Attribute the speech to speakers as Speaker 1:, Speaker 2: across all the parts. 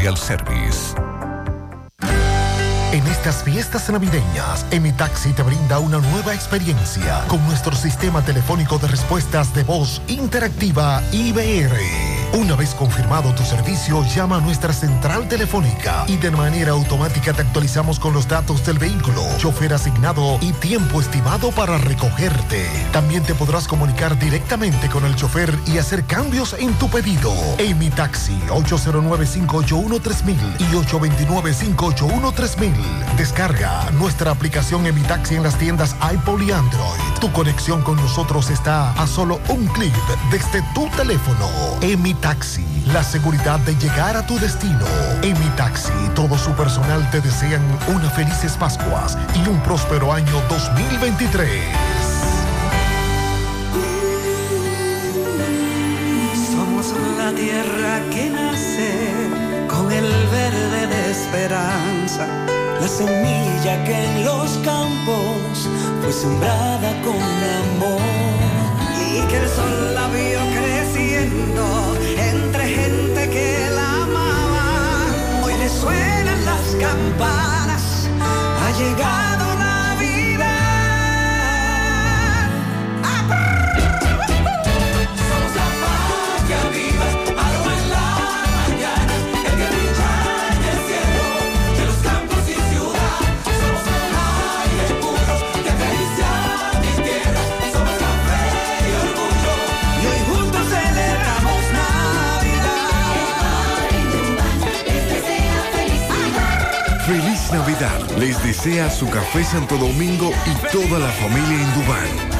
Speaker 1: Memorial Service.
Speaker 2: En estas fiestas navideñas, Taxi te brinda una nueva experiencia con nuestro sistema telefónico de respuestas de voz interactiva IBR. Una vez confirmado tu servicio, llama a nuestra central telefónica y de manera automática te actualizamos con los datos del vehículo, chofer asignado y tiempo estimado para recogerte. También te podrás comunicar directamente con el chofer y hacer cambios en tu pedido. Amy Taxi 809-581-3000 y 829-581-3000. Descarga nuestra aplicación Emi Taxi en las tiendas iPhone y Android. Tu conexión con nosotros está a solo un clic desde tu teléfono. Emi Taxi, la seguridad de llegar a tu destino. En mi taxi, todo su personal te desean unas felices Pascuas y un próspero año 2023.
Speaker 3: Somos la tierra que nace con el verde de esperanza, la semilla que en los campos fue sembrada con amor y que el sol la vio creciendo gente que la amaba. Hoy le suenan las campanas. Ha llegado
Speaker 4: Les desea su café Santo Domingo y toda la familia en Dubán.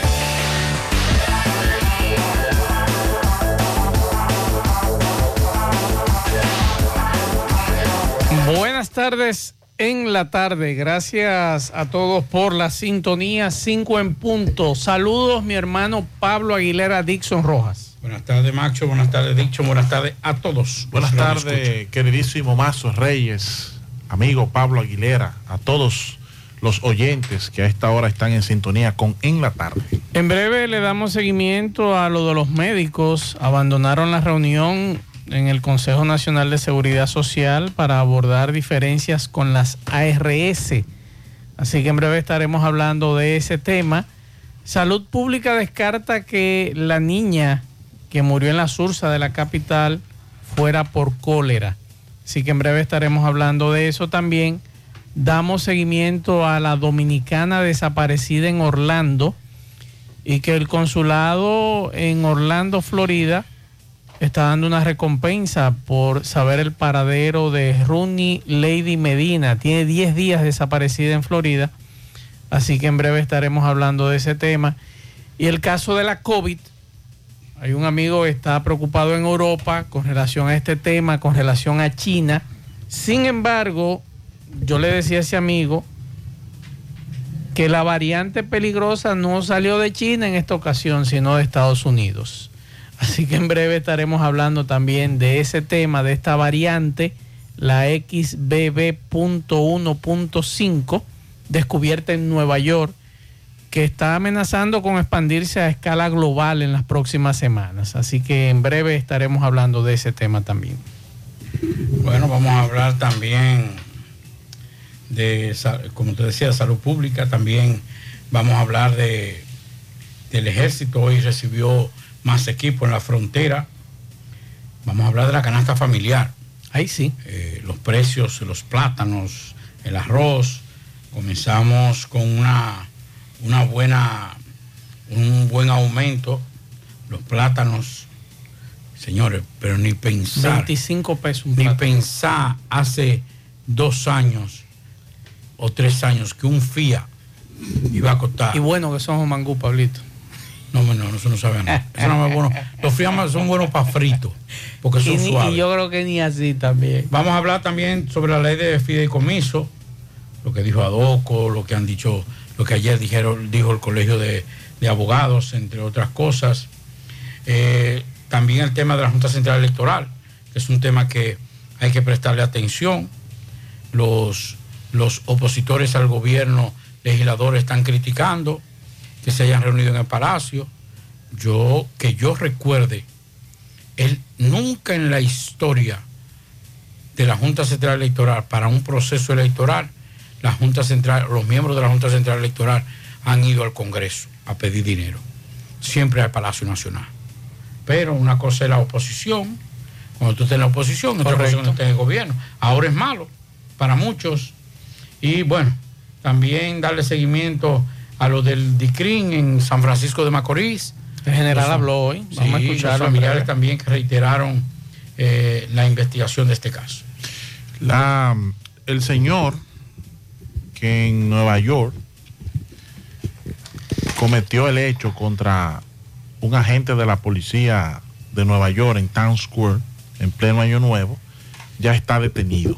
Speaker 5: Buenas tardes en la tarde. Gracias a todos por la sintonía 5 en punto. Saludos, mi hermano Pablo Aguilera Dixon Rojas.
Speaker 6: Buenas tardes, Macho. Buenas tardes, Dixon. Buenas tardes a todos.
Speaker 7: Buenas tardes, queridísimo Mazo Reyes, amigo Pablo Aguilera, a todos los oyentes que a esta hora están en sintonía con En la tarde.
Speaker 5: En breve le damos seguimiento a lo de los médicos. Abandonaron la reunión en el Consejo Nacional de Seguridad Social para abordar diferencias con las ARS. Así que en breve estaremos hablando de ese tema. Salud Pública descarta que la niña que murió en la Sursa de la capital fuera por cólera. Así que en breve estaremos hablando de eso también. Damos seguimiento a la dominicana desaparecida en Orlando y que el consulado en Orlando, Florida, está dando una recompensa por saber el paradero de Rooney Lady Medina. Tiene 10 días desaparecida en Florida, así que en breve estaremos hablando de ese tema. Y el caso de la COVID, hay un amigo que está preocupado en Europa con relación a este tema, con relación a China. Sin embargo, yo le decía a ese amigo que la variante peligrosa no salió de China en esta ocasión, sino de Estados Unidos. Así que en breve estaremos hablando también de ese tema, de esta variante, la XBB.1.5, descubierta en Nueva York, que está amenazando con expandirse a escala global en las próximas semanas. Así que en breve estaremos hablando de ese tema también.
Speaker 6: Bueno, vamos a hablar también de, como te decía, salud pública. También vamos a hablar de, del ejército. Hoy recibió más equipo en la frontera. Vamos a hablar de la canasta familiar.
Speaker 5: Ahí sí.
Speaker 6: Eh, los precios, los plátanos, el arroz. Comenzamos con una, una buena, un buen aumento. Los plátanos, señores, pero ni pensar.
Speaker 5: 25 pesos un
Speaker 6: Ni pensar hace dos años o tres años que un FIA iba a costar.
Speaker 5: Y bueno que son mangú, Pablito.
Speaker 6: No, no, no, eso no sabe a nada. Eso no es bueno. Los FIA son buenos para frito, porque
Speaker 5: Y,
Speaker 6: son
Speaker 5: ni-
Speaker 6: suaves.
Speaker 5: y yo creo que ni así también.
Speaker 6: Vamos a hablar también sobre la ley de fideicomiso, lo que dijo Adoco, lo que han dicho, lo que ayer dijeron, dijo el Colegio de, de Abogados, entre otras cosas. Eh, también el tema de la Junta Central Electoral, que es un tema que hay que prestarle atención. Los, los opositores al gobierno, legisladores, están criticando que se hayan reunido en el Palacio. Yo, que yo recuerde, él nunca en la historia de la Junta Central Electoral para un proceso electoral, la Junta Central, los miembros de la Junta Central Electoral han ido al Congreso a pedir dinero, siempre al Palacio Nacional. Pero una cosa es la oposición, cuando tú estás en la oposición, otra cosa es cuando estás en el gobierno. Ahora es malo para muchos. Y bueno, también darle seguimiento a lo del DICRIN en San Francisco de Macorís.
Speaker 5: El general
Speaker 6: Los-
Speaker 5: habló hoy. Vamos a
Speaker 6: Sí,
Speaker 5: escucharlo
Speaker 6: los familiares también que reiteraron eh, la investigación de este caso.
Speaker 7: La, el señor que en Nueva York cometió el hecho contra un agente de la policía de Nueva York en Times Square, en pleno año nuevo, ya está detenido.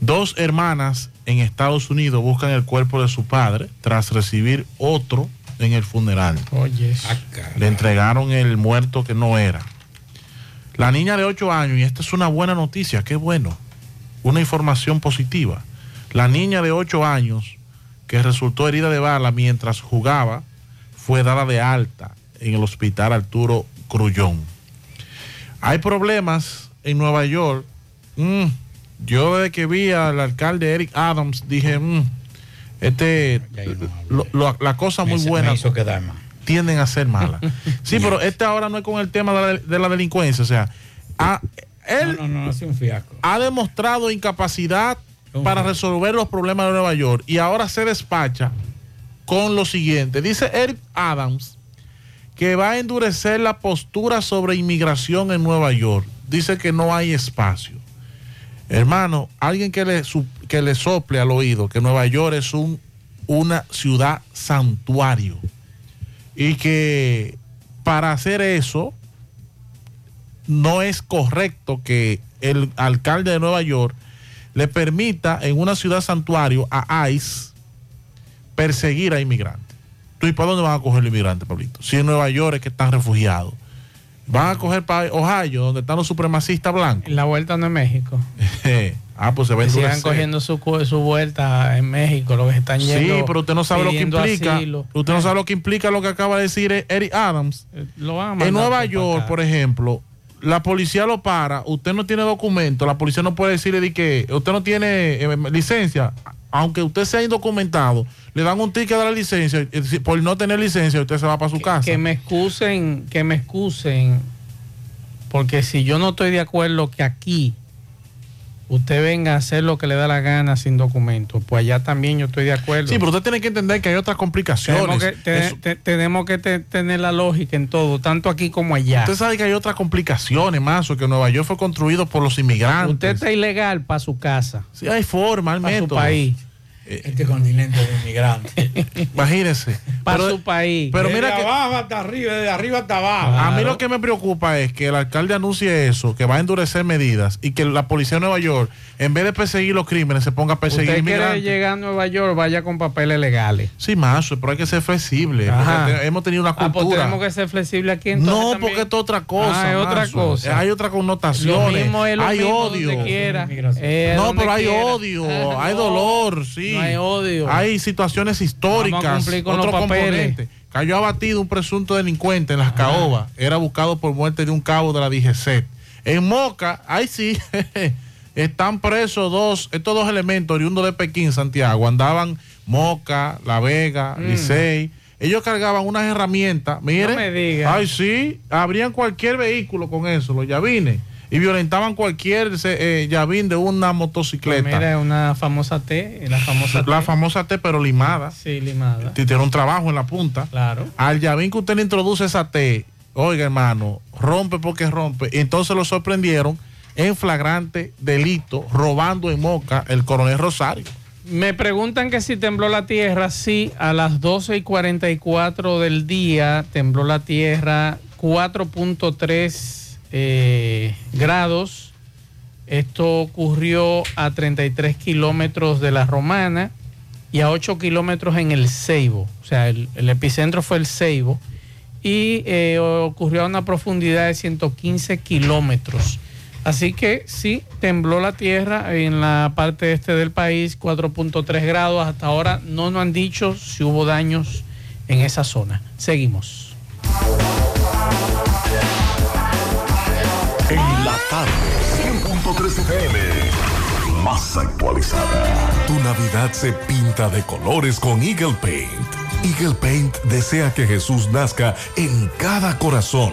Speaker 7: Dos hermanas en Estados Unidos buscan el cuerpo de su padre tras recibir otro en el funeral.
Speaker 5: Oye,
Speaker 6: Ah.
Speaker 7: Le entregaron el muerto que no era. La niña de 8 años, y esta es una buena noticia, qué bueno, una información positiva. La niña de 8 años que resultó herida de bala mientras jugaba fue dada de alta en el hospital Arturo Grullón. Hay problemas en Nueva York. Mm, yo desde que vi al alcalde Eric Adams dije, mm, este, lo- lo- la cosa muy buena tienden a ser malas. Sí, pero este ahora no es con el tema de la, de la delincuencia. O sea, ha- él
Speaker 6: No, no, no, hace un fiasco.
Speaker 7: ha demostrado incapacidad
Speaker 6: Un
Speaker 7: para
Speaker 6: fiasco.
Speaker 7: resolver los problemas de Nueva York y ahora se despacha con lo siguiente. Dice Eric Adams que va a endurecer la postura sobre inmigración en Nueva York. Dice que no hay espacio. Hermano, alguien que le, que le sople al oído que Nueva York es un, una ciudad santuario y que para hacer eso no es correcto que el alcalde de Nueva York le permita en una ciudad santuario a ICE perseguir a inmigrantes. ¿Tú y para dónde van a coger los inmigrantes, Pablito? Si en Nueva York es que están refugiados. Van a coger para Ohio, donde están los supremacistas blancos.
Speaker 5: La vuelta no es México.
Speaker 7: ah, pues se va a
Speaker 5: sigan cogiendo su, su vuelta en México, lo que están yendo.
Speaker 7: Sí, pero usted no sabe lo que implica.
Speaker 5: asilo.
Speaker 7: Usted no sabe lo que implica lo que acaba de decir Eric Adams.
Speaker 5: Eh, Lo
Speaker 7: En Nueva York, por ejemplo, la policía lo para, usted no tiene documento, la policía no puede decirle de que usted no tiene eh, licencia, aunque usted sea indocumentado, le dan un ticket de la licencia, decir, por no tener licencia, usted se va para su
Speaker 5: que,
Speaker 7: casa.
Speaker 5: que me excusen, que me excusen, porque si yo no estoy de acuerdo que aquí usted venga a hacer lo que le da la gana sin documento, pues allá también yo estoy de acuerdo.
Speaker 7: Sí, pero usted tiene que entender que hay otras complicaciones.
Speaker 5: tenemos que, te-
Speaker 7: Eso-
Speaker 5: te- tenemos que te- tener la lógica en todo, tanto aquí como allá.
Speaker 7: usted sabe que hay otras complicaciones, más, que Nueva York fue construido por los inmigrantes.
Speaker 5: Usted está ilegal para su casa,
Speaker 7: Sí, hay forma, hay
Speaker 5: para su país,
Speaker 6: Este continente de inmigrantes.
Speaker 7: Imagínese.
Speaker 5: para
Speaker 7: Pero-
Speaker 5: su país.
Speaker 7: pero
Speaker 6: Desde
Speaker 7: mira que-
Speaker 6: abajo hasta arriba, desde arriba hasta abajo.
Speaker 7: A mí lo que me preocupa es que el alcalde anuncie eso, que va a endurecer medidas y que la policía de Nueva York, en vez de perseguir los crímenes, se ponga a perseguir
Speaker 5: usted quiere llegar a Nueva York, vaya con papeles legales.
Speaker 7: Sí, mazo, pero hay que ser flexible. Te- hemos tenido una
Speaker 5: Ah, pues
Speaker 7: cultura.
Speaker 5: tenemos que ser flexibles aquí entonces
Speaker 7: no,
Speaker 5: también.
Speaker 7: porque esto es otra cosa.
Speaker 5: Ah, es otra cosa.
Speaker 7: Hay otra connotación. hay
Speaker 5: mismo
Speaker 7: odio.
Speaker 5: Eh,
Speaker 7: No, pero hay
Speaker 5: quiera.
Speaker 7: odio,
Speaker 5: Ah,
Speaker 7: hay
Speaker 5: no,
Speaker 7: dolor, sí.
Speaker 5: No hay odio.
Speaker 7: Hay situaciones históricas.
Speaker 5: Vamos a cumplir con
Speaker 7: otro
Speaker 5: los papeles.
Speaker 7: componente. Cayó abatido un presunto delincuente en las caobas. Era buscado por muerte de un cabo de la DGC. En Moca, ahí sí, Están presos dos, estos dos elementos oriundos de Pekín, Santiago, andaban Moca, La Vega,
Speaker 5: Mm.
Speaker 7: Licey. Ellos cargaban unas herramientas, mire,
Speaker 5: No me diga.
Speaker 7: ay sí, abrían cualquier vehículo con eso, los llavines, y violentaban cualquier eh, llavín de una motocicleta.
Speaker 5: Pues Mira, una famosa T, la famosa T.
Speaker 7: la famosa T, pero limada.
Speaker 5: Sí, limada.
Speaker 7: Tiene un trabajo en la punta.
Speaker 5: Claro.
Speaker 7: Al llavín que usted le introduce esa T, oiga hermano, rompe porque rompe. Y entonces lo sorprendieron en flagrante delito, robando en Moca el coronel Rosario.
Speaker 5: Me preguntan que si tembló la tierra. Sí, a las 12 y 44 del día tembló la tierra 4.3 eh, grados. Esto ocurrió a 33 kilómetros de la Romana y a 8 kilómetros en el Ceibo. O sea, el, epicentro fue el Ceibo y eh, ocurrió a una profundidad de 115 kilómetros. Así que sí, tembló la tierra en la parte este del país, 4.3 grados. Hasta ahora no nos han dicho si hubo daños en esa zona. Seguimos.
Speaker 8: En la tarde, 100.3 FM. Más actualizada.
Speaker 4: Tu Navidad se pinta de colores con Eagle Paint. Eagle Paint desea que Jesús nazca en cada corazón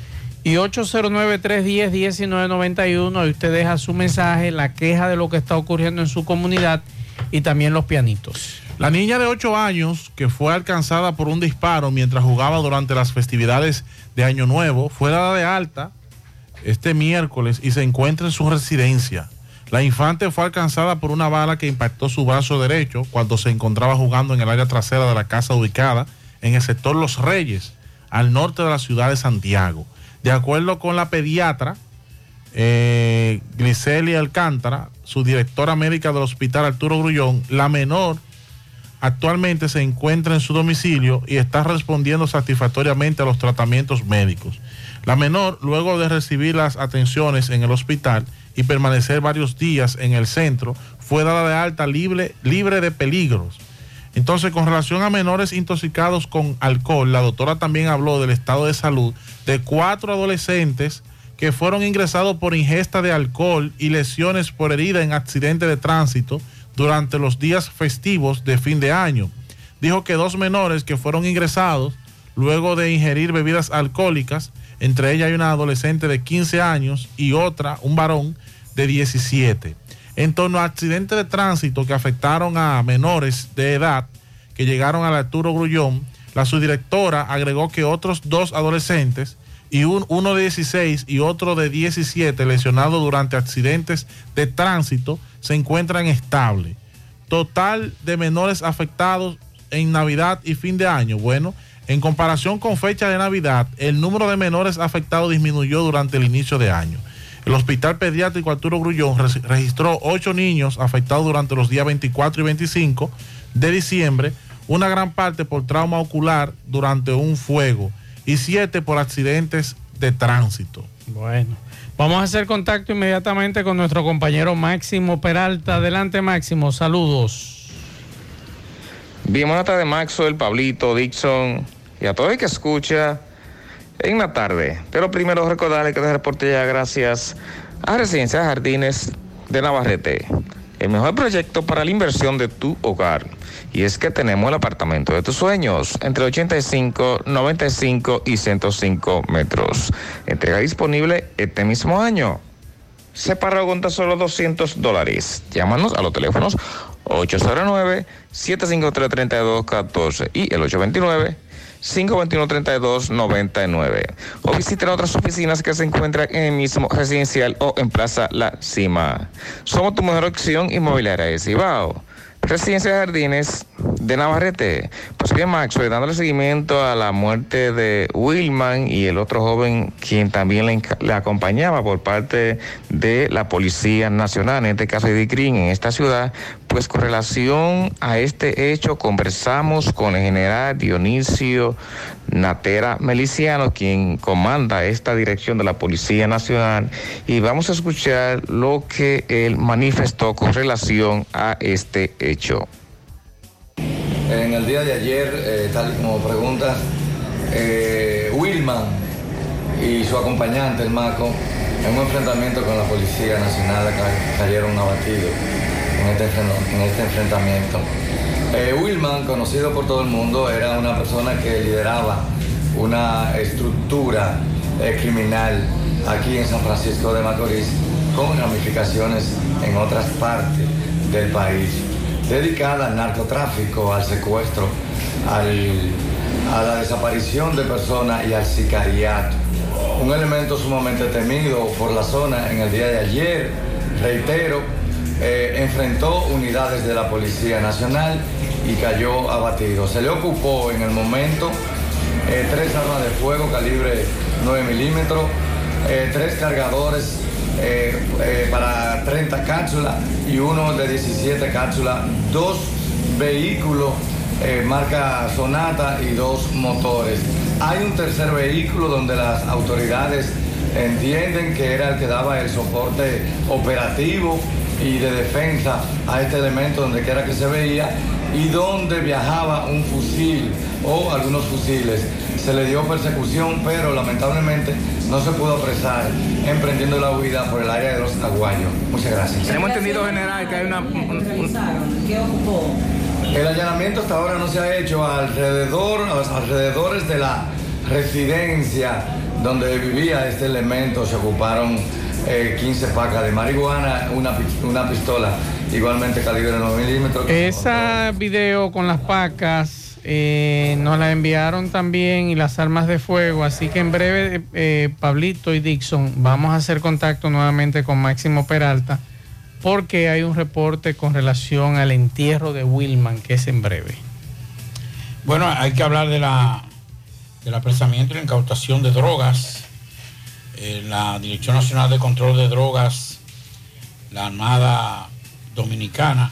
Speaker 5: Y 809-310-1991, y usted deja su mensaje, la queja de lo que está ocurriendo en su comunidad y también los pianitos.
Speaker 7: La niña de 8 años que fue alcanzada por un disparo mientras jugaba durante las festividades de Año Nuevo fue dada de alta este miércoles y se encuentra en su residencia. La infante fue alcanzada por una bala que impactó su brazo derecho cuando se encontraba jugando en el área trasera de la casa ubicada en el sector Los Reyes, al norte de la ciudad de Santiago. De acuerdo con la pediatra eh, Alcántara, su directora médica del hospital Arturo Grullón, la menor actualmente se encuentra en su domicilio y está respondiendo satisfactoriamente a los tratamientos médicos. La menor, luego de recibir las atenciones en el hospital y permanecer varios días en el centro, fue dada de alta libre, libre de peligros. Entonces, con relación a menores intoxicados con alcohol, la doctora también habló del estado de salud de cuatro adolescentes que fueron ingresados por ingesta de alcohol y lesiones por herida en accidente de tránsito durante los días festivos de fin de año. Dijo que dos menores que fueron ingresados luego de ingerir bebidas alcohólicas, entre ellas hay una adolescente de 15 años y otra, un varón de 17. En torno a accidentes de tránsito que afectaron a menores de edad que llegaron al Arturo Grullón, la subdirectora agregó que otros dos adolescentes y un, uno de 16 y otro de 17 lesionados durante accidentes de tránsito se encuentran estables. Total de menores afectados en Navidad y fin de año. Bueno, en comparación con fecha de Navidad, el número de menores afectados disminuyó durante el inicio de año. El Hospital Pediátrico Arturo Grullón registró ocho niños afectados durante los días 24 y 25 de diciembre, una gran parte por trauma ocular durante un fuego y siete por accidentes de tránsito.
Speaker 5: Bueno. Vamos a hacer contacto inmediatamente con nuestro compañero Máximo Peralta. Adelante, Máximo, saludos.
Speaker 9: Bien, buenas tardes, el Pablito, Dixon y a todo el que escucha en la tarde. Pero primero recordarle que este reporte ya gracias a Residencia Jardines de Navarrete, el mejor proyecto para la inversión de tu hogar. Y es que tenemos el apartamento de tus sueños entre 85, 95 y 105 metros. Entrega disponible este mismo año. Se paga con solo 200 dólares. Llámanos a los teléfonos 809-753-3214 y el 829 521-3299 o visiten otras oficinas que se encuentran en el mismo residencial o en Plaza La Cima. Somos tu mejor opción inmobiliaria de Cibao. Residencia de Jardines de Navarrete. Pues bien, Max, dándole seguimiento a la muerte de Wilman y el otro joven quien también le, acompañaba por parte de la Policía Nacional, en este caso de Green, en esta ciudad, pues con relación a este hecho conversamos con el general Dionisio Natera Meliciano, quien comanda esta dirección de la Policía Nacional, y vamos a escuchar lo que él manifestó con relación a este hecho.
Speaker 10: En el día de ayer, eh, tal como pregunta, eh, Wilman y su acompañante, el Maco, en un enfrentamiento con la Policía Nacional cayeron abatidos en este, en este enfrentamiento. Eh, Wilman, conocido por todo el mundo, era una persona que lideraba una estructura eh, criminal aquí en San Francisco de Macorís con ramificaciones en otras partes del país, dedicada al narcotráfico, al secuestro, a la desaparición de personas y al sicariato. Un elemento sumamente temido por la zona en el día de ayer, reitero, eh, enfrentó unidades de la Policía Nacional y cayó abatido. Se le ocupó en el momento eh, tres armas de fuego calibre 9 milímetros, eh, tres cargadores para 30 cápsulas y uno de 17 cápsulas, dos vehículos marca Sonata y dos motores. Hay un tercer vehículo donde las autoridades entienden que era el que daba el soporte operativo y de defensa a este elemento donde quiera que se veía y donde viajaba un fusil o algunos fusiles. Se le dio persecución, pero lamentablemente no se pudo apresar emprendiendo la huida por el área de los aguayos. Muchas gracias.
Speaker 9: Tenemos entendido, general, que hay una...
Speaker 10: ¿Qué ocupó? El allanamiento hasta ahora no se ha hecho alrededor, a los alrededores de la residencia donde vivía este elemento se ocuparon eh, 15 pacas de marihuana, una, una pistola igualmente calibre 9 milímetros.
Speaker 5: Esa video con las pacas eh, nos la enviaron también y las armas de fuego, así que en breve, eh, Pablito y Dixon, vamos a hacer contacto nuevamente con Máximo Peralta porque hay un reporte con relación al entierro de Wilman, que es en breve.
Speaker 6: Bueno, hay que hablar de la del apresamiento y la incautación de drogas. Eh, la Dirección Nacional de Control de Drogas, la Armada Dominicana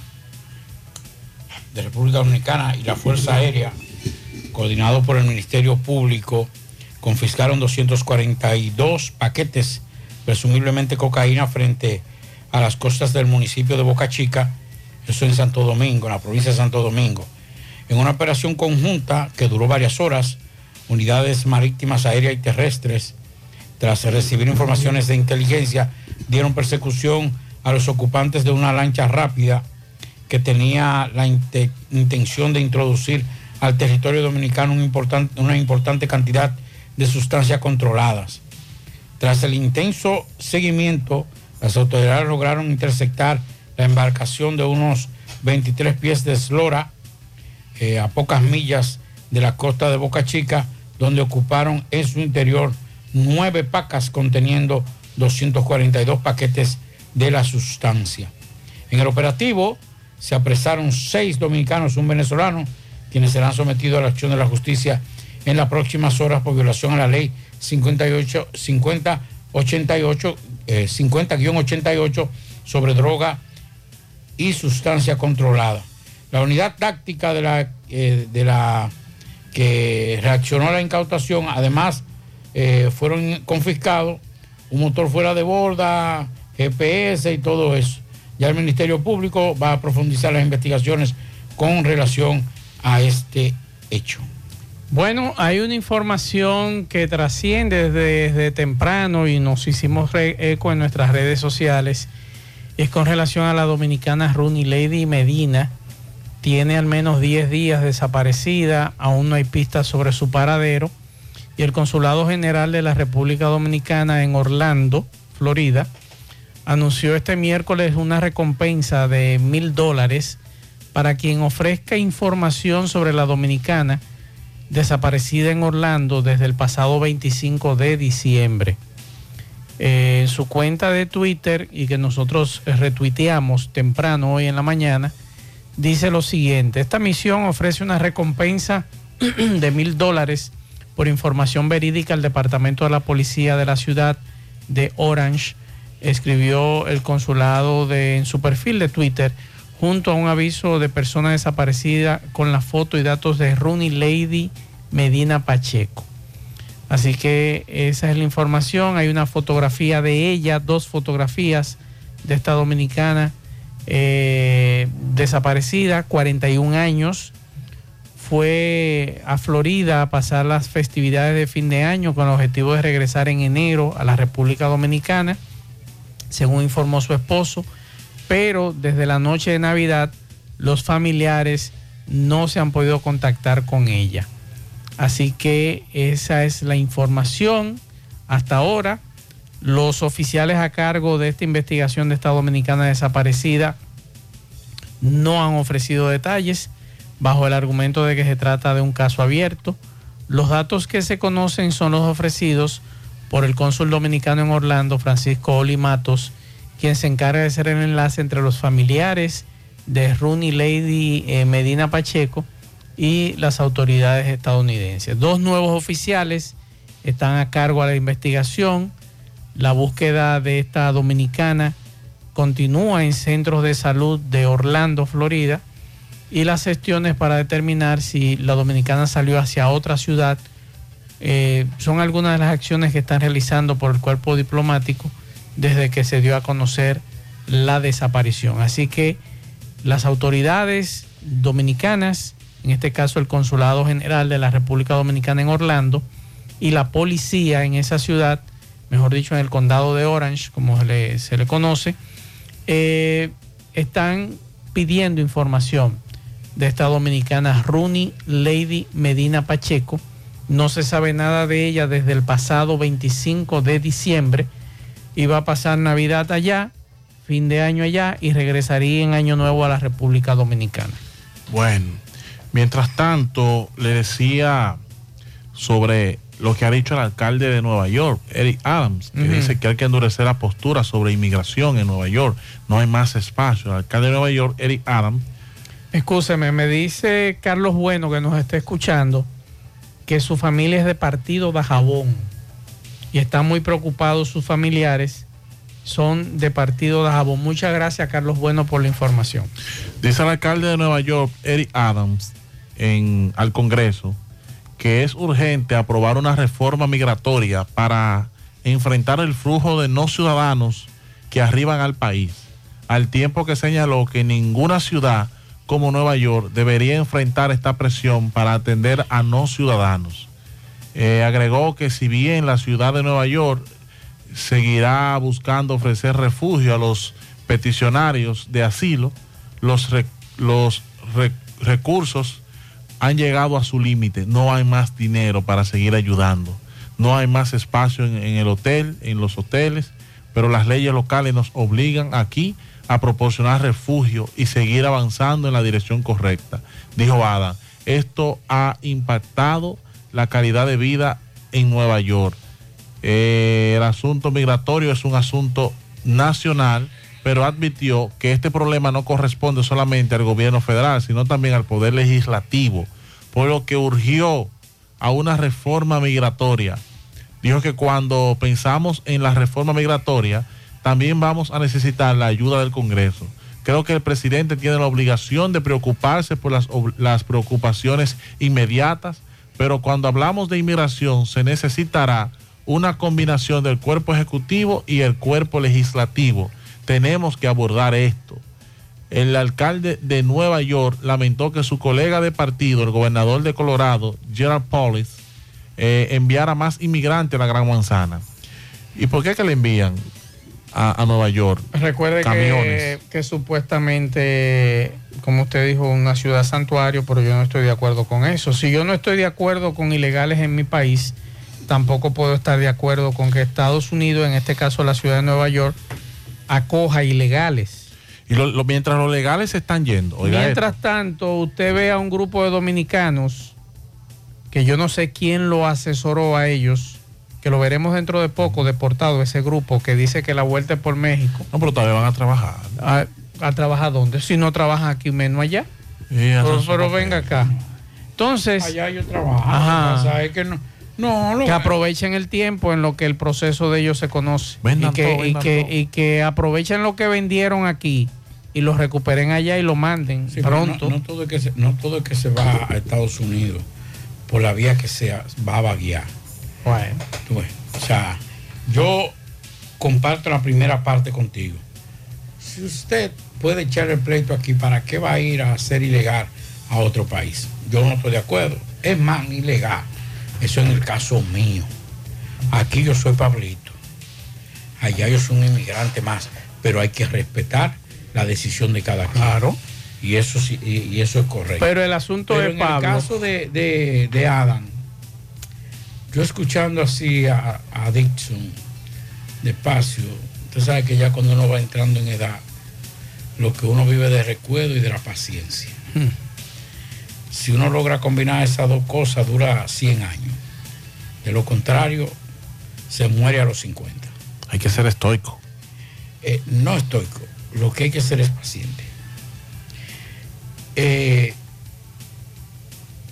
Speaker 6: de República Dominicana y la Fuerza Aérea, coordinado por el Ministerio Público, confiscaron 242 paquetes, presumiblemente cocaína, frente a las costas del municipio de Boca Chica, eso en Santo Domingo, en la provincia de Santo Domingo. En una operación conjunta que duró varias horas, unidades marítimas, aéreas y terrestres, tras recibir informaciones de inteligencia, dieron persecución a los ocupantes de una lancha rápida que tenía la inte- intención de introducir al territorio dominicano una importante cantidad de sustancias controladas. Tras el intenso seguimiento, las autoridades lograron interceptar la embarcación de unos 23 pies de eslora eh, a pocas millas de la costa de Boca Chica, donde ocuparon en su interior nueve pacas conteniendo 242 paquetes de la sustancia. En el operativo se apresaron seis dominicanos un venezolano, quienes serán sometidos a la acción de la justicia en las próximas horas por violación a la ley 58, 50, 88, eh, 50-88 sobre droga y sustancia controlada. La unidad táctica de la, eh, de la que reaccionó a la incautación, además eh, fueron confiscados un motor fuera de borda, GPS y todo eso. Ya el Ministerio Público va a profundizar las investigaciones con relación a este hecho.
Speaker 5: Bueno, hay una información que trasciende desde, temprano y nos hicimos eco en nuestras redes sociales. Es con relación a la dominicana Rooney Lady Medina. Tiene al menos 10 días desaparecida, aún no hay pistas sobre su paradero. Y el Consulado General de la República Dominicana en Orlando, Florida, anunció este miércoles una recompensa de mil dólares para quien ofrezca información sobre la dominicana desaparecida en Orlando desde el pasado 25 de diciembre. Eh, en su cuenta de Twitter y que nosotros retuiteamos temprano hoy en la mañana, dice lo siguiente, esta misión ofrece una recompensa de mil dólares por información verídica al Departamento de la Policía de la ciudad de Orange, escribió el consulado en su perfil de Twitter, junto a un aviso de persona desaparecida con la foto y datos de Rooney Lady Medina Pacheco. Así que esa es la información. Hay una fotografía de ella, dos fotografías de esta dominicana eh, desaparecida, 41 años. Fue a Florida a pasar las festividades de fin de año con el objetivo de regresar en enero a la República Dominicana, según informó su esposo. Pero desde la noche de Navidad los familiares no se han podido contactar con ella. Así que esa es la información hasta ahora. Los oficiales a cargo de esta investigación de esta dominicana desaparecida no han ofrecido detalles bajo el argumento de que se trata de un caso abierto. Los datos que se conocen son los ofrecidos por el cónsul dominicano en Orlando, Francisco Oli Matos, quien se encarga de hacer el enlace entre los familiares de Rooney Lady eh, Medina Pacheco y las autoridades estadounidenses. Dos nuevos oficiales están a cargo de la investigación. La búsqueda de esta dominicana continúa en centros de salud de Orlando, Florida, y las gestiones para determinar si la dominicana salió hacia otra ciudad eh, son algunas de las acciones que están realizando por el cuerpo diplomático desde que se dio a conocer la desaparición. Así que las autoridades dominicanas, en este caso el Consulado General de la República Dominicana en Orlando, y la policía en esa ciudad, mejor dicho en el condado de Orange, como se le, se le conoce, eh, están pidiendo información de esta dominicana Rooney Lady Medina Pacheco, No se sabe nada de ella desde el pasado 25 de diciembre. Iba a pasar Navidad allá, fin de año allá y regresaría en Año Nuevo a la República Dominicana.
Speaker 7: Bueno, mientras tanto, le decía sobre lo que ha dicho el alcalde de Nueva York, Eric Adams, que dice que hay que endurecer la postura sobre inmigración en Nueva York. No hay más espacio. El alcalde de Nueva York, Eric Adams,
Speaker 5: Escúcheme, me dice Carlos Bueno que nos está escuchando que su familia es de partido de Jabón y están muy preocupados sus familiares son de partido de Jabón. Muchas gracias Carlos Bueno por la información.
Speaker 7: Dice el alcalde de Nueva York, Eric Adams, en, al Congreso, que es urgente aprobar una reforma migratoria para enfrentar el flujo de no ciudadanos que arriban al país, al tiempo que señaló que ninguna ciudad como Nueva York debería enfrentar esta presión para atender a no ciudadanos. Eh, agregó que si bien la ciudad de Nueva York seguirá buscando ofrecer refugio a los peticionarios de asilo, los, re- los re- recursos han llegado a su límite. No hay más dinero para seguir ayudando. No hay más espacio en, en el hotel, en los hoteles, pero las leyes locales nos obligan aquí a proporcionar refugio y seguir avanzando en la dirección correcta. Dijo Adam, esto ha impactado la calidad de vida en Nueva York. Eh, el asunto migratorio es un asunto nacional, pero admitió que este problema no corresponde solamente al gobierno federal, sino también al poder legislativo, por lo que urgió a una reforma migratoria. Dijo que cuando pensamos en la reforma migratoria, también vamos a necesitar la ayuda del Congreso. Creo que el presidente tiene la obligación de preocuparse por las, preocupaciones inmediatas, pero cuando hablamos de inmigración se necesitará una combinación del cuerpo ejecutivo y el cuerpo legislativo. Tenemos que abordar esto. El alcalde de Nueva York lamentó que su colega de partido, el gobernador de Colorado, Gerald Polis, eh, enviara más inmigrantes a la Gran Manzana. ¿Y por qué que le envían a, a Nueva York?
Speaker 5: Recuerde
Speaker 7: camiones.
Speaker 5: que, que supuestamente, como usted dijo, una ciudad santuario, pero yo no estoy de acuerdo con eso. Si yo no estoy de acuerdo con ilegales en mi país, tampoco puedo estar de acuerdo con que Estados Unidos, en este caso la ciudad de Nueva York, acoja ilegales.
Speaker 7: Y lo- lo- mientras los legales se están yendo. oiga
Speaker 5: Mientras tanto, usted ve a un grupo de dominicanos que yo no sé quién lo asesoró a ellos, que lo veremos dentro de poco deportado, ese grupo que dice que la vuelta es por México.
Speaker 7: No, pero todavía van a trabajar.
Speaker 5: ¿A, a trabajar dónde? Si no trabajan aquí, menos allá. pero
Speaker 7: su
Speaker 5: pero
Speaker 7: papel.
Speaker 5: venga acá. Entonces,
Speaker 6: Allá yo trabajo.
Speaker 5: Ajá.
Speaker 6: Que pasa es que no, no, lo
Speaker 5: que aprovechen el tiempo en lo que el proceso de ellos se conoce.
Speaker 7: Vendan
Speaker 5: y, que,
Speaker 7: todo,
Speaker 5: y, que, y que aprovechen lo que vendieron aquí y lo recuperen allá y lo manden
Speaker 6: Sí, pero
Speaker 5: pronto.
Speaker 6: No, no todo es que se, no todo es que se va a Estados Unidos por la vía que sea, va a vaguear.
Speaker 5: Bueno.
Speaker 6: Ves, O sea, yo comparto la primera parte contigo. Si usted puede echar el pleito aquí, ¿para qué va a ir a ser ilegal a otro país? Yo no estoy de acuerdo. Es más ilegal. Eso en el caso mío. Aquí yo soy Pablito. Allá yo soy un inmigrante más. Pero hay que respetar la decisión de cada quien. Claro. Y eso sí, y, eso es correcto.
Speaker 5: Pero el asunto
Speaker 6: Pero
Speaker 5: es,
Speaker 6: en
Speaker 5: Pablo,
Speaker 6: el caso de, de, de Adam, yo escuchando así a, a Dixon despacio, usted sabe que ya cuando uno va entrando en edad, lo que uno vive de recuerdo y de la paciencia.
Speaker 5: Hmm.
Speaker 6: Si uno logra combinar esas dos cosas, dura 100 años. De lo contrario, se muere a los 50.
Speaker 7: Hay que ser estoico.
Speaker 6: Eh, no estoico. Lo que hay que hacer es paciente. Eh,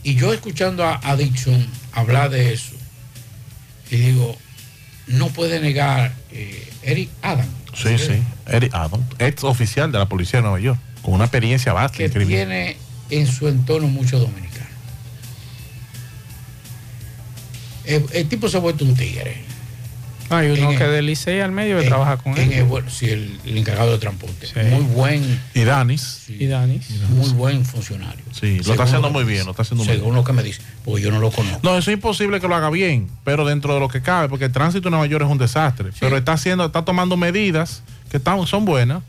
Speaker 6: y yo escuchando a, a Dixon hablar de eso, y digo, no puede negar eh, Eric Adam,
Speaker 7: Sí, sí. Eric Adams, ex oficial de la policía de Nueva York, con una experiencia vasta.
Speaker 6: que tiene en su entorno muchos dominicanos. El, el tipo se ha vuelto un tigre.
Speaker 5: Hay uno
Speaker 6: en
Speaker 5: que
Speaker 6: el-
Speaker 5: del Licey al medio que
Speaker 6: en-
Speaker 5: trabaja con
Speaker 6: en
Speaker 5: él.
Speaker 6: el- bueno, sí, el, el encargado de transporte. Muy buen.
Speaker 7: Y Danis.
Speaker 5: Y Danis.
Speaker 6: Muy buen funcionario.
Speaker 7: Sí, lo está haciendo muy bien, lo está haciendo muy
Speaker 6: Según
Speaker 7: bien.
Speaker 6: lo que me dice, porque yo no lo conozco.
Speaker 7: No, eso es imposible que lo haga bien, pero dentro de lo que cabe, porque el tránsito en Nueva York es un desastre. Pero está haciendo, está tomando medidas que están, son buenas.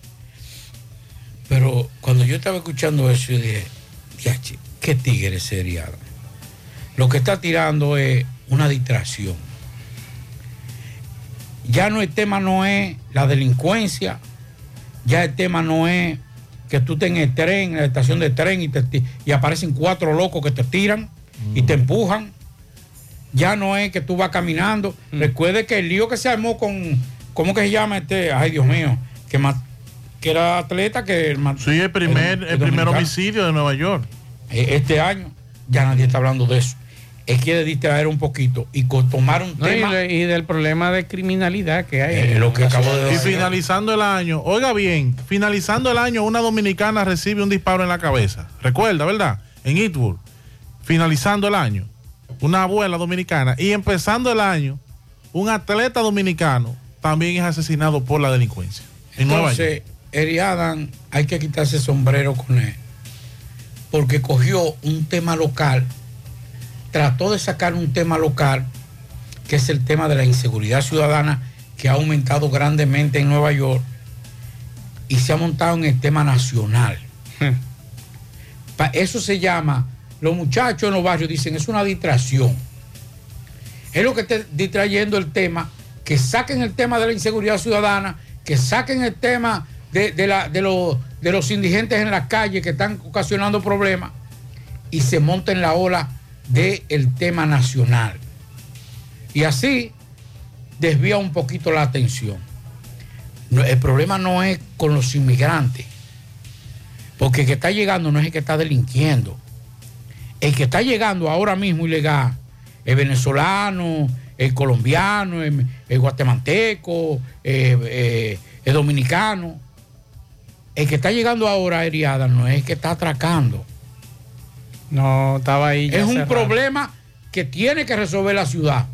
Speaker 6: Pero cuando yo estaba escuchando eso, yo dije, "Diache, qué tigre sería. lo que está tirando es una distracción. Ya no el tema no es la delincuencia, ya el tema no es que tú estés en el tren, en la estación de tren y, te y aparecen cuatro locos que te tiran y te empujan. Ya no es que tú vas caminando. Recuerde que el lío que se armó con, ¿cómo que se llama este? Ay, Dios mío, que, que era atleta que...
Speaker 7: Sí, el primer, el primer homicidio de Nueva York.
Speaker 6: Eh, Este año ya nadie está hablando de eso. Es que distraer un poquito y tomar un
Speaker 5: No, y,
Speaker 6: tema...
Speaker 5: de- y del problema de criminalidad que hay.
Speaker 6: Eh, lo que acabo de
Speaker 7: Y finalizando el año, oiga bien, finalizando el año, una dominicana recibe un disparo en la cabeza. Recuerda, ¿verdad? En Eastwood. Finalizando el año, una abuela dominicana. Y empezando el año, un atleta dominicano también es asesinado por la delincuencia. En.
Speaker 6: Entonces, Eri Adam, hay que quitarse el sombrero con él. Porque cogió un tema local, trató de sacar un tema local, que es el tema de la inseguridad ciudadana, que ha aumentado grandemente en Nueva York, y se ha montado en el tema nacional. Pa- Eso se llama, los muchachos en los barrios dicen, es una distracción. Es lo que está distrayendo el tema, que saquen el tema de la inseguridad ciudadana, que saquen el tema de, de la- de los, de los indigentes en las calles que están ocasionando problemas y se monten la ola del tema nacional. Y así desvía un poquito la atención. El problema no es con los inmigrantes, porque el que está llegando no es el que está delinquiendo. El que está llegando ahora mismo ilegal, el venezolano, el colombiano, el, el guatemalteco, eh, eh, el dominicano. El que está llegando ahora, Eriada, no es el que está atracando.
Speaker 5: No, estaba ahí. ya
Speaker 6: Es un problema que tiene que resolver la ciudad.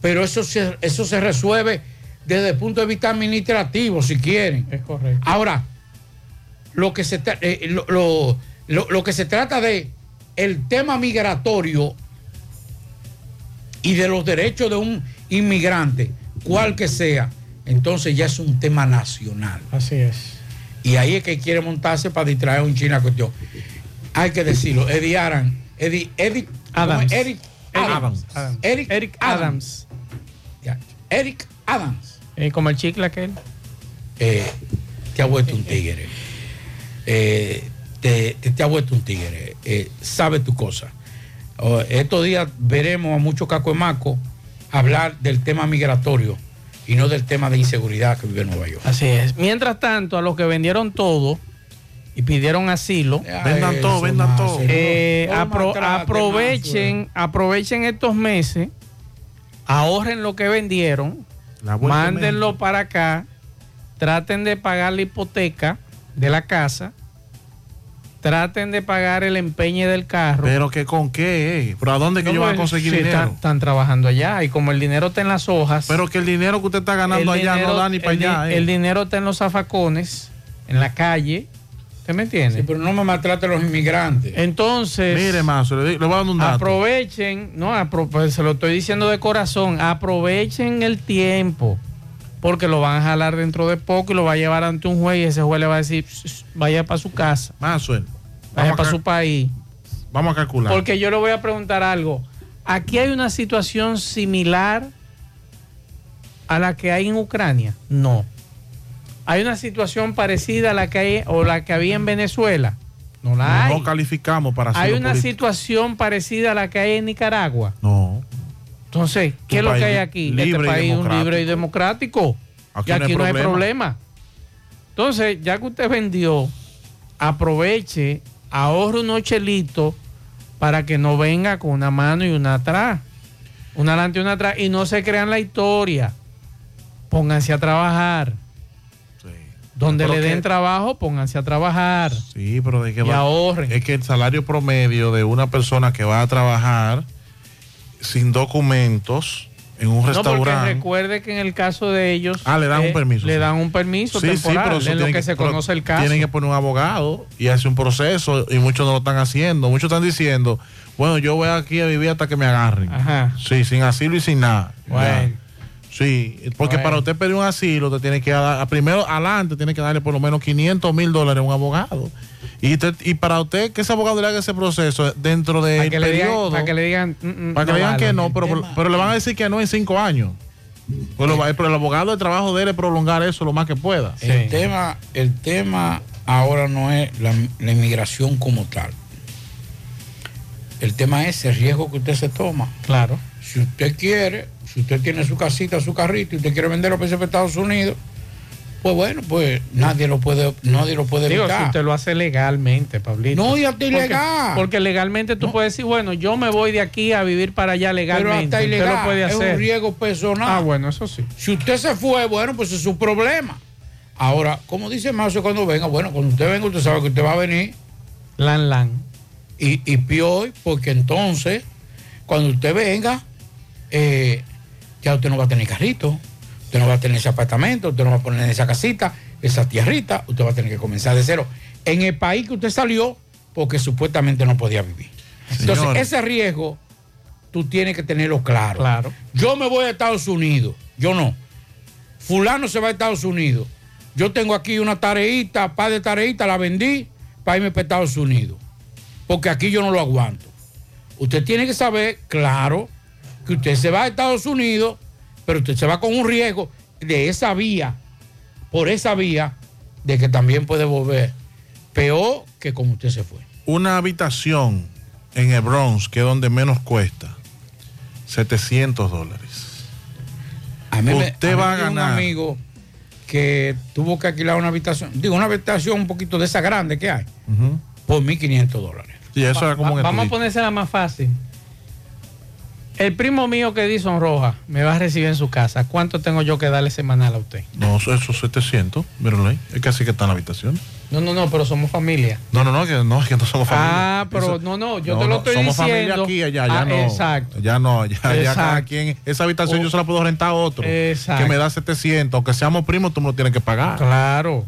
Speaker 6: Pero eso se, eso se resuelve desde el punto de vista administrativo, si quieren.
Speaker 5: Es correcto.
Speaker 6: Ahora, lo que se, eh, lo, lo- lo- lo que se trata de el tema migratorio y de los derechos de un inmigrante, cual que sea, entonces ya es un tema nacional.
Speaker 5: Así es.
Speaker 6: Y ahí es que quiere montarse para distraer a un china cuestión. Hay que decirlo, Eddie Aran, Eddie, Eddie ¿cómo
Speaker 5: Adams.
Speaker 6: Eric Adams.
Speaker 5: Adams.
Speaker 6: Eric,
Speaker 5: Eric
Speaker 6: Adams.
Speaker 5: Adams.
Speaker 6: Eric Adams.
Speaker 5: Eh, como el chicle aquel.
Speaker 6: Eh, te ha vuelto un tigre. Eh, te, te- te ha vuelto un tigre. Eh, sabe tu cosa. Oh, estos días veremos a muchos cacoemacos hablar del tema migratorio y no del tema de inseguridad que vive Nueva York.
Speaker 5: Así es. Mientras tanto, a los que vendieron todo y pidieron asilo,
Speaker 7: Vendan todo, vendan todo.
Speaker 5: eh, apro- aprovechen, aprovechen estos meses, ahorren lo que vendieron, mándenlo para acá, traten de pagar la hipoteca de la casa, traten de pagar el empeñe del carro.
Speaker 7: Pero que con qué, eh? ¿Pero a dónde que
Speaker 5: No,
Speaker 7: yo voy a conseguir
Speaker 5: sí,
Speaker 7: dinero?
Speaker 5: Están, están trabajando allá y como el dinero está en las hojas.
Speaker 7: Pero que el dinero que usted está ganando allá no da ni para
Speaker 5: el
Speaker 7: allá. eh.
Speaker 5: El dinero está en los zafacones, en la calle. ¿Usted me entiende?
Speaker 6: Sí, pero no me maltrate a los inmigrantes.
Speaker 5: Entonces.
Speaker 7: Mire, Mazo, le, le voy a dar un dato.
Speaker 5: Aprovechen, no, apro- pues, se lo estoy diciendo de corazón, aprovechen el tiempo, porque lo van a jalar dentro de poco y lo va a llevar ante un juez y ese juez le va a decir, "Shh, shh, vaya para su casa,
Speaker 7: Mazo,
Speaker 5: vaya
Speaker 7: vamos a
Speaker 5: para su país.
Speaker 7: Vamos a calcular.
Speaker 5: Porque yo le voy a preguntar algo. Aquí hay una situación similar a la que hay en Ucrania. No. Hay una situación parecida a la que hay o la que había en Venezuela. No la hay.
Speaker 7: no calificamos para
Speaker 5: Hay una
Speaker 7: político.
Speaker 5: situación parecida a la que hay en Nicaragua.
Speaker 7: No.
Speaker 5: Entonces, ¿qué es lo que hay aquí?
Speaker 7: libre y
Speaker 5: este país es un libre y democrático.
Speaker 7: Aquí
Speaker 5: y
Speaker 7: no hay
Speaker 5: aquí no hay
Speaker 7: problema.
Speaker 5: problema. Entonces, ya que usted vendió, aproveche, ahorre unos chelitos para que no venga con una mano y una atrás. Una adelante y una atrás. Y no se crean la historia. Pónganse a trabajar. Donde
Speaker 7: Pero
Speaker 5: le den
Speaker 7: que-
Speaker 5: trabajo, pónganse a trabajar.
Speaker 7: Sí, pero de que
Speaker 5: Y ahorren.
Speaker 7: Es que el salario promedio de una persona que va a trabajar sin documentos en un
Speaker 5: No, porque
Speaker 7: restaurante.
Speaker 5: recuerde que en el caso de ellos.
Speaker 7: Ah, le dan un permiso,
Speaker 5: Le
Speaker 7: sí.
Speaker 5: dan un permiso temporal,
Speaker 7: eso
Speaker 5: en lo que, se
Speaker 7: pero
Speaker 5: conoce el caso.
Speaker 7: Tienen que poner un abogado y hacer un proceso y muchos no lo están haciendo. Muchos están diciendo, bueno, yo voy aquí a vivir hasta que me agarren.
Speaker 5: Ajá.
Speaker 7: Sí, sin asilo y sin nada.
Speaker 5: Bueno.
Speaker 7: Sí, porque
Speaker 5: Bueno.
Speaker 7: para usted pedir un asilo, usted tiene que dar, primero adelante, tiene que darle por lo menos 500 mil dólares a un abogado. Y, te- y para usted que ese abogado le haga ese proceso dentro del
Speaker 5: digan,
Speaker 7: periodo,
Speaker 5: para que le digan, mm, mm,
Speaker 7: para que
Speaker 5: no
Speaker 7: le digan
Speaker 5: vale.
Speaker 7: que no, pero, pero le van a decir que no en cinco años. Pues lo va- pero el abogado, el trabajo de él es prolongar eso lo más que pueda.
Speaker 6: El tema, el tema ahora no es la, la inmigración como tal. El tema es el riesgo que usted se toma.
Speaker 5: Claro.
Speaker 6: Si usted quiere, si usted tiene su casita, su carrito y usted quiere venderlo para Estados Unidos, pues bueno, pues nadie lo puede, nadie lo puede
Speaker 5: Digo, si
Speaker 6: evitar.
Speaker 5: usted lo hace legalmente, Pablito.
Speaker 6: No, y hasta ilegal.
Speaker 5: Porque, legalmente tú puedes decir, bueno, yo me voy de aquí a vivir para allá
Speaker 6: Pero
Speaker 5: legalmente.
Speaker 6: hasta
Speaker 5: Usted
Speaker 6: ilegal.
Speaker 5: lo puede
Speaker 6: Es
Speaker 5: hacer.
Speaker 6: un riesgo personal.
Speaker 5: Ah, bueno, eso sí.
Speaker 6: Si usted se fue, bueno, pues es su problema. Ahora, como dice Mazo cuando venga, bueno, cuando usted venga, usted sabe que usted va a venir.
Speaker 5: Lan Lan.
Speaker 6: Y, y peor, porque entonces, cuando usted venga, eh, ya usted no va a tener carrito, usted no va a tener ese apartamento, usted no va a poner esa casita, esa tierrita, usted va a tener que comenzar de cero. En el país que usted salió, porque supuestamente no podía vivir. Entonces, ese riesgo, tú tienes que tenerlo claro.
Speaker 5: Claro.
Speaker 6: Yo me voy a Estados Unidos, yo no. Fulano se va a Estados Unidos. Yo tengo aquí una tareita, par de tareitas, la vendí para irme para Estados Unidos. Porque aquí yo no lo aguanto. Usted tiene que saber, claro, que usted se va a Estados Unidos, pero usted se va con un riesgo de esa vía, por esa vía, de que también puede volver peor que como usted se fue.
Speaker 7: Una habitación en el Bronx, que es donde menos cuesta, 700 dólares.
Speaker 6: A mí me-
Speaker 7: Usted
Speaker 6: mí
Speaker 7: va a
Speaker 6: me
Speaker 7: ganar.
Speaker 6: Un amigo que tuvo que alquilar una habitación, digo, una habitación un poquito de esa grande que hay,
Speaker 7: Ujú.
Speaker 6: por 1.500 dólares.
Speaker 7: Y eso era como
Speaker 5: Va- vamos a ponérsela más fácil. El primo mío que dice Roja me va a recibir en su casa. ¿Cuánto tengo yo que darle semanal a usted?
Speaker 7: No, eso esos 700, míralo ahí. Es que así que está en la habitación.
Speaker 5: No, no, no, pero somos familia.
Speaker 7: No, no, no, que no, que no somos familia.
Speaker 5: Ah, pero
Speaker 7: Eso-
Speaker 5: no, no, yo
Speaker 7: No,
Speaker 5: te lo estoy
Speaker 7: somos
Speaker 5: diciendo.
Speaker 7: familia aquí, allá, ya
Speaker 5: Ah,
Speaker 7: no.
Speaker 5: Exacto.
Speaker 7: Ya no, ya, ya
Speaker 5: Exacto.
Speaker 7: cada quien. Esa habitación
Speaker 5: O-
Speaker 7: yo se la puedo rentar a otro.
Speaker 5: Exacto.
Speaker 7: Que me da 700. Aunque seamos primos, tú me lo tienes que pagar.
Speaker 5: Claro.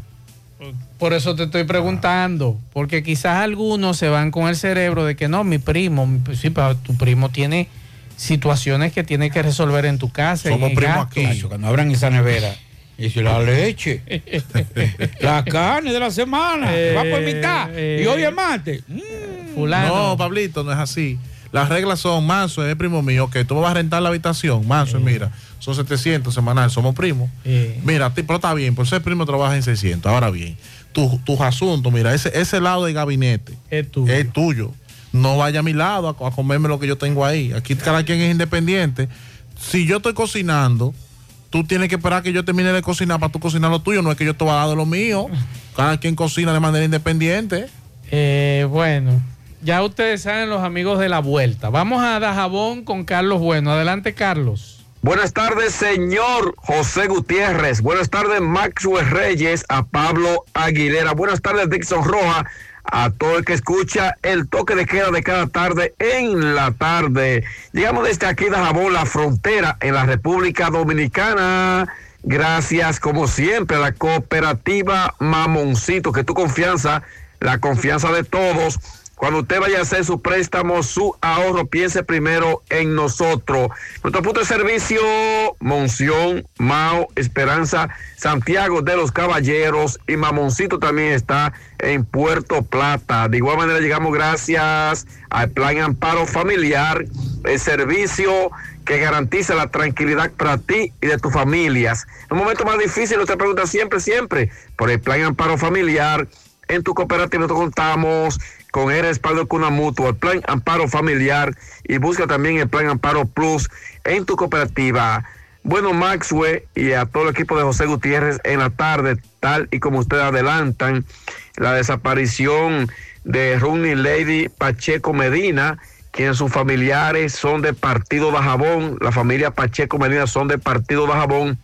Speaker 5: Por eso te estoy preguntando, porque quizás algunos se van con el cerebro de que no, mi primo, mi- sí, pero tu primo tiene situaciones que tiene que resolver en tu casa.
Speaker 6: Somos primos aquí. Cuando abran esa nevera, y si la leche, la carne de la semana, va por mitad. y hoy es martes.
Speaker 7: No, Pablito, no es así. Las reglas son, Manso es primo mío, que tú me vas a rentar la habitación. Manso, mira, son 700 semanal, somos primos. Mira, pero está bien, por ser primo trabajas en 600. Ahora bien, tu- tus asuntos, mira, ese, ese lado del gabinete
Speaker 5: es tuyo.
Speaker 7: Es tuyo. No vaya a mi lado a, a comerme lo que yo tengo ahí. Aquí cada quien es independiente. Si yo estoy cocinando, tú tienes que esperar que yo termine de cocinar para tú cocinar lo tuyo. No es que yo te voy a dar de lo mío. Cada quien cocina de manera independiente.
Speaker 5: Eh, bueno, ya ustedes saben los amigos de la vuelta. Vamos a Dajabón con Carlos Bueno. Adelante, Carlos.
Speaker 11: Buenas tardes, señor José Gutiérrez. Buenas tardes, Maxwell Reyes, a Pablo Aguilera. Buenas tardes, Dixon Roja, a todo el que escucha el toque de queda de cada tarde en la tarde. Llegamos desde aquí de Jabón, la frontera en la República Dominicana. Gracias, como siempre, a la cooperativa Mamoncito, que tu confianza, la confianza de todos. Cuando usted vaya a hacer su préstamo, su ahorro, piense primero en nosotros. Nuestro punto de servicio, Monción, Mao, Esperanza, Santiago de los Caballeros y Mamoncito también está en Puerto Plata. De igual manera llegamos gracias al Plan Amparo Familiar, el servicio que garantiza la tranquilidad para ti y de tus familias. En un momento más difícil, usted pregunta siempre, siempre, por el Plan Amparo Familiar. En tu cooperativa nosotros contamos con el respaldo Cuna Mutua, el Plan Amparo Familiar y busca también el Plan Amparo Plus en tu cooperativa. Bueno, Maxwell y a todo el equipo de José Gutiérrez en la tarde, tal y como ustedes adelantan, la desaparición de Rooney Lady Pacheco Medina, quienes sus familiares son de Partido Bajabón, la familia Pacheco Medina son de Partido Bajabón,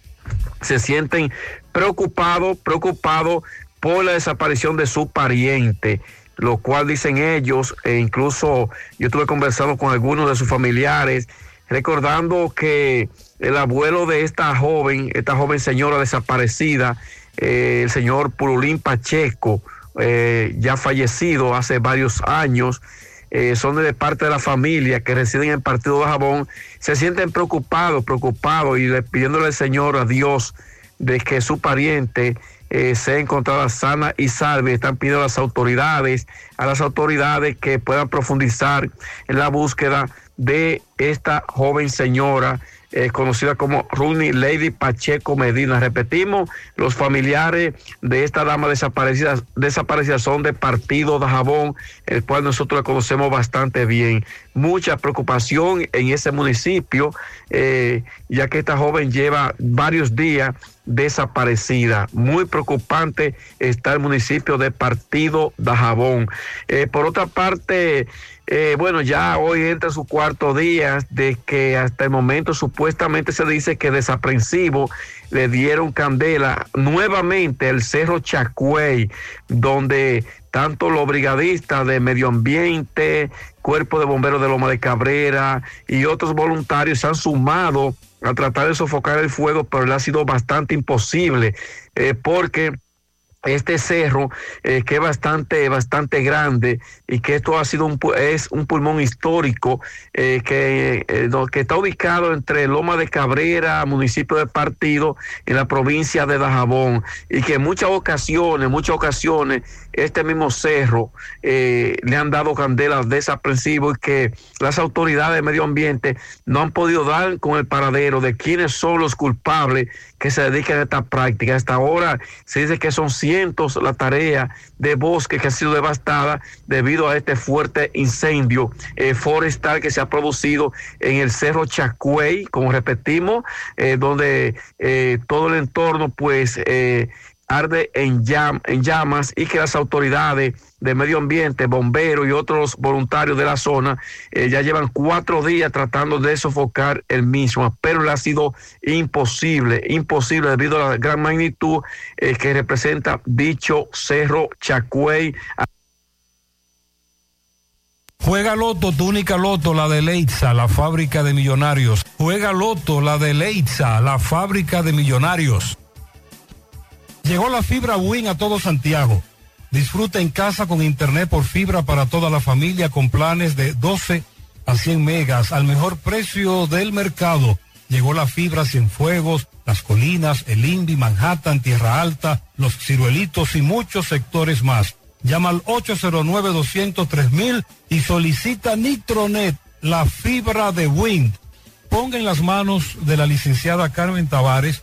Speaker 11: se sienten preocupados, preocupados por la desaparición de su pariente, lo cual dicen ellos, e incluso yo estuve conversando con algunos de sus familiares, recordando que el abuelo de esta joven, esta joven señora desaparecida, eh, el señor Purulín Pacheco, eh, ya fallecido hace varios años, eh, son de parte de la familia que residen en el Partido de Jabón, se sienten preocupados, preocupados y le- pidiéndole al Señor, a Dios, de que su pariente eh, sea encontrada sana y salve. Están pidiendo a las autoridades, a las autoridades que puedan profundizar en la búsqueda de esta joven señora eh, conocida como Rooney Lady Pacheco Medina. Repetimos, los familiares de esta dama desaparecida, desaparecida son de Partido de Jabón, el cual nosotros la conocemos bastante bien. Mucha preocupación en ese municipio, eh, ya que esta joven lleva varios días desaparecida. Muy preocupante está el municipio de Partido de Jabón. Eh, por otra parte, eh, bueno, ya hoy entra su cuarto día de que hasta el momento supuestamente se dice que desaprensivo le dieron candela nuevamente el Cerro Chacuey, donde tanto los brigadistas de medio ambiente, cuerpo de bomberos de Loma de Cabrera y otros voluntarios se han sumado a tratar de sofocar el fuego, pero le ha sido bastante imposible eh, porque este cerro eh, que es bastante bastante grande y que esto ha sido un es un pulmón histórico eh, que, que está ubicado entre Loma de Cabrera municipio de Partido en la provincia de Dajabón y que en muchas ocasiones muchas ocasiones este mismo cerro le han dado candelas desaprensivos y que las autoridades de medio ambiente no han podido dar con el paradero de quiénes son los culpables que se dedican a esta práctica. Hasta ahora se dice que son la tarea de bosque que ha sido devastada debido a este fuerte incendio eh, forestal que se ha producido en el Cerro Chacuey, como repetimos, eh, donde eh, todo el entorno pues arde en, llamas y que las autoridades de medio ambiente, bomberos y otros voluntarios de la zona eh, ya llevan cuatro días tratando de sofocar el mismo, pero le ha sido imposible, imposible debido a la gran magnitud eh, que representa dicho cerro Chacuey.
Speaker 12: Juega Loto, tu única Loto, la de Leitza, la fábrica de millonarios. Juega Loto, la de Leitza, la fábrica de millonarios. Llegó la fibra Win a todo Santiago. Disfruta en casa con internet por fibra para toda la familia con planes de 12 a 100 megas al mejor precio del mercado. Llegó la fibra Cienfuegos, Las Colinas, El Indy, Manhattan, Tierra Alta, Los Ciruelitos y muchos sectores más. Llama al 809-203 y solicita Nitronet, la fibra de Wind. Ponga en las manos de la licenciada Carmen Tavares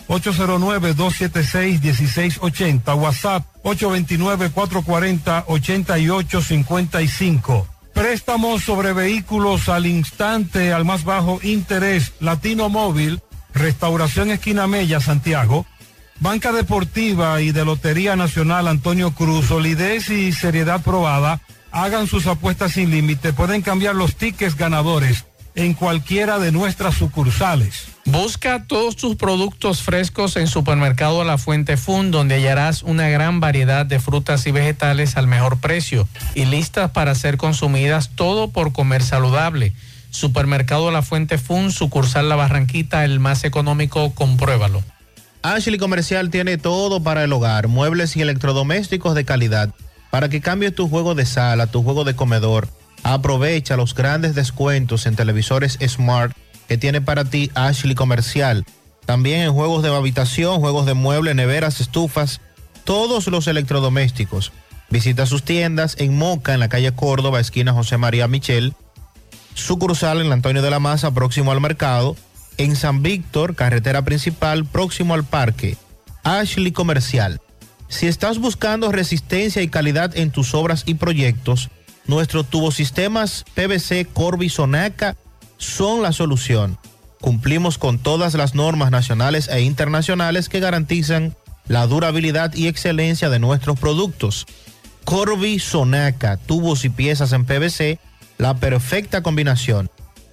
Speaker 12: 809-276-1680. WhatsApp 829-440-8855. Préstamos sobre vehículos al instante, al más bajo interés. Latino Móvil, Restauración Esquina Mella, Santiago. Banca Deportiva y de Lotería Nacional Antonio Cruz, solidez y seriedad probada. Hagan sus apuestas sin límite. Pueden cambiar los tickets ganadores en cualquiera de nuestras sucursales.
Speaker 5: Busca todos tus productos frescos en Supermercado La Fuente Fun, donde hallarás una gran variedad de frutas y vegetales al mejor precio y listas para ser consumidas, todo por comer saludable. Supermercado La Fuente Fun, sucursal La Barranquita, el más económico, compruébalo.
Speaker 13: Ashley Comercial tiene todo para el hogar, muebles y electrodomésticos de calidad, para que cambies tu juego de sala, tu juego de comedor Aprovecha los grandes descuentos en televisores Smart que tiene para ti Ashley Comercial. También en juegos de habitación, juegos de mueble, neveras, estufas, todos los electrodomésticos. Visita sus tiendas en Moca, en la calle Córdoba, esquina José María Michel. Sucursal en Antonio de la Maza, próximo al mercado. En San Víctor, carretera principal, próximo al parque. Ashley Comercial. Si estás buscando resistencia y calidad en tus obras y proyectos, Nuestros tubosistemas PVC Corby Sonaca son la solución. Cumplimos con todas las normas nacionales e internacionales que garantizan la durabilidad y excelencia de nuestros productos. Corby Sonaca, tubos y piezas en PVC, la perfecta combinación.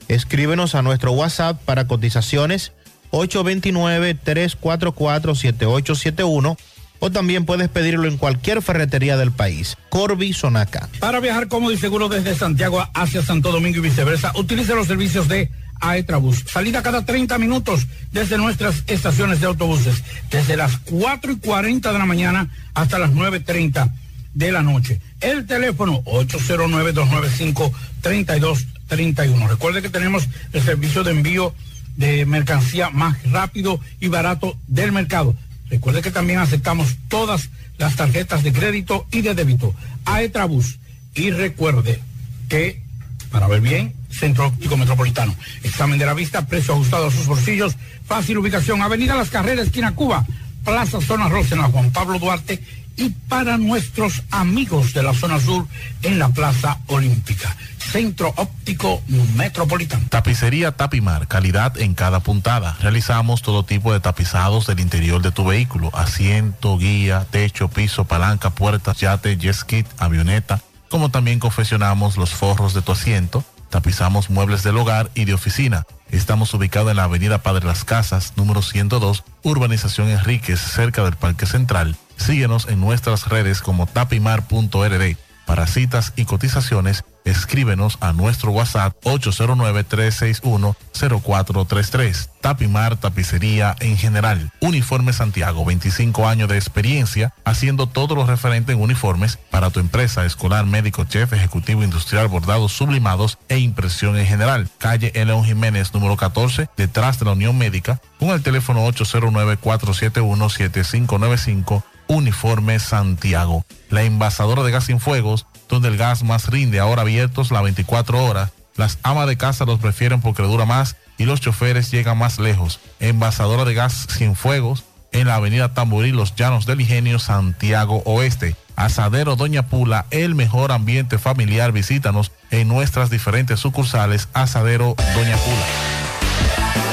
Speaker 13: Escríbenos a nuestro WhatsApp para cotizaciones 829-344-7871 o también puedes pedirlo en cualquier ferretería del país. Corby Sonaca.
Speaker 12: Para viajar cómodo y seguro desde Santiago hacia Santo Domingo y viceversa, utilice los servicios de Aetrabús. Salida cada 30 minutos desde nuestras estaciones de autobuses, desde las 4 y 40 de la mañana hasta las 9.30 de la noche. El teléfono 809-295-3231. Recuerde que tenemos el servicio de envío de mercancía más rápido y barato del mercado. Recuerde que también aceptamos todas las tarjetas de crédito y de débito. Aetrabús. Y recuerde que, para ver bien, Centro Óptico Metropolitano. Examen de la vista, precio ajustado a sus bolsillos, fácil ubicación, Avenida Las Carreras, esquina Cuba, Plaza Zona Rosa en la Juan Pablo Duarte y para nuestros amigos de la zona sur en la Plaza Olímpica. Centro Óptico Metropolitano.
Speaker 7: Tapicería Tapimar, calidad en cada puntada. Realizamos todo tipo de tapizados del interior de tu vehículo, asiento, guía, techo, piso, palanca, puertas, yate, jet ski, avioneta, como también confeccionamos los forros de tu asiento, tapizamos muebles del hogar y de oficina. Estamos ubicados en la avenida Padre Las Casas, número 102, Urbanización Enríquez, cerca del Parque Central. Síguenos en nuestras redes como tapimar.rd. Para citas y cotizaciones, escríbenos a nuestro WhatsApp 809-361-0433. Tapimar Tapicería en general. Uniforme Santiago, 25 años de experiencia haciendo todo lo referente en uniformes para tu empresa, escolar, médico, chef, ejecutivo, industrial, bordados, sublimados e impresión en general. Calle León Jiménez, número 14, detrás de la Unión Médica, con el teléfono 809-471-7595 Uniforme Santiago, la envasadora de gas sin fuegos, donde el gas más rinde, ahora abiertos las 24 horas. Las amas de casa los prefieren porque dura más y los choferes llegan más lejos. Envasadora de gas sin fuegos en la avenida Tamboril, Los Llanos del Ingenio, Santiago Oeste. Asadero Doña Pula, el mejor ambiente familiar. Visítanos en nuestras diferentes sucursales. Asadero Doña Pula.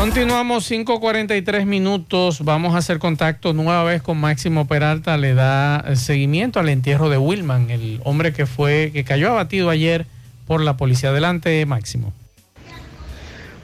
Speaker 5: Continuamos 5.43 minutos. Vamos a hacer contacto nueva vez con Máximo Peralta. Le da seguimiento al entierro de Wilman, el hombre que fue, que cayó abatido ayer por la policía. Adelante, Máximo.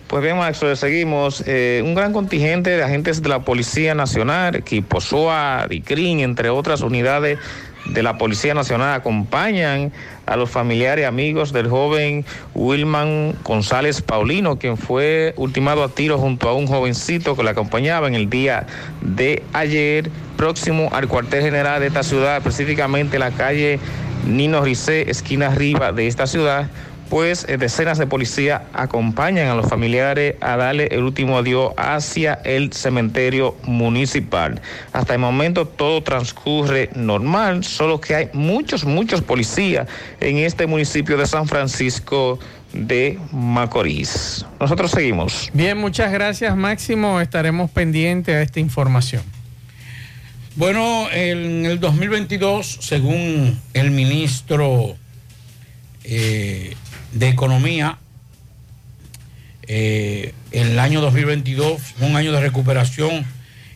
Speaker 9: Pues bien, Maxo, seguimos. Eh, un gran contingente de agentes de la Policía Nacional, equipo SOA, DICRIN, entre otras unidades de la Policía Nacional acompañan a los familiares y amigos del joven Wilman González Paulino, quien fue ultimado a tiro junto a un jovencito que le acompañaba en el día de ayer, próximo al cuartel general de esta ciudad, específicamente la calle Nino Ricé, esquina arriba de esta ciudad pues eh, decenas de policías acompañan a los familiares a darle el último adiós hacia el cementerio municipal. Hasta el momento todo transcurre normal, solo que hay muchos, muchos policías en este municipio de San Francisco de Macorís. Nosotros seguimos.
Speaker 5: Bien, muchas gracias Máximo. Estaremos pendientes a esta información.
Speaker 6: Bueno, en el 2022, según el ministro eh, de Economía, eh, el año 2022 fue un año de recuperación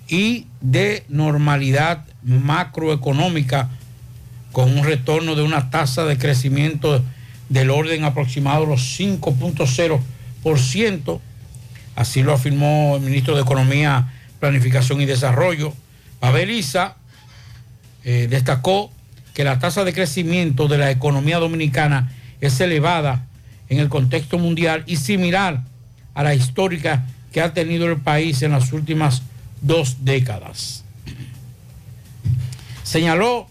Speaker 6: y de normalidad macroeconómica con un retorno de una tasa de crecimiento del orden aproximado de los 5.0%. Así lo afirmó el ministro de Economía, Planificación y Desarrollo. Abeliza eh, destacó que la tasa de crecimiento de la economía dominicana es elevada en el contexto mundial y similar a la histórica que ha tenido el país en las últimas dos décadas. Señaló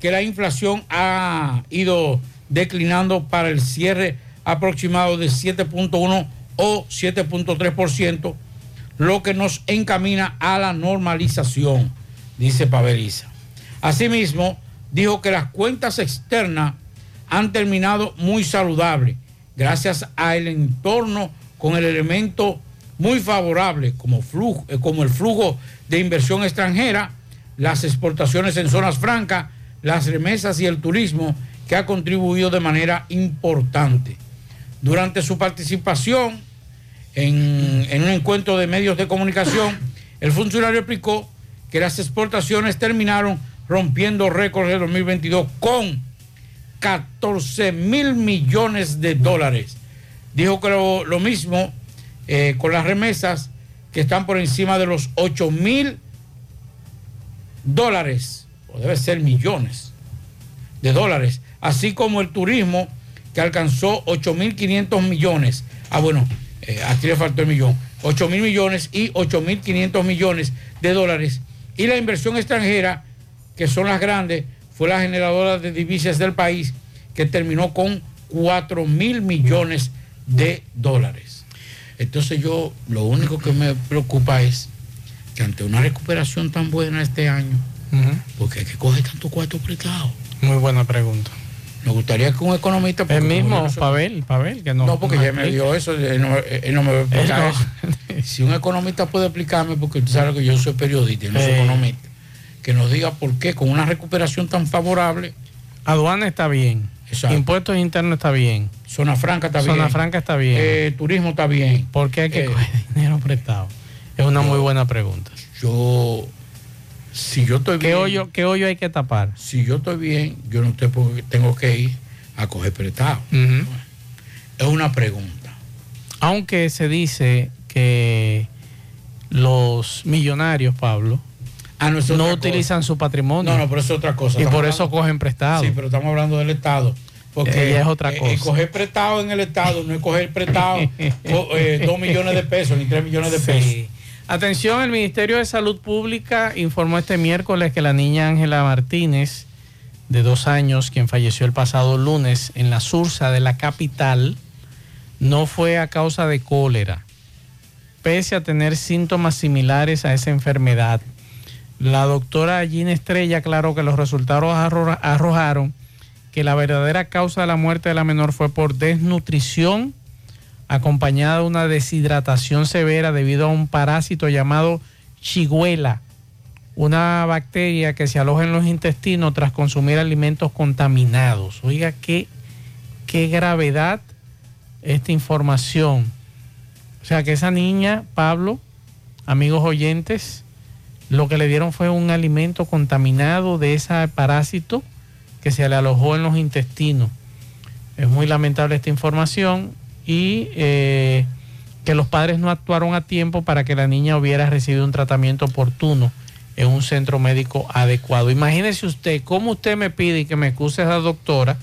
Speaker 6: que la inflación ha ido declinando para el cierre aproximado de 7.1 o 7.3%, lo que nos encamina a la normalización, dice Paveliza. Asimismo, dijo que las cuentas externas han terminado muy saludables gracias al entorno con el elemento muy favorable como, flujo, eh, como el flujo de inversión extranjera, las exportaciones en zonas francas, las remesas y el turismo que ha contribuido de manera importante. Durante su participación en, en un encuentro de medios de comunicación, el funcionario explicó que las exportaciones terminaron rompiendo récords de 2022 con 14 mil millones de dólares. Dijo que lo, mismo eh, con las remesas que están por encima de los 8 mil dólares, o debe ser millones de dólares, así como el turismo que alcanzó 8.500 millones. Ah, bueno, eh, aquí le faltó el millón. 8.000 millones y 8.500 millones de dólares. Y la inversión extranjera, que son las grandes, fue la generadora de divisas del país, que terminó con 4.000 millones de dólares. Entonces yo lo único que me preocupa es que ante una recuperación tan buena este año, porque hay que coger tanto cuarto prestado.
Speaker 5: Muy buena pregunta.
Speaker 6: Me gustaría que un economista...
Speaker 5: El mismo Pavel, Pavel, que no.
Speaker 6: no, porque
Speaker 5: no
Speaker 6: ya me dio eso, él no, él no me va a explicar eso. Si un economista puede explicarme, porque tú sabes que yo soy periodista no soy
Speaker 5: Eh.
Speaker 6: economista, que nos diga por qué con una recuperación tan favorable,
Speaker 5: Aduana está bien.
Speaker 6: Exacto.
Speaker 5: Impuestos internos está bien.
Speaker 6: Zona Franca está bien.
Speaker 5: Zona Franca está bien.
Speaker 6: eh, turismo está bien.
Speaker 5: ¿Por qué hay que
Speaker 6: eh,
Speaker 5: coger dinero prestado? Es una muy buena pregunta.
Speaker 6: Yo, si yo estoy
Speaker 5: ¿Qué
Speaker 6: bien,
Speaker 5: hoyo, ¿Qué hoyo hay que tapar?
Speaker 6: si yo estoy bien, yo no tengo, que ir a coger prestado. Es una pregunta.
Speaker 5: Aunque se dice que los millonarios, Pablo,
Speaker 6: Ah, no,
Speaker 5: utilizan su patrimonio.
Speaker 6: No, no, pero eso es otra cosa.
Speaker 5: Y
Speaker 6: Estamos
Speaker 5: por eso
Speaker 6: hablando-
Speaker 5: cogen prestado.
Speaker 6: Sí, pero estamos hablando del Estado. Porque
Speaker 5: Ella es otra
Speaker 6: eh,
Speaker 5: cosa.
Speaker 6: eh, coger prestado en el Estado no es coger prestado eh, dos millones de pesos ni tres millones de
Speaker 5: Sí.
Speaker 6: pesos.
Speaker 5: Atención, el Ministerio de Salud Pública informó este miércoles que la niña Ángela Martínez, de dos años, quien falleció el pasado lunes en la Sursa de la capital, no fue a causa de cólera, pese a tener síntomas similares a esa enfermedad. La doctora Gina Estrella aclaró que los resultados arro- arrojaron que la verdadera causa de la muerte de la menor fue por desnutrición acompañada de una deshidratación severa debido a un parásito llamado chigüela, una bacteria que se aloja en los intestinos tras consumir alimentos contaminados. Oiga, qué, qué gravedad esta información. O sea que esa niña, Pablo, amigos oyentes, lo que le dieron fue un alimento contaminado de ese parásito que se le alojó en los intestinos. Es muy lamentable esta información y eh, que los padres no actuaron a tiempo para que la niña hubiera recibido un tratamiento oportuno en un centro médico adecuado. Imagínese usted cómo usted me pide que me excuse a la doctora.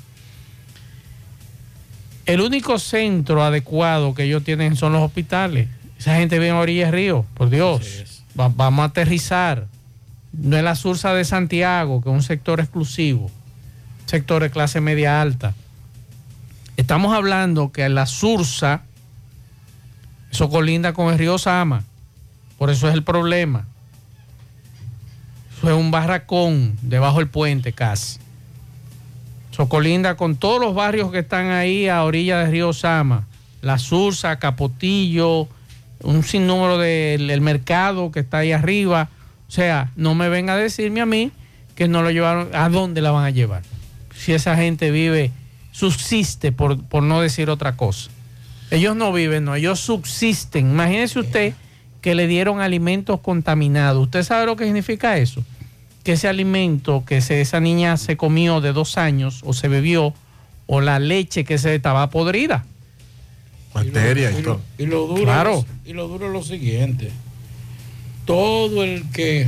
Speaker 5: El único centro adecuado que ellos tienen son los hospitales. Esa gente vive en orillas del río, por Dios. Va- vamos a aterrizar. No es la Sursa de Santiago, que es un sector exclusivo, sector de clase media alta. Estamos hablando que la Sursa, eso colinda con el río Sama. Por eso es el problema. Eso es un barracón debajo del puente casi. Eso colinda con todos los barrios que están ahí a orilla del río Sama. La Sursa, Capotillo, un sinnúmero del mercado que está ahí arriba. O sea, no me venga a decirme a mí que no lo llevaron. ¿A dónde la van a llevar? Si esa gente vive, subsiste, por, por no decir otra cosa. Ellos no viven, no, ellos subsisten. Imagínese usted que le dieron alimentos contaminados. ¿Usted sabe lo que significa eso? Que ese alimento que se- esa niña se comió de dos años o se bebió, o la leche que se estaba podrida.
Speaker 7: Bacterias y
Speaker 6: Y lo,
Speaker 7: todo.
Speaker 6: y lo duro
Speaker 5: Claro.
Speaker 6: es, y lo duro es lo siguiente. Todo el que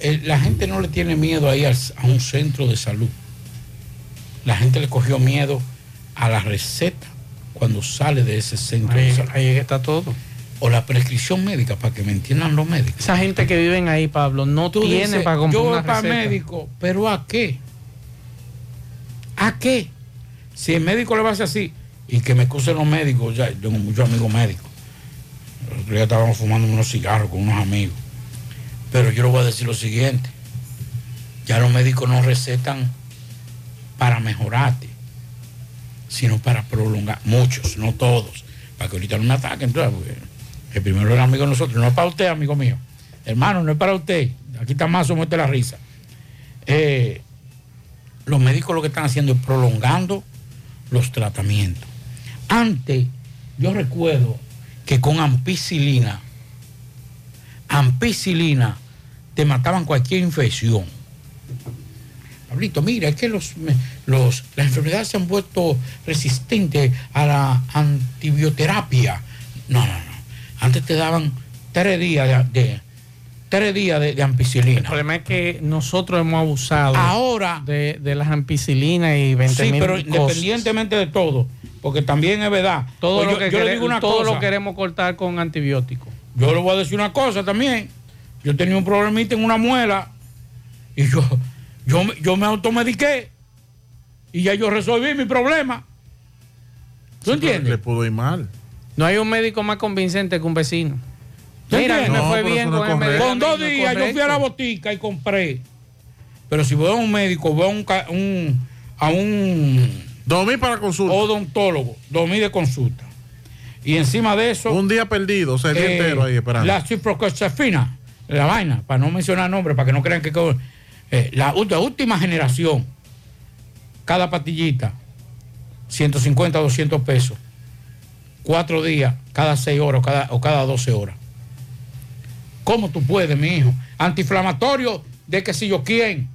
Speaker 6: el- la gente no le tiene miedo a ir al- a un centro de salud. La gente le cogió miedo a la receta cuando sale de ese centro
Speaker 5: Ahí,
Speaker 6: de salud.
Speaker 5: ahí está todo.
Speaker 6: O la prescripción médica, para que me entiendan los médicos.
Speaker 5: Esa gente que viven ahí, Pablo, no
Speaker 6: Tú
Speaker 5: tiene
Speaker 6: dices,
Speaker 5: para comprar
Speaker 6: yo voy para médico, pero ¿a qué? ¿A qué? Si el médico le va a hacer así, y que me excusen los médicos, ya tengo muchos amigos médicos. El otro día estábamos fumando unos cigarros con unos amigos. Pero yo le voy a decir lo siguiente. Ya los médicos no recetan para mejorarte, sino para prolongar. Muchos, no todos. Para que ahorita no me ataquen. porque el primero era amigo de nosotros. No es para usted, amigo mío. Hermano, no es para usted. Aquí está más o muerte la risa. Eh, los médicos lo que están haciendo es prolongando los tratamientos. Antes, yo recuerdo que con ampicilina, ampicilina, te mataban cualquier infección. Pablito, mira, es que los, los, las enfermedades se han vuelto resistentes a la antibioterapia. No, no, no. Antes te daban tres días de- tres días de, de ampicilina.
Speaker 5: El problema es que nosotros hemos abusado
Speaker 6: Ahora-
Speaker 5: de, de las ampicilinas y 20
Speaker 6: Sí,
Speaker 5: mil
Speaker 6: pero
Speaker 5: cosas.
Speaker 6: independientemente de todo, porque también es verdad.
Speaker 5: Todo,
Speaker 6: Pues
Speaker 5: lo,
Speaker 6: yo,
Speaker 5: que
Speaker 6: yo le
Speaker 5: quere-
Speaker 6: digo una
Speaker 5: todo
Speaker 6: cosa.
Speaker 5: lo queremos cortar con antibióticos.
Speaker 6: Yo le voy a decir una cosa también. Yo tenía un problemita en una muela y yo, yo, me- yo me automediqué y ya yo resolví mi problema. ¿Tú entiendes?
Speaker 7: Le pudo ir mal.
Speaker 5: No hay un médico más convincente que un vecino.
Speaker 6: ¿Tú
Speaker 5: Mira, me fue bien con el médico.
Speaker 6: Con dos
Speaker 5: No
Speaker 6: días yo fui a la botica y compré. Pero si voy a un médico, voy a un, un- a un
Speaker 7: Dormí para consulta.
Speaker 6: odontólogo, dormí de consulta. Y encima de eso.
Speaker 7: Un día perdido, o sea, el día
Speaker 6: eh,
Speaker 7: entero ahí esperando.
Speaker 6: La ciprofloxacina, la vaina, para no mencionar nombres, para que no crean que. eh, la, última generación, cada patillita, 150, 200 pesos. Cuatro días, cada seis horas o cada, o cada 12 horas. ¿Cómo tú puedes, mi hijo? Antiinflamatorio de que si yo quién.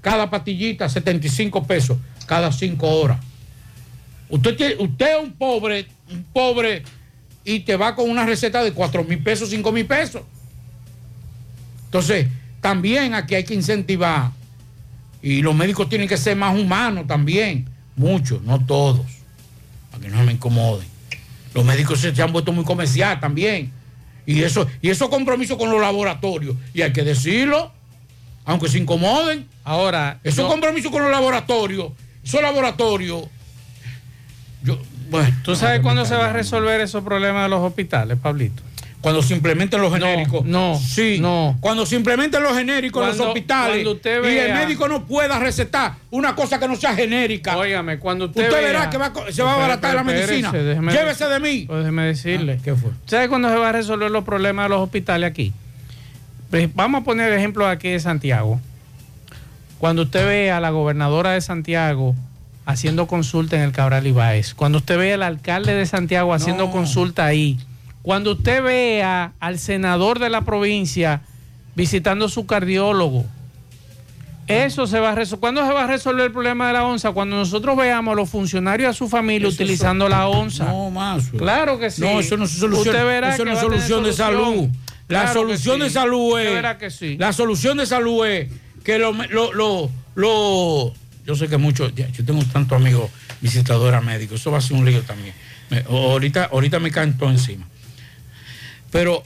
Speaker 6: Cada patillita, 75 pesos, cada cinco horas. Usted, usted es un pobre, un pobre, y te va con una receta de 4 mil pesos, 5 mil pesos. Entonces, también aquí hay que incentivar. Y los médicos tienen que ser más humanos también. Muchos, no todos. Para que no me incomoden. Los médicos se, se han vuelto muy comercial también. Y eso, y esos compromisos con los laboratorios. Y hay que decirlo, aunque se incomoden.
Speaker 5: Ahora,
Speaker 6: esos
Speaker 5: yo-
Speaker 6: compromisos con los laboratorios, esos laboratorios. Yo, bueno,
Speaker 5: ¿Tú sabes cuándo se va a resolver esos problemas de los hospitales, Pablito?
Speaker 6: Cuando se implementen los genéricos.
Speaker 5: No,
Speaker 6: sí.
Speaker 5: no.
Speaker 6: Cuando se implementen los genéricos en los hospitales y el médico no pueda recetar una cosa que no sea genérica.
Speaker 5: Óigame, cuando usted,
Speaker 6: Usted,
Speaker 5: vea-
Speaker 6: verá que va se va a abaratar la medicina.
Speaker 5: déjeme
Speaker 6: Llévese de mí.
Speaker 5: Pues déjeme decirle.
Speaker 6: Ah, ¿Qué fue?
Speaker 5: ¿Sabe cuándo se va a resolver los problemas de los hospitales aquí? Pues vamos a poner el ejemplo aquí de Santiago. Cuando usted ve a la gobernadora de Santiago haciendo consulta en el Cabral Ibáez, cuando usted ve al alcalde de Santiago haciendo consulta ahí, cuando usted vea al senador de la provincia visitando su cardiólogo, eso se va a resolver. ¿Cuándo se va a resolver el problema de la onza? Cuando nosotros veamos a los funcionarios de su familia
Speaker 6: Eso-
Speaker 5: utilizando la onza.
Speaker 6: No, más.
Speaker 5: Claro que sí.
Speaker 6: No, eso no es solución.
Speaker 5: Usted verá
Speaker 6: eso
Speaker 5: que
Speaker 6: no es
Speaker 5: a
Speaker 6: solución de salud. La
Speaker 5: Claro
Speaker 6: solución
Speaker 5: sí.
Speaker 6: de salud
Speaker 5: Usted
Speaker 6: es.
Speaker 5: verá que sí.
Speaker 6: La solución de salud es que lo, lo, lo, lo- yo sé que muchos, yo tengo tantos amigos visitadores médicos, eso va a ser un lío también. Me- ahorita, ahorita me caen todo encima. Pero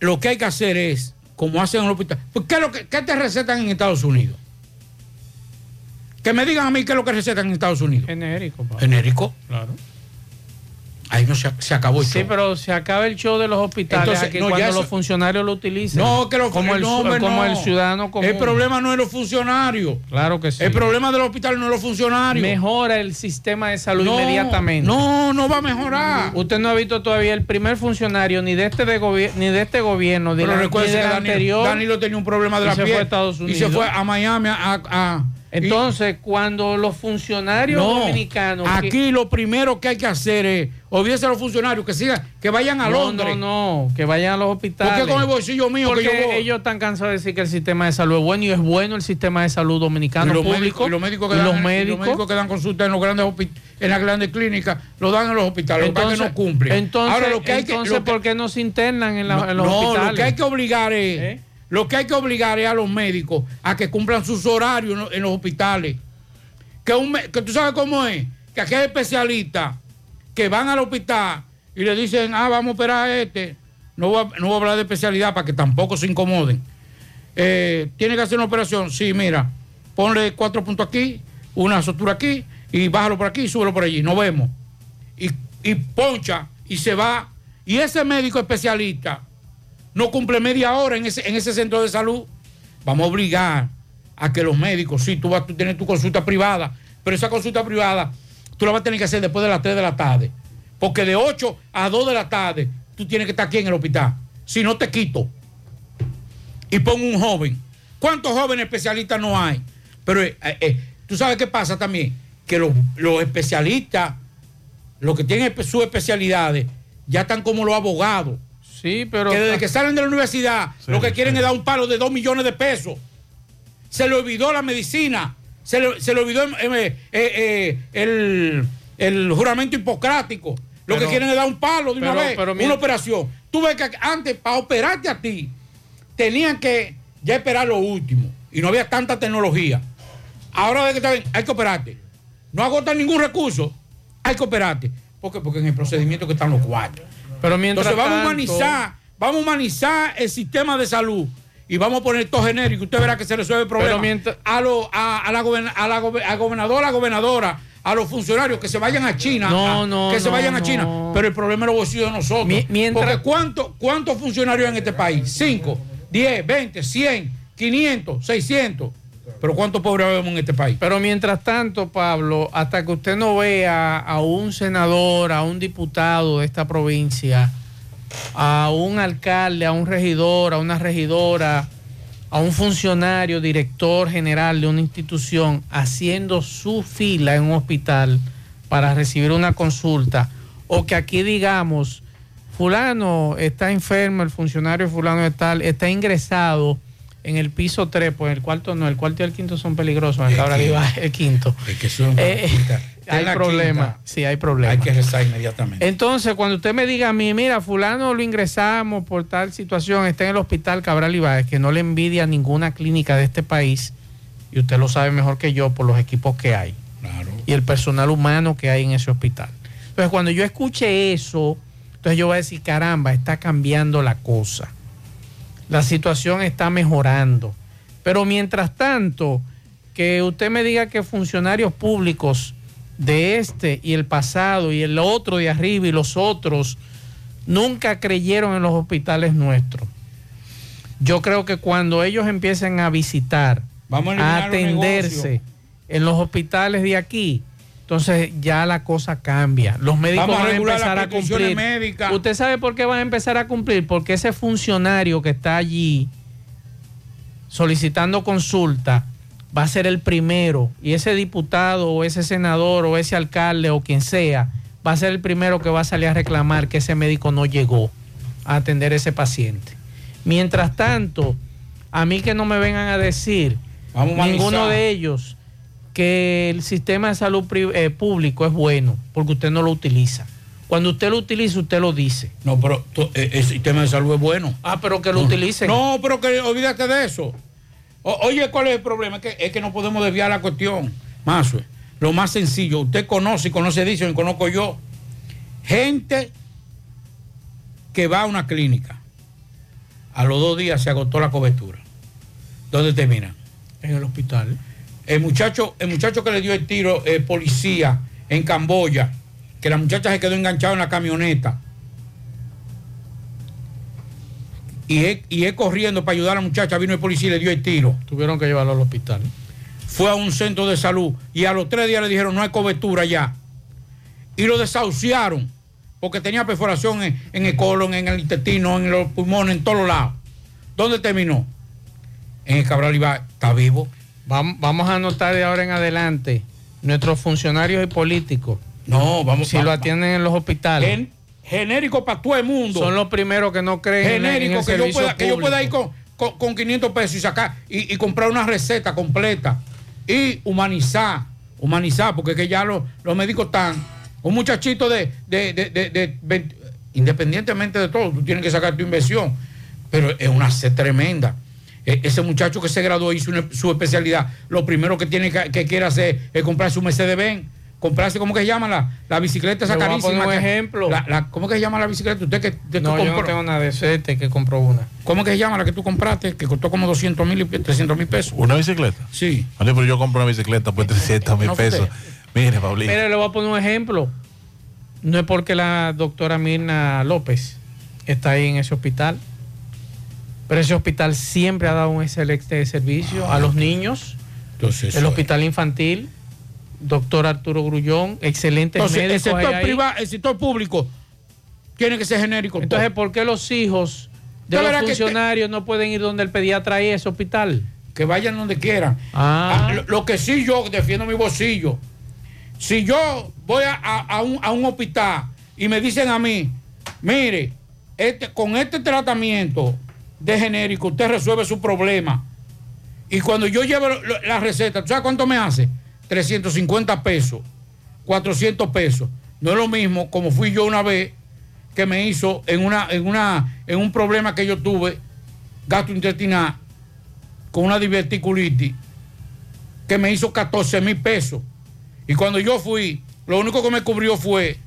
Speaker 6: lo que hay que hacer es, como hacen en el hospital, pues, ¿qué, es lo que, qué te recetan en Estados Unidos? Que me digan a mí qué es lo que recetan en Estados Unidos.
Speaker 5: Genérico.
Speaker 6: Genérico.
Speaker 5: Claro.
Speaker 6: Ahí no se, se acabó el
Speaker 5: Sí,
Speaker 6: show.
Speaker 5: pero se acaba el show de los hospitales
Speaker 6: Entonces,
Speaker 5: aquí
Speaker 6: no,
Speaker 5: cuando
Speaker 6: eso-
Speaker 5: los funcionarios lo utilicen.
Speaker 6: No, que lo,
Speaker 5: como el,
Speaker 6: no, hombre,
Speaker 5: como
Speaker 6: no.
Speaker 5: el ciudadano común.
Speaker 6: El problema no es los funcionarios.
Speaker 5: Claro que sí.
Speaker 6: El problema del hospital no es los funcionarios.
Speaker 5: Mejora el sistema de salud inmediatamente.
Speaker 6: No, no va a mejorar.
Speaker 5: Usted no ha visto todavía el primer funcionario ni de este de ni de este gobierno, ni,
Speaker 6: Pero
Speaker 5: la- ni
Speaker 6: que
Speaker 5: del
Speaker 6: Danilo,
Speaker 5: anterior.
Speaker 6: Danilo tenía un problema de
Speaker 5: y
Speaker 6: la
Speaker 5: se
Speaker 6: piel.
Speaker 5: fue a Estados
Speaker 6: Y
Speaker 5: Unidos.
Speaker 6: se fue a Miami a... a-
Speaker 5: Entonces, cuando los funcionarios
Speaker 6: No,
Speaker 5: dominicanos que-
Speaker 6: aquí lo primero que hay que hacer es, olvídese a los funcionarios, que sigan, que vayan a
Speaker 5: no,
Speaker 6: Londres.
Speaker 5: No, no, que vayan a los hospitales.
Speaker 6: ¿Por qué con el bolsillo mío que
Speaker 5: Porque
Speaker 6: yo voy?
Speaker 5: ellos están cansados de decir que el sistema de salud es bueno y es bueno el sistema de salud dominicano
Speaker 6: y los
Speaker 5: público.
Speaker 6: médicos, y los médicos que
Speaker 5: y
Speaker 6: dan,
Speaker 5: los
Speaker 6: y
Speaker 5: médicos.
Speaker 6: los médicos que dan consulta en los grandes en las grandes clínicas lo dan en los hospitales lo que pasa es que no cumplen
Speaker 5: Entonces,
Speaker 6: ahora lo que hay que
Speaker 5: entonces
Speaker 6: lo que-
Speaker 5: ¿por qué no se internan en, la-
Speaker 6: no,
Speaker 5: en los
Speaker 6: no,
Speaker 5: hospitales?
Speaker 6: lo que hay que obligar es
Speaker 5: ¿Eh?
Speaker 6: Lo que hay que obligar es a los médicos a que cumplan sus horarios en, los- hospitales. Que, un que tú sabes cómo es que aquí hay especialistas que van al hospital y le dicen ah vamos a operar a este no voy a, no a hablar de especialidad para que tampoco se incomoden. Eh, tiene que hacer una operación. Sí mira ponle cuatro puntos aquí una sutura aquí y bájalo por aquí y súbelo por allí. Nos vemos. Y, y poncha y se va. Y ese médico especialista no cumple media hora en ese, en ese centro de salud. Vamos a obligar a que los médicos, sí, tú vas a tener tu consulta privada, pero esa consulta privada tú la vas a tener que hacer después de las 3 de la tarde. Porque de 8 a 2 de la tarde tú tienes que estar aquí en el hospital. Si no te quito. Y pongo un joven. ¿Cuántos jóvenes especialistas no hay? Pero eh, eh, tú sabes qué pasa también. Que los, los especialistas, los que tienen sus especialidades, ya están como los abogados.
Speaker 5: Sí, pero.
Speaker 6: Que desde que salen de la universidad, lo que quieren es dar un palo de dos millones de pesos. Se le olvidó la medicina. Se le, se le olvidó eh, eh, eh, el, el juramento hipocrático. Lo
Speaker 5: Pero-
Speaker 6: que quieren es dar un palo de una
Speaker 5: pero-
Speaker 6: vez,
Speaker 5: pero
Speaker 6: una
Speaker 5: mira-
Speaker 6: operación. tú ves que antes, para operarte a ti, tenían que ya esperar lo último. Y no había tanta tecnología. Ahora de que está bien, hay que operarte. No agotan ningún recurso, hay que operarte. ¿Por qué? Porque en el procedimiento que están los cuatro.
Speaker 5: Pero mientras
Speaker 6: Entonces vamos a
Speaker 5: tanto-
Speaker 6: humanizar, vamos a humanizar el sistema de salud y vamos a poner todo genérico. Usted verá que se resuelve el problema.
Speaker 5: Pero mientras-
Speaker 6: a, lo- a, a la goberna- a la gobe- a gobernadora, a gobernadora, a los funcionarios que se vayan a China.
Speaker 5: No,
Speaker 6: a-
Speaker 5: no,
Speaker 6: Que se
Speaker 5: no,
Speaker 6: vayan a
Speaker 5: no.
Speaker 6: China. Pero el problema es los bolsillos de nosotros.
Speaker 5: Mi- mientras-
Speaker 6: Porque ¿cuánto- ¿cuántos funcionarios hay en este país? 5, 10, 20, 100, 500, 600. Pero ¿cuántos pobres vemos en este país?
Speaker 5: Pero mientras tanto, Pablo, hasta que usted no vea a un senador, a un diputado de esta provincia, a un alcalde, a un regidor, a una regidora, a un funcionario, director general de una institución haciendo su fila en un hospital para recibir una consulta, o que aquí digamos, fulano está enfermo, el funcionario fulano está ingresado en el piso 3, pues el cuarto no, el cuarto y el quinto son peligrosos, Cabra
Speaker 6: quinto.
Speaker 5: Liva, el quinto.
Speaker 6: Es que son
Speaker 5: Eh,
Speaker 6: quinta.
Speaker 5: hay problema,
Speaker 6: quinta,
Speaker 5: sí, hay problema.
Speaker 6: Hay que rezar inmediatamente.
Speaker 5: Entonces, cuando usted me diga a mí, mira, fulano lo ingresamos por tal situación, está en el hospital Cabral Ibáez, que no le envidia ninguna clínica de este país, y usted lo sabe mejor que yo por los equipos que hay y el personal humano que hay en ese hospital. Entonces, cuando yo escuche eso, entonces yo voy a decir, caramba, está cambiando la cosa. La situación está mejorando. Pero mientras tanto, que usted me diga que funcionarios públicos de este y el pasado y el otro de arriba y los otros nunca creyeron en los hospitales nuestros. Yo creo que cuando ellos empiecen a visitar,
Speaker 6: Vamos a
Speaker 5: a
Speaker 6: eliminar los
Speaker 5: atenderse en los hospitales de aquí, entonces ya la cosa cambia. Los médicos
Speaker 6: Vamos
Speaker 5: van a empezar a cumplir.
Speaker 6: médicas.
Speaker 5: ¿Usted sabe por qué van a empezar a cumplir? Porque ese funcionario que está allí solicitando consulta va a ser el primero y ese diputado o ese senador o ese alcalde o quien sea va a ser el primero que va a salir a reclamar que ese médico no llegó a atender a ese paciente. Mientras tanto, a mí que no me vengan a decir
Speaker 6: Vamos
Speaker 5: ninguno de ellos que el sistema de salud eh, público es bueno porque usted no lo utiliza. Cuando usted lo utiliza, usted lo dice.
Speaker 6: No, pero tú- eh, el sistema de salud es bueno.
Speaker 5: Ah, pero que lo utilicen.
Speaker 6: No, pero que olvídate de eso. O- oye, ¿cuál es el problema? Es que, es que no podemos desviar la cuestión. Más, lo más sencillo, usted conoce y conoce, dice, y conozco yo. Gente que va a una clínica. A los dos días se agotó la cobertura. ¿Dónde termina?
Speaker 5: En el hospital.
Speaker 6: El muchacho, el muchacho que le dio el tiro, el policía en Camboya, que la muchacha se quedó enganchada en la camioneta. Y él, y él corriendo para ayudar a la muchacha, vino el policía y le dio el tiro.
Speaker 5: Tuvieron que llevarlo al hospital.
Speaker 6: Fue a un centro de salud y a los tres días le dijeron no hay cobertura ya. Y lo desahuciaron porque tenía perforación en, en el colon, en el intestino, en los pulmones, en todos lados. ¿Dónde terminó? En el Cabral Iba, está vivo.
Speaker 5: Vam- Vamos a anotar de ahora en adelante nuestros funcionarios y políticos.
Speaker 6: No, vamos
Speaker 5: Si lo atienden en los hospitales.
Speaker 6: Gen- genérico para todo el mundo.
Speaker 5: Son los primeros que no creen en, en
Speaker 6: genérico
Speaker 5: el
Speaker 6: que yo,
Speaker 5: servicio
Speaker 6: pueda, que yo pueda ir con, con, con 500 pesos y sacar y, y comprar una receta completa y humanizar, humanizar, porque es que ya los, los médicos están, un muchachito de, de, de, de- de 20 independientemente de todo, tú tienes que sacar tu inversión, pero es una sed tremenda. E- Ese muchacho que se graduó hizo una- su especialidad, lo primero que tiene que, que quiere hacer es comprar su Mercedes Benz, comprarse, ¿cómo que se llama? La, la bicicleta esa
Speaker 5: Le voy a
Speaker 6: carísima.
Speaker 5: poner un
Speaker 6: que-
Speaker 5: ejemplo.
Speaker 6: la- la- ¿Cómo que se llama la bicicleta? Usted que, que tú
Speaker 5: No, yo no tengo nada de este que compró una.
Speaker 6: ¿Cómo que se llama la que tú compraste? Que costó como 200 mil y 300 mil pesos.
Speaker 7: ¿Una bicicleta?
Speaker 6: Sí.
Speaker 7: Vale, pero yo compro una bicicleta por 300 mil
Speaker 5: No,
Speaker 7: pesos. Mire, Pablito.
Speaker 5: Mire, le voy a poner un ejemplo. No es porque la doctora Mirna López está ahí en ese hospital, pero ese hospital siempre ha dado un excelente servicio a los niños.
Speaker 6: Entonces,
Speaker 5: el hospital infantil, doctor Arturo Grullón,
Speaker 6: el
Speaker 5: médicos
Speaker 6: sector privado, el sector público tiene que ser genérico.
Speaker 5: Entonces, ¿por qué los hijos de los
Speaker 6: verá que te-
Speaker 5: funcionarios no pueden ir donde el pediatra ahí, ese hospital?
Speaker 6: que vayan donde quieran.
Speaker 5: Ah.
Speaker 6: Ah, Lo, lo que sí yo defiendo mi bolsillo. Si yo voy a, a- a un, a un hospital y me dicen a mí, mire, este, con este tratamiento de genérico usted resuelve su problema. Y cuando yo llevo la receta, ¿tú sabes cuánto me hace? 350 pesos, 400 pesos. No es lo mismo como fui yo una vez que me hizo en, una, en, una, en un problema que yo tuve, gastrointestinal, con una diverticulitis, que me hizo 14 mil pesos. Y cuando yo fui, lo único que me cubrió fue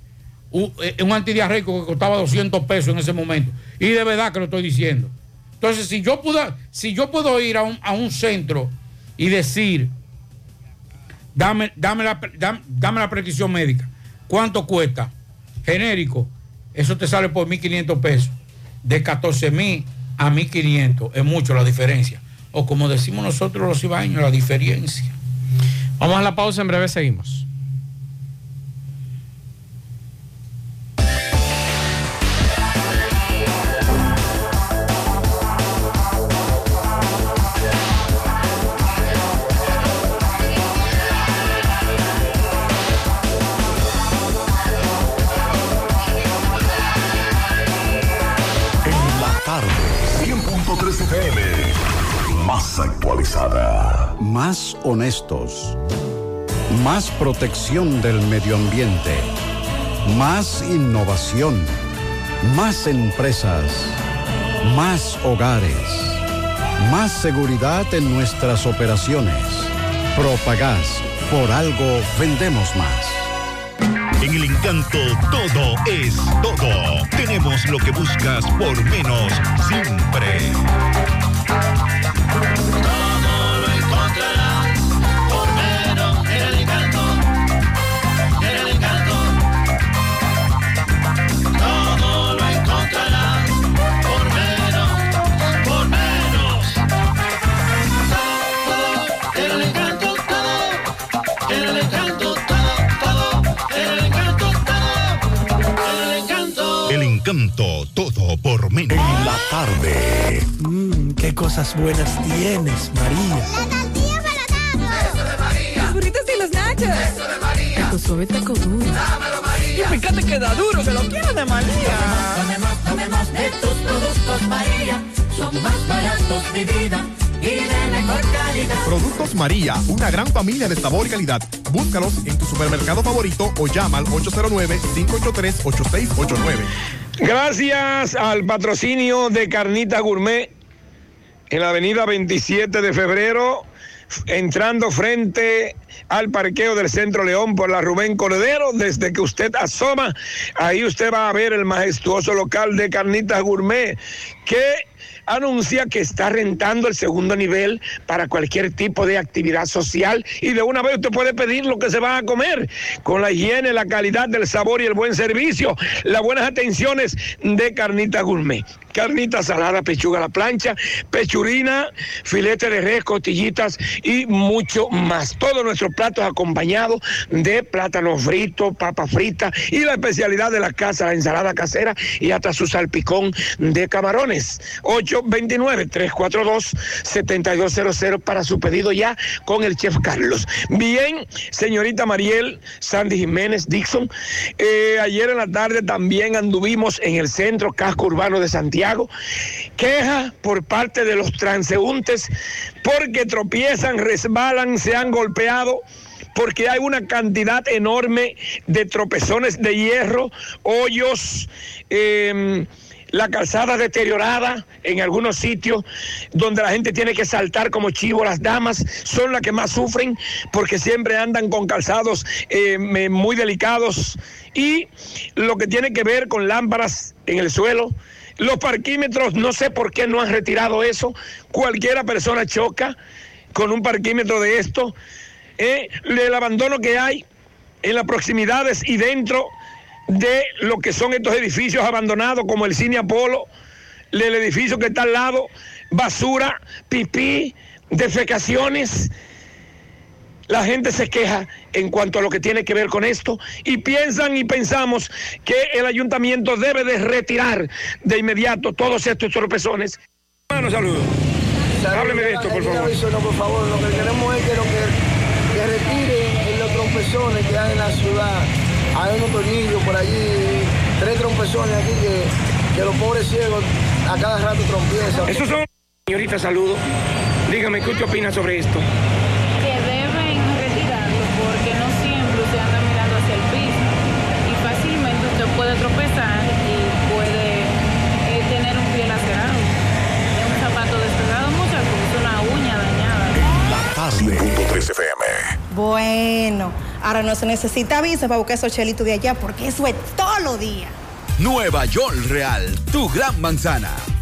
Speaker 6: un, eh, un antidiarreico que costaba 200 pesos en ese momento. Y de verdad que lo estoy diciendo. Entonces, si yo puedo, si yo puedo ir a un, a un centro y decir, dame, dame, la, dame, dame la prescripción médica, ¿cuánto cuesta? Genérico, eso te sale por 1.500 pesos. De 14.000 a 1.500 es mucho la diferencia. O como decimos nosotros los ibaños, la diferencia.
Speaker 5: Vamos a la pausa, en breve seguimos.
Speaker 8: Actualizada.
Speaker 14: Más honestos. Más protección del medio ambiente. Más innovación. Más empresas. Más hogares. Más seguridad en nuestras operaciones. Propagás. Por algo vendemos más.
Speaker 2: En el encanto todo es todo. Tenemos lo que buscas por menos siempre.
Speaker 15: Todo todo por menos. En
Speaker 8: la tarde.
Speaker 16: Mmm, qué cosas buenas tienes, María.
Speaker 15: Eso de María.
Speaker 17: Los burritos y los nachos.
Speaker 15: Eso de María.
Speaker 17: Tu suave taco duro.
Speaker 15: Dámelo, María.
Speaker 17: Y fíjate que da duro, que lo quiero de María.
Speaker 15: Tomemos, tomemos de tus productos, María. Son más baratos de vida y de mejor calidad.
Speaker 18: Productos María, una gran familia de sabor y calidad. Búscalos en tu supermercado favorito o llama al 809-583-8689.
Speaker 19: Gracias al patrocinio de Carnita Gourmet en la avenida 27 de febrero, entrando frente al parqueo del Centro León por la Rubén Cordero. Desde que usted asoma, ahí usted va a ver el majestuoso local de Carnitas Gourmet que anuncia que está rentando el segundo nivel para cualquier tipo de actividad social y de una vez usted puede pedir lo que se va a comer con la higiene, la calidad del sabor y el buen servicio, las buenas atenciones de Carnita Gourmet. Carnita salada, pechuga a la plancha, pechurina, filete de res, costillitas y mucho más. Todos nuestros platos acompañados de plátano frito, papa frita y la especialidad de la casa, la ensalada casera y hasta su salpicón de camarones. 829-342-7200 para su pedido ya con el chef Carlos. Bien, señorita Mariel, Sandy Jiménez, Dixon. eh, ayer en la tarde también anduvimos en el centro casco urbano de Santiago. Queja por parte de los transeúntes porque tropiezan, resbalan, se han golpeado porque hay una cantidad enorme de tropezones de hierro, hoyos, eh, la calzada deteriorada en algunos sitios donde la gente tiene que saltar como chivo. Las damas son las que más sufren porque siempre andan con calzados eh, me- muy delicados. Y lo que tiene que ver con lámparas en el suelo. Los parquímetros, no sé por qué no han retirado eso. Cualquiera persona choca con un parquímetro de esto. Eh, el abandono que hay en las proximidades y dentro de lo que son estos edificios abandonados, como el Cine Apolo, el edificio que está al lado, basura, pipí, defecaciones. La gente se queja en cuanto a lo que tiene que ver con esto y piensan y pensamos que el ayuntamiento debe de retirar de inmediato todos estos tropezones. Hermano, saludos. Hábleme de esto, por favor.
Speaker 20: No, por favor, lo que queremos es que, lo que, que retiren los trompezones que hay en la ciudad. Hay unos tornillos por allí, tres trompezones aquí que, que los pobres ciegos a cada rato trompiezan.
Speaker 19: Esos son... Señorita, saludo. Dígame, ¿qué usted opina sobre esto?
Speaker 21: puede tropezar y puede eh, tener un pie lacerado, un zapato despegado, muchas cosas, una uña dañada. La tarde. FM.
Speaker 20: Bueno, ahora no se necesita visa para buscar esos chelitos de allá porque eso es todo lo día.
Speaker 22: Nueva York Real, tu gran manzana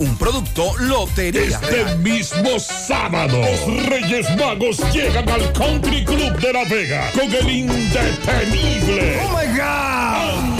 Speaker 22: Un producto Lotería
Speaker 23: Este
Speaker 22: Real.
Speaker 23: mismo sábado, los Reyes Magos llegan al Country Club de La Vega con el indetenible.
Speaker 3: Oh my God.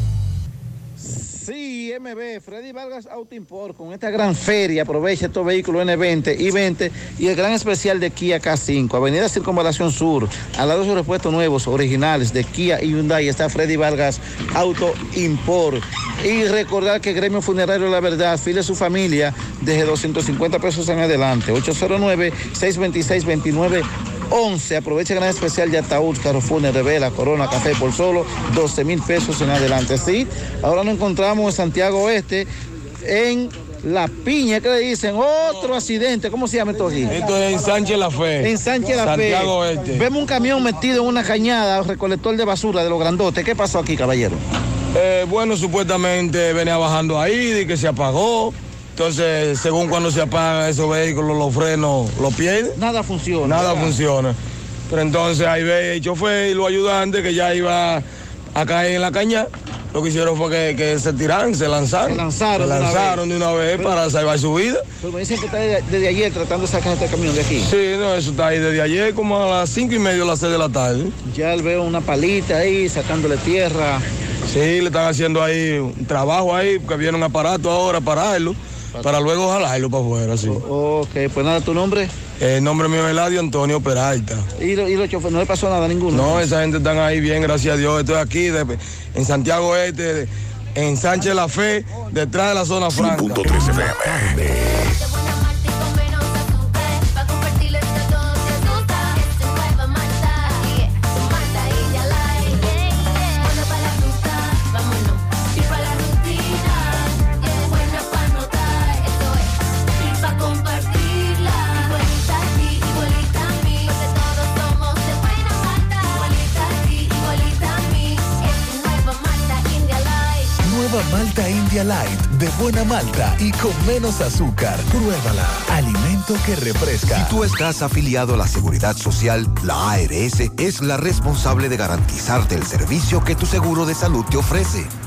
Speaker 24: Sí, MB, Freddy Vargas Auto Import, con esta gran feria, aprovecha estos vehículos N20 y 20 y el gran especial de Kia K5, Avenida Circunvalación Sur, al lado de sus repuestos nuevos, originales de Kia y Hyundai, está Freddy Vargas Auto Import. Y recordar que Gremio Funerario La Verdad, file su familia desde 250 pesos en adelante, 809-626-29. 11. Aprovecha el gran especial de ataúd, Carrefour, Revela, Corona, Café por solo 12 mil pesos en adelante. Sí, ahora nos encontramos en Santiago Oeste, en La Piña, que le dicen otro accidente. ¿Cómo se llama esto aquí?
Speaker 25: Esto es en Sánchez La Fe.
Speaker 24: En Sánchez La Fe.
Speaker 25: Santiago Oeste.
Speaker 24: Vemos un camión metido en una cañada, recolector de basura de los grandotes. ¿Qué pasó aquí, caballero?
Speaker 25: Eh, bueno, supuestamente venía bajando ahí y que se apagó. Entonces, según cuando se apagan esos vehículos, los frenos los pierden.
Speaker 24: Nada funciona.
Speaker 25: Nada
Speaker 24: ¿verdad?
Speaker 25: funciona. Pero entonces ahí ve el chofer y los ayudantes que ya iba a caer en la caña. Lo que hicieron fue que, que se tiraron, se lanzaron.
Speaker 24: Se lanzaron
Speaker 25: Se
Speaker 24: de una
Speaker 25: lanzaron de una vez para salvar su vida.
Speaker 24: Pero me dicen que está desde, desde ayer tratando de sacar este camión de aquí.
Speaker 25: Sí, no, eso está ahí desde ayer como a las cinco y media a las seis de la tarde.
Speaker 24: Ya veo una palita ahí, sacándole tierra.
Speaker 25: Sí, le están haciendo ahí un trabajo ahí, que viene un aparato ahora para darlo, para luego jalarlo para afuera, sí.
Speaker 24: Ok, pues nada, ¿tu nombre?
Speaker 25: El nombre mío es Eladio Antonio Peralta.
Speaker 24: ¿Y, lo- y los choferes? ¿No le pasó nada a ninguno?
Speaker 25: No, esa gente están ahí bien, gracias a Dios. Estoy aquí de- en Santiago Este, en Sánchez La Fe, detrás de la zona franca.
Speaker 4: Light, de buena malta y con menos azúcar. Pruébala. Alimento que refresca.
Speaker 2: Si tú estás afiliado a la Seguridad Social, la ARS es la responsable de garantizarte el servicio que tu seguro de salud te ofrece.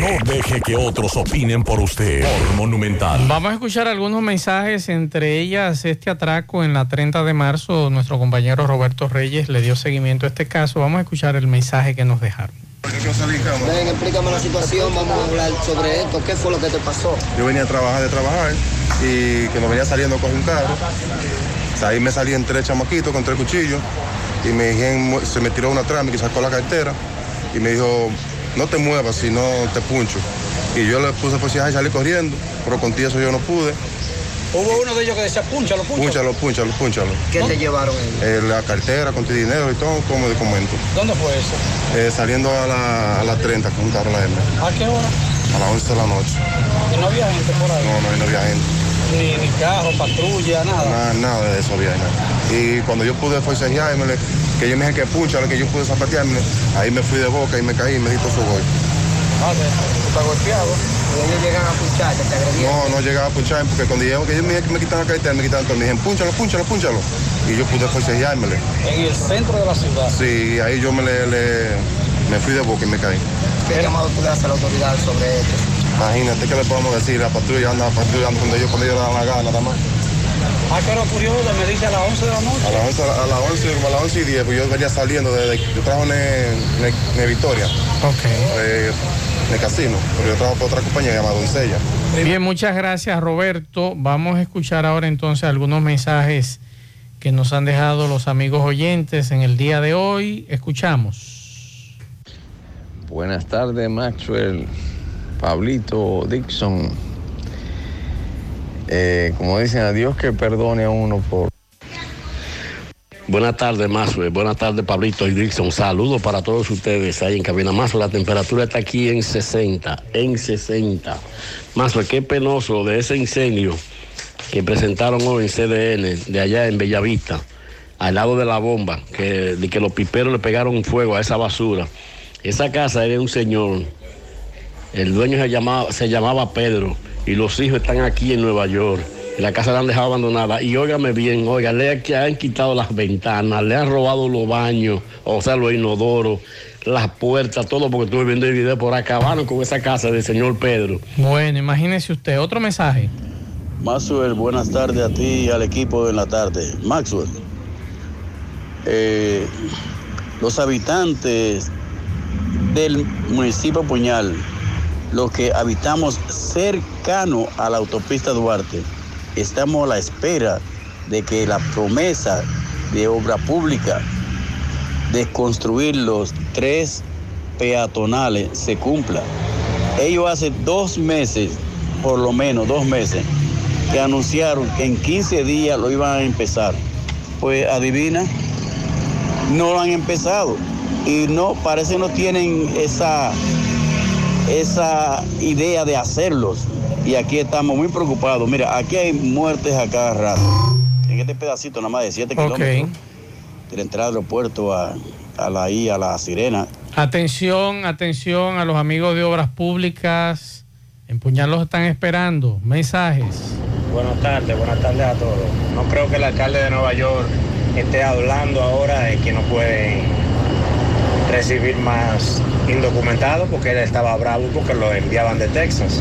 Speaker 23: No deje que otros opinen por usted. Por Monumental.
Speaker 5: Vamos a escuchar algunos mensajes, entre ellas este atraco en la 30 de marzo. Nuestro compañero Roberto Reyes le dio seguimiento a este caso. Vamos a escuchar el mensaje que nos dejaron.
Speaker 26: Ven, explícame la situación, vamos a hablar sobre esto. ¿Qué fue lo que te pasó?
Speaker 14: Yo venía a trabajar de trabajar y que nos venía saliendo con un carro. O sea, ahí me salían tres chamaquitos con tres cuchillos y me dijeron, se me tiró una trama y sacó la cartera y me dijo, no te muevas si no te puncho. Y yo le puse pues y salí corriendo, pero contigo eso yo no pude.
Speaker 27: Hubo uno de ellos que decía, púnchalo, púnchalo.
Speaker 14: Púnchalo, púnchalo, púnchalo.
Speaker 26: ¿Qué te llevaron ellos?
Speaker 14: Eh, la cartera con tu dinero y todo como documento.
Speaker 27: ¿Dónde fue eso?
Speaker 14: Eh, saliendo a la, a las 30 con un carro a la M,
Speaker 27: ¿A qué hora?
Speaker 14: a las 11 de la noche.
Speaker 27: Y no había gente por ahí.
Speaker 14: No, no, no había gente.
Speaker 27: Ni, ni carro, patrulla, nada.
Speaker 14: Nada, nada de eso había. Y cuando yo pude forcejearme, que yo me dije que puncha, que yo pude zapatearme, ahí me fui de boca y me caí y me di todo su gol.
Speaker 20: tú estás golpeado. Y ellos llegan a pucharte, te agredieron.
Speaker 14: No, no llegaba a punchar porque cuando dijeron que ellos me, me quitan la cartera, me quitan todo. Me dijeron, púnchalo, púnchalo, púnchalo. Y yo pude forcejeármele.
Speaker 20: En el centro de la ciudad.
Speaker 14: Sí, ahí yo me, le, le- me fui de boca y me caí.
Speaker 20: ¿Qué llamado tú le haces a la autoridad sobre esto?
Speaker 14: Imagínate, ¿qué le podemos decir? La patrulla anda patrullando cuando ellos, cuando ellos le dan la gana, nada más.
Speaker 20: ¿A qué hora ocurrió? Me dice a las 11 de la noche.
Speaker 14: A las 11, a las 11, como a las 11 y 10, pues yo venía saliendo desde, yo trabajo en, en, en Victoria.
Speaker 5: Ok.
Speaker 14: eh, en el casino, pero yo trabajo por otra compañía llamada Doncella.
Speaker 5: Bien, muchas gracias Roberto. Vamos a escuchar ahora entonces algunos mensajes que nos han dejado los amigos oyentes en el día de hoy. Escuchamos.
Speaker 28: Buenas tardes, Maxwell, Pablito, Dixon. Eh, como dicen, a Dios que perdone a uno por...
Speaker 29: Buenas tardes, Maxwell. Buenas tardes, Pablito y Dixon. Saludos para todos ustedes ahí en Cabina Maxwell. La temperatura está aquí en 60, en 60. Maxwell, qué penoso de ese incendio que presentaron hoy en CDN, de allá en Bellavista, al lado de la bomba, que, de que los piperos le pegaron fuego a esa basura. Esa casa era un señor, el dueño se llamaba, se llamaba Pedro, y los hijos están aquí en Nueva York. Y la casa la han dejado abandonada. Y óigame bien, oiga, le han quitado las ventanas, le han robado los baños, o sea, los inodoros, las puertas, todo, porque estuve viendo el video por acá. Acabaron con esa casa del señor Pedro.
Speaker 5: Bueno, imagínese usted, otro mensaje.
Speaker 29: Maxwell, buenas tardes a ti y al equipo de la tarde. Maxwell, eh, los habitantes del municipio Puñal, los que habitamos cercano a la autopista Duarte, estamos a la espera de que la promesa de obra pública de construir los tres peatonales se cumpla. Ellos hace dos meses, por lo menos dos meses, que anunciaron que en 15 días lo iban a empezar. Pues adivina, no lo han empezado. Y no, parece no tienen esa, esa idea de hacerlos. Y aquí estamos muy preocupados. Mira, aquí hay muertes a cada rato. En este pedacito nada más de 7
Speaker 5: Ok.
Speaker 29: kilómetros de la entrada del aeropuerto a, a la I, a la Sirena.
Speaker 5: Atención, atención a los amigos de obras públicas. En Puñal los están esperando. Mensajes.
Speaker 30: Buenas tardes, buenas tardes a todos. No creo que el alcalde de Nueva York esté hablando ahora de que no pueden recibir más indocumentados porque él estaba bravo porque lo enviaban de Texas.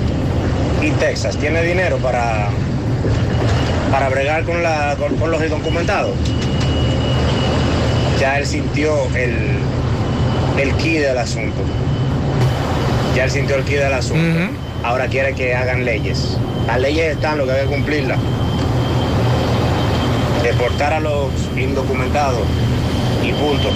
Speaker 30: Y Texas tiene dinero para, para bregar con, la, con, con los indocumentados. Ya él sintió el, el key del asunto. Ya él sintió el key del asunto. Ahora quiere que hagan leyes. Las leyes están, lo que hay que cumplirlas. Deportar a los indocumentados y punto.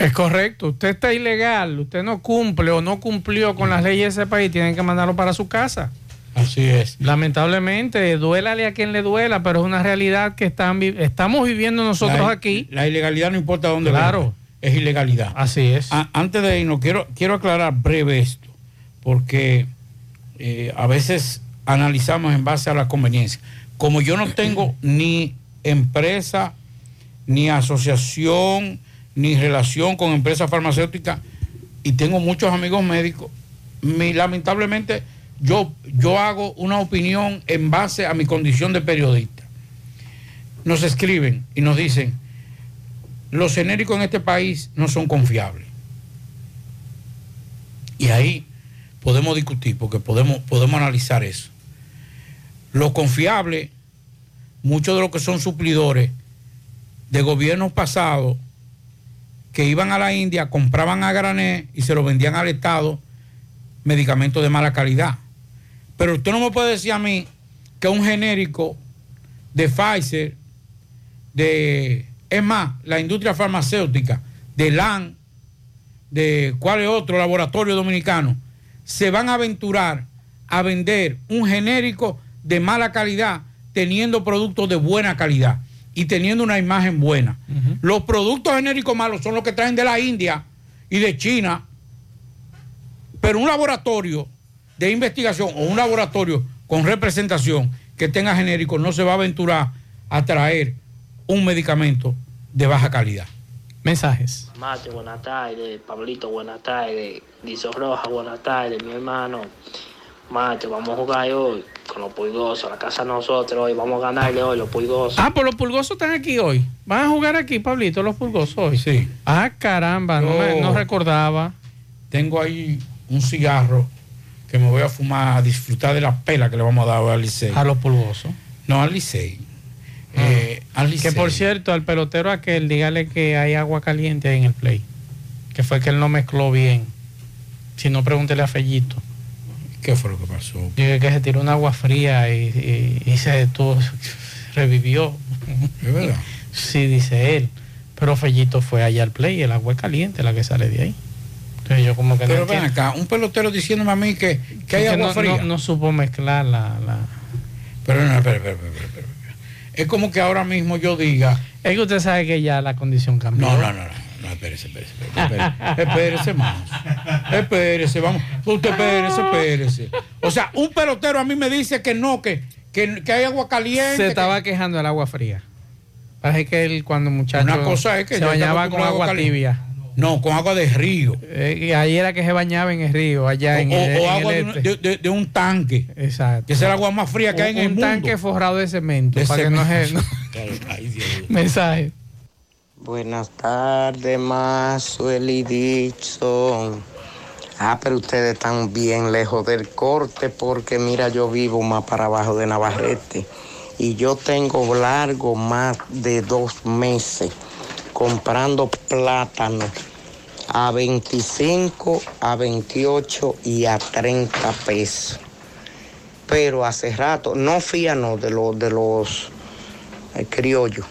Speaker 5: Es correcto, usted está ilegal, usted no cumple o no cumplió con las leyes de ese país, tienen que mandarlo para su casa.
Speaker 6: Así es.
Speaker 5: Lamentablemente, duélale a quien le duela, pero es una realidad que están estamos viviendo nosotros
Speaker 6: La-
Speaker 5: aquí.
Speaker 6: La ilegalidad no importa dónde
Speaker 5: Claro.
Speaker 6: venga, es ilegalidad.
Speaker 5: Así es.
Speaker 6: A- antes de irnos, quiero, quiero aclarar breve esto, porque eh, a veces analizamos en base a la conveniencia. Como yo no tengo ni empresa, ni asociación, ni relación con empresas farmacéuticas, y tengo muchos amigos médicos, mi- lamentablemente yo, yo hago una opinión en base a mi condición de periodista. Nos escriben y nos dicen, los genéricos en este país no son confiables. Y ahí podemos discutir, porque podemos, podemos analizar eso. Lo confiable, muchos de los que son suplidores de gobiernos pasados, que iban a la India, compraban a granel y se lo vendían al Estado medicamentos de mala calidad. Pero usted no me puede decir a mí que un genérico de Pfizer, de, es más, la industria farmacéutica, de LAN, de cuál es otro laboratorio dominicano, se van a aventurar a vender un genérico de mala calidad teniendo productos de buena calidad y teniendo una imagen buena. Los productos genéricos malos son los que traen de la India y de China, pero un laboratorio de investigación o un laboratorio con representación que tenga genérico no se va a aventurar a traer un medicamento de baja calidad.
Speaker 5: Mensajes.
Speaker 31: Mate, buenas tardes. Pablito, buenas tardes. Dizo Roja, buenas tardes, mi hermano. Mate, vamos a jugar hoy con los pulgosos, a la casa de nosotros hoy. Vamos a ganarle hoy los pulgosos.
Speaker 5: Ah, pues los pulgosos están aquí hoy. ¿Van a jugar aquí, Pablito, los pulgosos hoy?
Speaker 6: Sí.
Speaker 5: Ah, caramba, no, me- no recordaba.
Speaker 6: Tengo ahí un cigarro que me voy a fumar a disfrutar de la pela que le vamos a dar al Licey.
Speaker 5: A los pulgosos.
Speaker 6: No, al Licey. Eh, al
Speaker 5: Que por cierto, al pelotero aquel, dígale que hay agua caliente ahí en el play. Que fue que él no mezcló bien. Si no, pregúntele a Fellito.
Speaker 6: ¿Qué fue lo que pasó?
Speaker 5: Dije que se tiró un agua fría y, y- y se detuvo, revivió.
Speaker 6: ¿Es verdad?
Speaker 5: Sí, dice él. Pero Fellito fue allá al play y el agua es caliente la que sale de ahí. Entonces yo como que
Speaker 6: Pero
Speaker 5: no
Speaker 6: ven
Speaker 5: entiendo.
Speaker 6: acá, un pelotero diciéndome a mí que, que hay agua
Speaker 5: no,
Speaker 6: fría.
Speaker 5: no- no supo mezclar la, la-
Speaker 6: Pero no, espera, espera, espera. Es como que ahora mismo yo diga.
Speaker 5: Es que usted sabe que ya la condición cambió.
Speaker 6: No, no, no, no, no, espérese, espérese, espérese, espérese, espérese más. Espérese, vamos. Usted espérese, espérese. O sea, un pelotero a mí me dice que no, que, que, que hay agua caliente.
Speaker 5: Se
Speaker 6: que-
Speaker 5: estaba quejando del agua fría. Parece que él cuando muchacho
Speaker 6: Una cosa es que
Speaker 5: se bañaba con agua tibia.
Speaker 6: No, con agua de río.
Speaker 5: Eh, y ahí era que se bañaba en el río, allá en
Speaker 6: o,
Speaker 5: el,
Speaker 6: o
Speaker 5: en
Speaker 6: agua
Speaker 5: el
Speaker 6: de, un-
Speaker 5: este.
Speaker 6: de- de- de un tanque.
Speaker 5: Exacto.
Speaker 6: Que es el agua más fría que hay en
Speaker 5: Un-
Speaker 6: el
Speaker 5: un
Speaker 6: mundo.
Speaker 5: tanque forrado de cemento.
Speaker 6: De
Speaker 5: para que no se-
Speaker 6: cemento.
Speaker 5: no-
Speaker 6: Ay, Dios.
Speaker 5: Mensaje.
Speaker 32: Buenas tardes, Maxwell y Dixon. Ah, pero ustedes están bien lejos del corte porque mira, yo vivo más para abajo de Navarrete y yo tengo largo más de dos meses comprando plátano a 25, a 28 y a 30 pesos. Pero hace rato, no fíanos de los de los eh, criollos.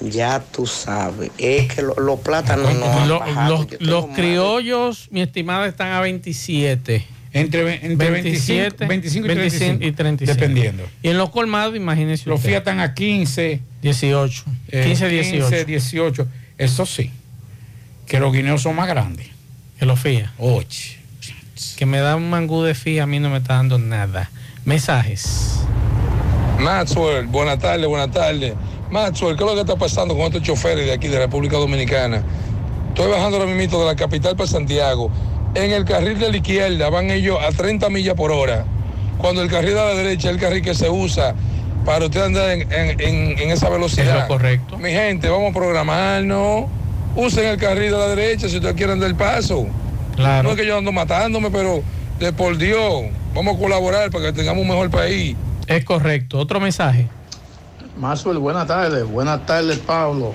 Speaker 32: Ya tú sabes, es que lo- los plátanos no han
Speaker 5: Lo-
Speaker 32: bajado.
Speaker 5: los, los criollos, mi estimado, están a 27.
Speaker 6: Entre, entre 25, 25 y 35,
Speaker 5: y 36.
Speaker 6: dependiendo.
Speaker 5: Y en los colmados, imagínense.
Speaker 6: Los. Fiat están a 15.
Speaker 5: 18.
Speaker 6: eh,
Speaker 5: 15, 18.
Speaker 6: 15, 18. Eso sí, que los guineos son más grandes.
Speaker 5: Que los fía.
Speaker 6: Oye.
Speaker 5: Que me da un mangú de fía, a mí no me está dando nada. Mensajes.
Speaker 33: Maxwell, buenas tardes, buenas tardes. Maxwell, ¿qué es lo que está pasando con estos choferes de aquí de República Dominicana? Estoy bajando ahora mismo de la capital para Santiago. En el carril de la izquierda van ellos a 30 millas por hora. Cuando el carril de la derecha es el carril que se usa para usted andar en, en- en- en esa velocidad.
Speaker 5: Es lo correcto.
Speaker 33: Mi gente, vamos a programarnos. Usen el carril de la derecha si ustedes quieren dar el paso.
Speaker 5: Claro.
Speaker 33: No es que yo ando matándome, pero de por Dios, vamos a colaborar para que tengamos un mejor país.
Speaker 5: Es correcto. Otro mensaje.
Speaker 20: Maxwell, buenas tardes. Buenas tardes, Pablo.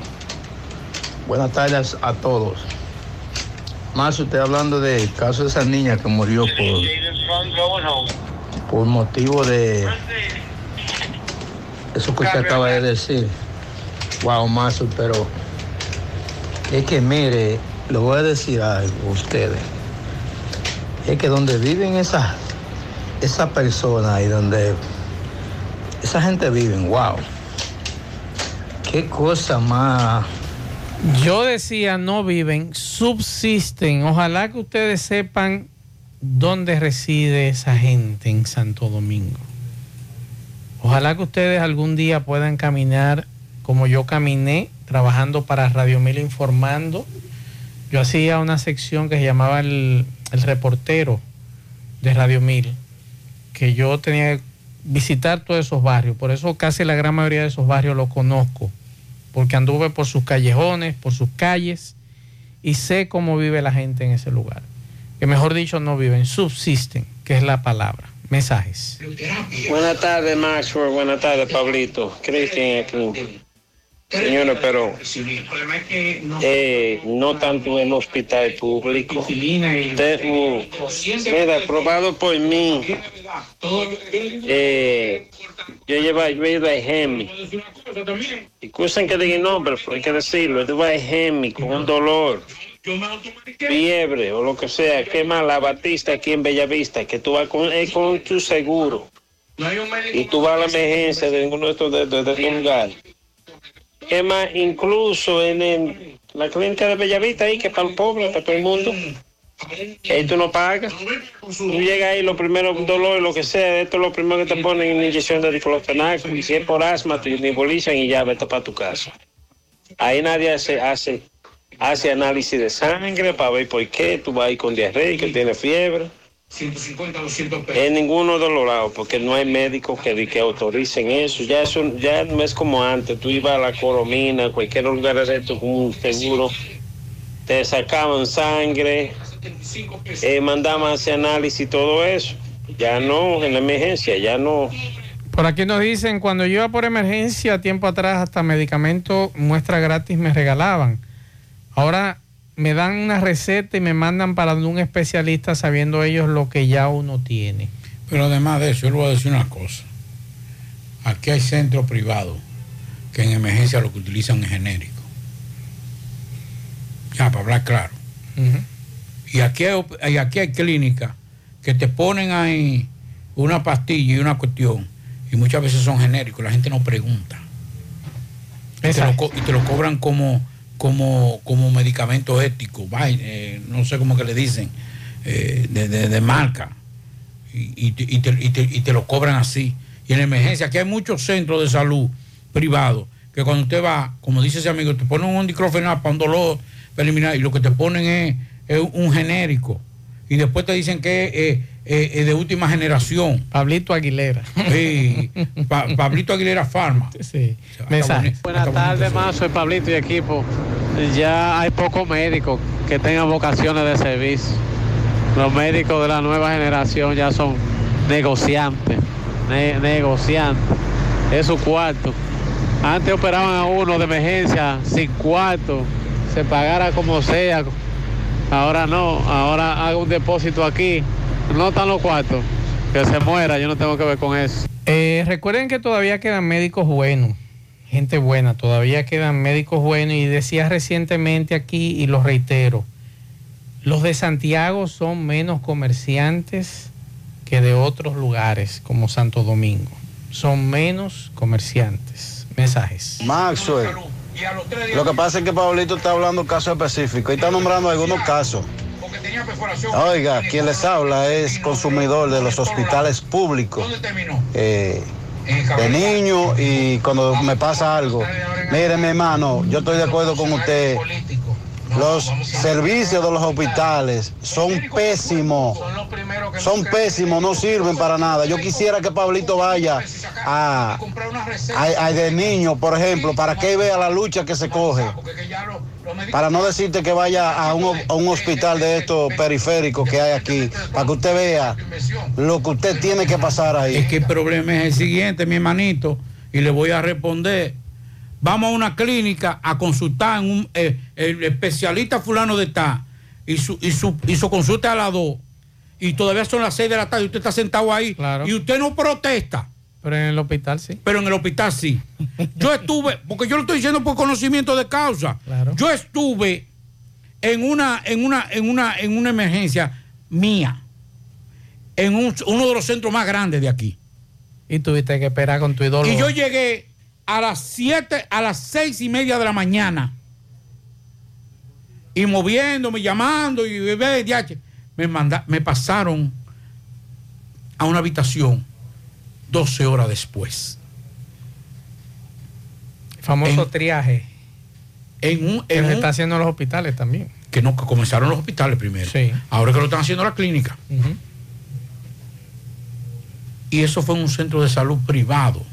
Speaker 20: Buenas tardes a todos. Maxwell, estoy hablando del caso de esa niña que murió por, por motivo de eso que usted acaba de decir. Wow, Maxwell, pero es que mire, le voy a decir algo a ustedes. Es que donde viven esas esa personas y donde esa gente vive, wow. Qué cosa más.
Speaker 5: Yo decía, no viven, subsisten. Ojalá que ustedes sepan dónde reside esa gente en Santo Domingo. Ojalá que ustedes algún día puedan caminar como yo caminé, trabajando para Radio Mil Informando. Yo hacía una sección que se llamaba el, el reportero de Radio Mil, que yo tenía que visitar todos esos barrios. Por eso casi la gran mayoría de esos barrios los conozco porque anduve por sus callejones, por sus calles y sé cómo vive la gente en ese lugar. Que mejor dicho no viven, subsisten, que es la palabra. Mensajes.
Speaker 34: Buenas tardes, Maxwell. Buenas tardes, Pablito. Cristian Señores, pero eh, no tanto en hospital público. Te- mira, aprobado por mí. Eh, yo llevo ayuda a Gemi. Excusen que diga el nombre, pero hay que decirlo. Yo a Gemi con un dolor, fiebre o lo que sea. Quema la Batista aquí en Bellavista, que tú vas con, eh, con tu seguro. Y tú vas a la emergencia de ninguno de estos de, de. Es más, incluso en el- la clínica de Bellavista ahí, que para el pobre, para todo el mundo, que ahí tú no pagas. Tú llegas ahí, lo primero, un dolor, lo que sea, esto es lo primero que te ponen una inyección de diclofenac, y si es por asma, te nebulizan y ya vete para tu casa. Ahí nadie hace, hace, hace análisis de sangre para ver por qué tú vas ahí con diarrea y que tiene fiebre.
Speaker 6: 150, 200 pesos.
Speaker 34: En ninguno de los lados, porque no hay médicos que, que autoricen eso. Ya eso ya no es como antes. Tú ibas a la Coromina, cualquier lugar de esto con un seguro, te sacaban sangre, eh, mandaban ese análisis y todo eso. Ya no, en la emergencia, ya no.
Speaker 5: Por aquí nos dicen, cuando yo iba por emergencia, tiempo atrás, hasta medicamento muestra gratis me regalaban. Ahora me dan una receta y me mandan para un especialista sabiendo ellos lo que ya uno tiene.
Speaker 6: Pero además de eso, yo le voy a decir una cosa. Aquí hay centros privados que en emergencia lo que utilizan es genérico. Ya, para hablar claro. Y aquí hay, y aquí hay clínicas que te ponen ahí una pastilla y una cuestión y muchas veces son genéricos, la gente no pregunta. Y te, lo, co- y te lo cobran como, como, como medicamento ético, eh, no sé cómo que le dicen, eh, de, de- marca. Y, te, lo cobran así. Y en emergencia, aquí hay muchos centros de salud privados que cuando usted va, como dice ese amigo, te ponen un diclofenac para un dolor preliminar y lo que te ponen es, es un genérico. Y después te dicen que es eh, eh, de última generación.
Speaker 5: Pablito Aguilera.
Speaker 6: Sí, Pa- Pablito Aguilera Farma.
Speaker 5: Sí.
Speaker 6: Mensaje.
Speaker 35: Buenas tardes, más soy Pablito y equipo. Ya hay pocos médicos que tengan vocaciones de servicio. Los médicos de la nueva generación ya son negociantes, ne- negociantes. Es su cuarto. Antes operaban a uno de emergencia sin cuarto, se pagara como sea. Ahora no, ahora hago un depósito aquí, no están los cuartos, que se muera, yo no tengo que ver con eso.
Speaker 5: Eh, recuerden que todavía quedan médicos buenos, gente buena, todavía quedan médicos buenos y decía recientemente aquí y lo reitero, los de Santiago son menos comerciantes que de otros lugares como Santo Domingo, son menos comerciantes. Mensajes.
Speaker 36: Maxwell, lo que pasa es que Pablito está hablando casos específicos y está nombrando algunos casos. Oiga, quien les habla es consumidor de los hospitales públicos. eh, de niño y cuando me pasa algo. Mire, mi hermano, yo estoy de acuerdo con usted. Los servicios de los hospitales son pésimos. Son pésimos, no sirven para nada. Yo quisiera que Pablito vaya a, a- a de niño, por ejemplo, para que vea la lucha que se coge. Para no decirte que vaya a un, a un hospital de estos periféricos que hay aquí, para que usted vea lo que usted tiene que pasar ahí.
Speaker 6: Es que el problema es el siguiente, mi hermanito, y le voy a responder. Vamos a una clínica a consultar en un, eh, el especialista fulano de tal y su, y su, y su consulta es a las 2 y todavía son las 6 de la tarde y usted está sentado ahí y usted no protesta.
Speaker 5: Pero en el hospital sí.
Speaker 6: Pero en el hospital sí. Yo estuve, porque yo lo estoy diciendo por conocimiento de causa. Yo estuve en una, en una, en una, en una emergencia mía, en un- uno de los centros más grandes de aquí.
Speaker 5: Y tuviste que esperar con tu ídolo.
Speaker 6: Y yo llegué a las 7, a las seis y media de la mañana. Y moviéndome, llamando, y bebé, me, manda, me pasaron a una habitación 12 horas después.
Speaker 5: famoso triaje.
Speaker 6: En un,
Speaker 5: Que
Speaker 6: en
Speaker 5: se
Speaker 6: un-
Speaker 5: está haciendo en los hospitales también.
Speaker 6: que no que comenzaron los hospitales primero. Ahora que lo están haciendo la clínica. Y eso fue en un centro de salud privado.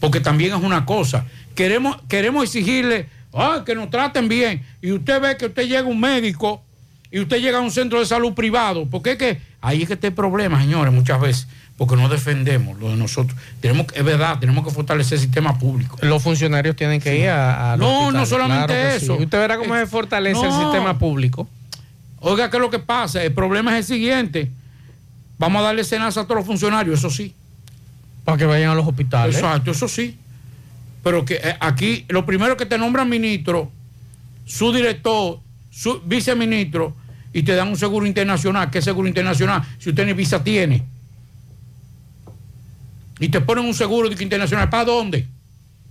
Speaker 6: Porque también es una cosa. Queremos, queremos exigirle ah, que nos traten bien. Y usted ve que usted llega a un médico y usted llega a un centro de salud privado. Porque es que ahí es que está el problema, señores, muchas veces. Porque no defendemos lo de nosotros. Tenemos, es verdad, tenemos que fortalecer el sistema público.
Speaker 5: Los funcionarios tienen que ir a, a
Speaker 6: No, no solamente
Speaker 5: claro que sí.
Speaker 6: eso.
Speaker 5: Usted verá cómo
Speaker 6: Eh,
Speaker 5: se fortalece el sistema público.
Speaker 6: Oiga, ¿qué es lo que pasa? El problema es el siguiente. Vamos a darle cenaza a todos los funcionarios, eso sí.
Speaker 5: Para que vayan a los hospitales.
Speaker 6: Exacto, eso sí. Pero que eh, aquí lo primero que te nombran ministro, su director, su viceministro, y te dan un seguro internacional. ¿Qué seguro internacional? Si usted ni visa tiene. Y te ponen un seguro de que internacional. ¿Para dónde?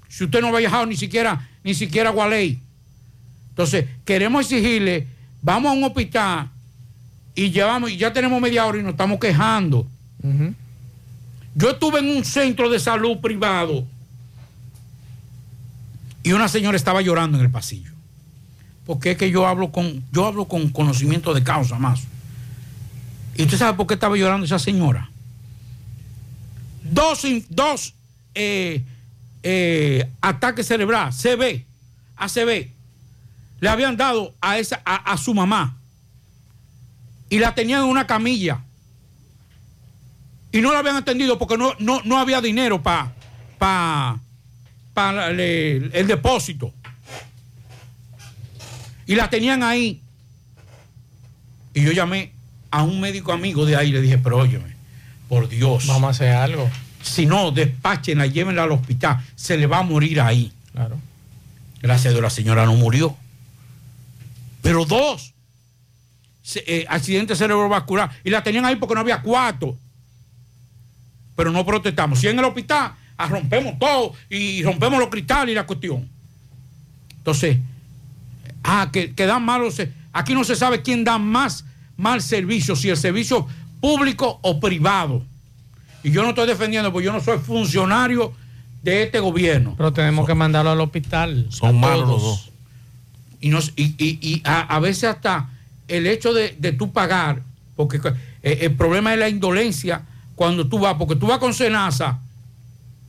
Speaker 6: Si usted no ha viajado ni siquiera, ni siquiera a Gualey. Entonces, queremos exigirle, vamos a un hospital y llevamos, y ya tenemos media hora y nos estamos quejando. Yo estuve en un centro de salud privado y una señora estaba llorando en el pasillo. Porque es que yo hablo con, yo hablo con conocimiento de causa más. ¿Y usted sabe por qué estaba llorando esa señora? Dos, dos eh, eh, ataques cerebrales, CB, ACB, le habían dado a, esa, a su mamá y la tenían en una camilla y no la habían atendido porque no, no, no había dinero para pa, pa el, el depósito. Y la tenían ahí. Y yo llamé a un médico amigo de ahí y le dije, pero óyeme, por Dios.
Speaker 5: Vamos a hacer algo.
Speaker 6: Si no, despáchenla, llévenla al hospital. Se le va a morir ahí.
Speaker 5: Claro.
Speaker 6: Gracias a Dios la señora no murió. Pero dos. Eh, accidente cerebrovascular. Y la tenían ahí porque no había cuarto. Pero no protestamos. Si en el hospital, ah, rompemos todo y rompemos los cristales y la cuestión. Entonces, ah, que, que dan malos. Aquí no se sabe quién da más mal servicio, si el servicio público o privado. Y yo no estoy defendiendo, porque yo no soy funcionario de este gobierno.
Speaker 5: Pero tenemos que mandarlo al hospital.
Speaker 6: Son malos los dos. Y, nos, y, y- y a, a veces hasta el hecho de, de tú pagar, porque eh, el problema es la indolencia cuando tú vas, porque tú vas con Senasa,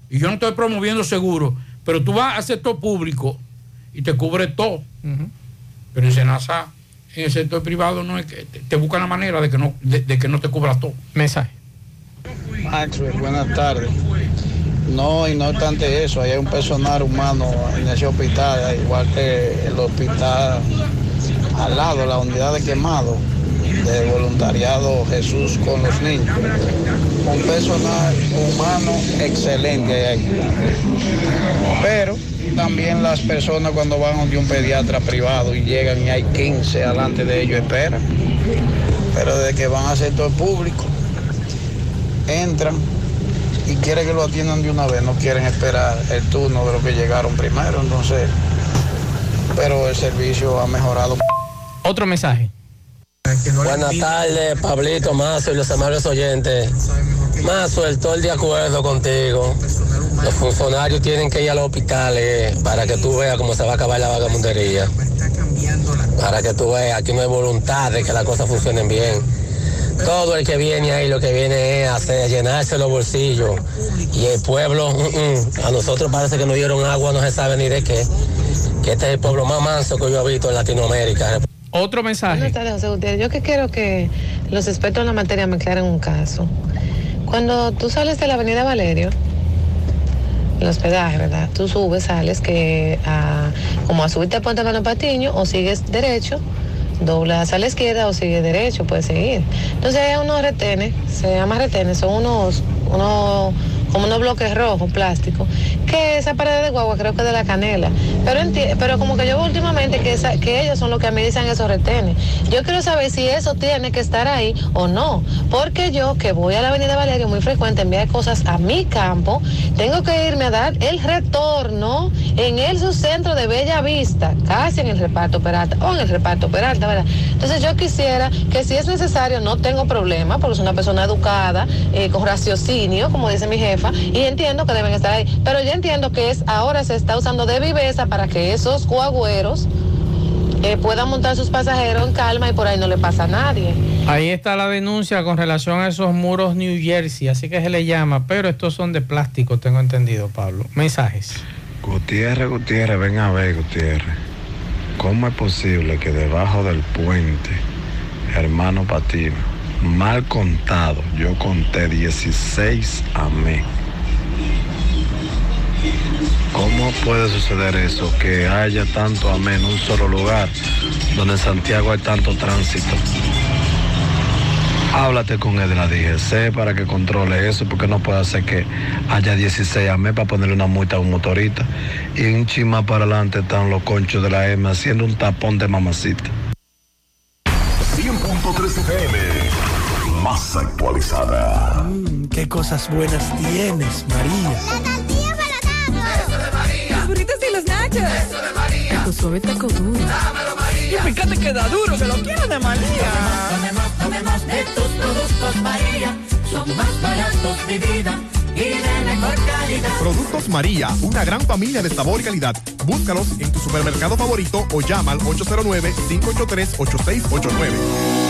Speaker 6: y yo no estoy promoviendo seguro, pero tú vas al sector público y te cubre todo. Pero en Senasa, en el sector privado, no es que te, te buscan la manera de que no, de, de que no te cubra todo.
Speaker 5: Mensaje.
Speaker 36: Maxwell, buenas tardes. No, y no obstante eso, hay un personal humano en ese hospital, igual que el hospital al lado, la unidad de quemado de voluntariado Jesús con los niños. Un personal humano excelente ahí. Pero también las personas cuando van de un pediatra privado y llegan y hay 15 delante de ellos esperan. Pero desde que van al sector público, entran y quieren que lo atiendan de una vez, no quieren esperar el turno de los que llegaron primero, entonces, pero el servicio ha mejorado.
Speaker 5: Otro mensaje.
Speaker 37: Buenas tardes, Pablito, Mazo y los amables oyentes. Mazo, estoy de acuerdo contigo. Los funcionarios tienen que ir a los hospitales para que tú veas cómo se va a acabar la vagamundería. Para que tú veas, aquí no hay voluntad de que las cosas funcionen bien. Todo el que viene ahí lo que viene es hacer, llenarse los bolsillos. Y el pueblo, mm, mm, a nosotros parece que nos dieron agua, no se sabe ni de qué. Que este es el pueblo más manso que yo he visto en Latinoamérica.
Speaker 5: Otro mensaje.
Speaker 38: Buenas tardes, José Gutiérrez. Yo que quiero que los expertos en la materia me aclaren un caso. Cuando tú sales de la avenida Valerio, el hospedaje, ¿verdad? Tú subes, sales que a- como a subirte a Puente Mano Patiño o sigues derecho, doblas a la izquierda o sigues derecho, puedes seguir. Entonces hay unos retenes, se llama retenes, son unos, unos como unos bloques rojos, plásticos, que esa pared de guagua creo que es de la canela. Pero pero como que yo últimamente que, que ellos son los que administran esos retenes. Yo quiero saber si eso tiene que estar ahí o no. Porque yo, que voy a la Avenida Valerio muy frecuente, enviar cosas a mi campo, tengo que irme a dar el retorno en el subcentro de Bella Vista, casi en el reparto Peralta, o en el reparto Peralta, ¿verdad? Entonces yo quisiera que si es necesario, no tengo problema, porque soy una persona educada, eh, con raciocinio, como dice mi jefa, y entiendo que deben estar ahí. Pero yo entiendo que es ahora se está usando de viveza para que esos guagüeros eh, puedan montar sus pasajeros en calma y por ahí no le pasa a nadie.
Speaker 5: Ahí está la denuncia con relación a esos muros New Jersey, así que se le llama, pero estos son de plástico, tengo entendido, Pablo. Mensajes.
Speaker 39: Gutiérrez, Gutiérrez, ven a ver, Gutiérrez. ¿Cómo es posible que debajo del puente, hermano Patino, mal contado, yo conté 16 amé? ¿Cómo puede suceder eso? Que haya tanto amé en un solo lugar, donde en Santiago hay tanto tránsito. Háblate con él de la DGC para que controle eso, porque no puede hacer que haya 16 amé para ponerle una multa a un motorista. Y un chima para adelante están los conchos de la M haciendo un tapón de mamacita.
Speaker 8: 100.3 FM. Más actualizada.
Speaker 40: qué cosas buenas tienes, María.
Speaker 41: Los burritos y los nachos. Eso de María. Tu suave taco duro. Dámelo, María. Y fíjate que da duro, que lo quiero de María.
Speaker 42: Tomemos, tomemos de tus productos María. Son más baratos de vida.
Speaker 43: y de mejor calidad.
Speaker 44: Productos María, una gran familia de sabor y calidad. Búscalos en tu supermercado favorito o llama al 809-583-8689.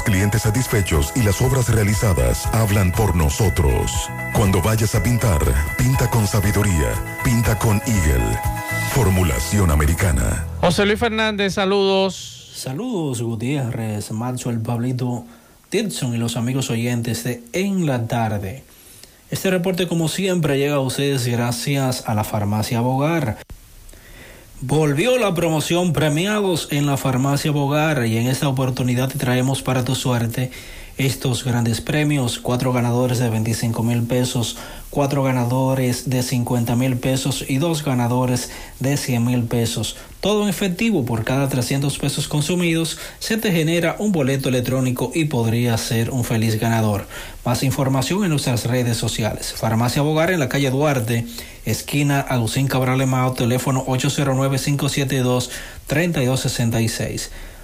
Speaker 45: clientes satisfechos y las obras realizadas hablan por nosotros. Cuando vayas a pintar, pinta con sabiduría, pinta con Eagle. Formulación americana.
Speaker 5: José Luis Fernández, saludos.
Speaker 46: Saludos Gutiérrez, Marzo, el Pablito, Tilson y los amigos oyentes de En la Tarde. Este reporte como siempre llega a ustedes gracias a la farmacia Bogar. Volvió la promoción premiados en la farmacia Bogar y en esta oportunidad te traemos para tu suerte estos grandes premios, cuatro ganadores de 25 mil pesos, cuatro ganadores de 50 mil pesos y dos ganadores de 100 mil pesos. Todo en efectivo por cada 300 pesos consumidos se te genera un boleto electrónico y podría ser un feliz ganador. Más información en nuestras redes sociales. Farmacia Bogar en la calle Duarte, esquina Agustín Cabral Emao, teléfono 809-572-3266.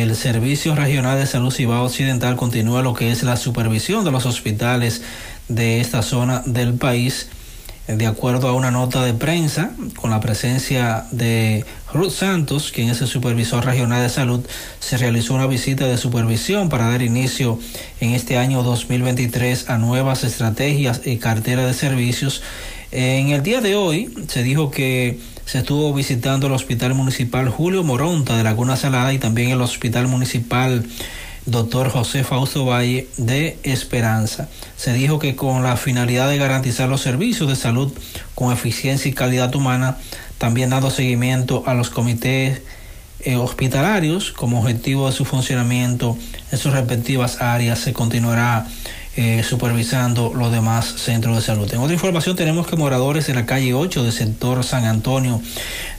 Speaker 46: el Servicio Regional de Salud Cibao Occidental continúa lo que es la supervisión de los hospitales de esta zona del país. De acuerdo a una nota de prensa, con la presencia de Ruth Santos, quien es el supervisor regional de salud, se realizó una visita de supervisión para dar inicio en este año 2023 a nuevas estrategias y cartera de servicios. En el día de hoy se dijo que se estuvo visitando el Hospital Municipal Julio Moronta de Laguna Salada y también el Hospital Municipal Dr. José Fausto Valle de Esperanza. Se dijo que con la finalidad de garantizar los servicios de salud con eficiencia y calidad humana, también dando seguimiento a los comités eh, hospitalarios como objetivo de su funcionamiento en sus respectivas áreas, se continuará eh, supervisando los demás centros de salud. En otra información tenemos que moradores de la calle 8 del sector San Antonio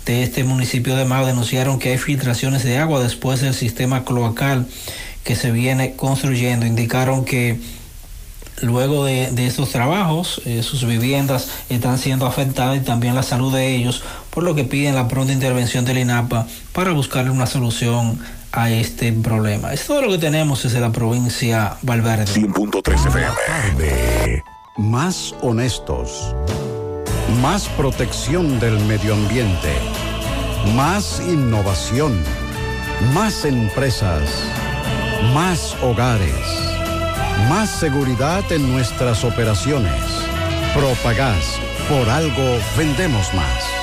Speaker 46: de este municipio de Mao denunciaron que hay filtraciones de agua después del sistema cloacal que se viene construyendo. Indicaron que luego de, estos trabajos eh, sus viviendas están siendo afectadas y también la salud de ellos, por lo que piden la pronta intervención del INAPA para buscarle una solución a este problema. Es todo lo que tenemos desde la provincia Valverde.
Speaker 8: 100.3 FM.
Speaker 47: Más honestos. Más protección del medio ambiente. Más innovación. Más empresas. Más hogares. Más seguridad en nuestras operaciones. Propagás. Por algo vendemos más.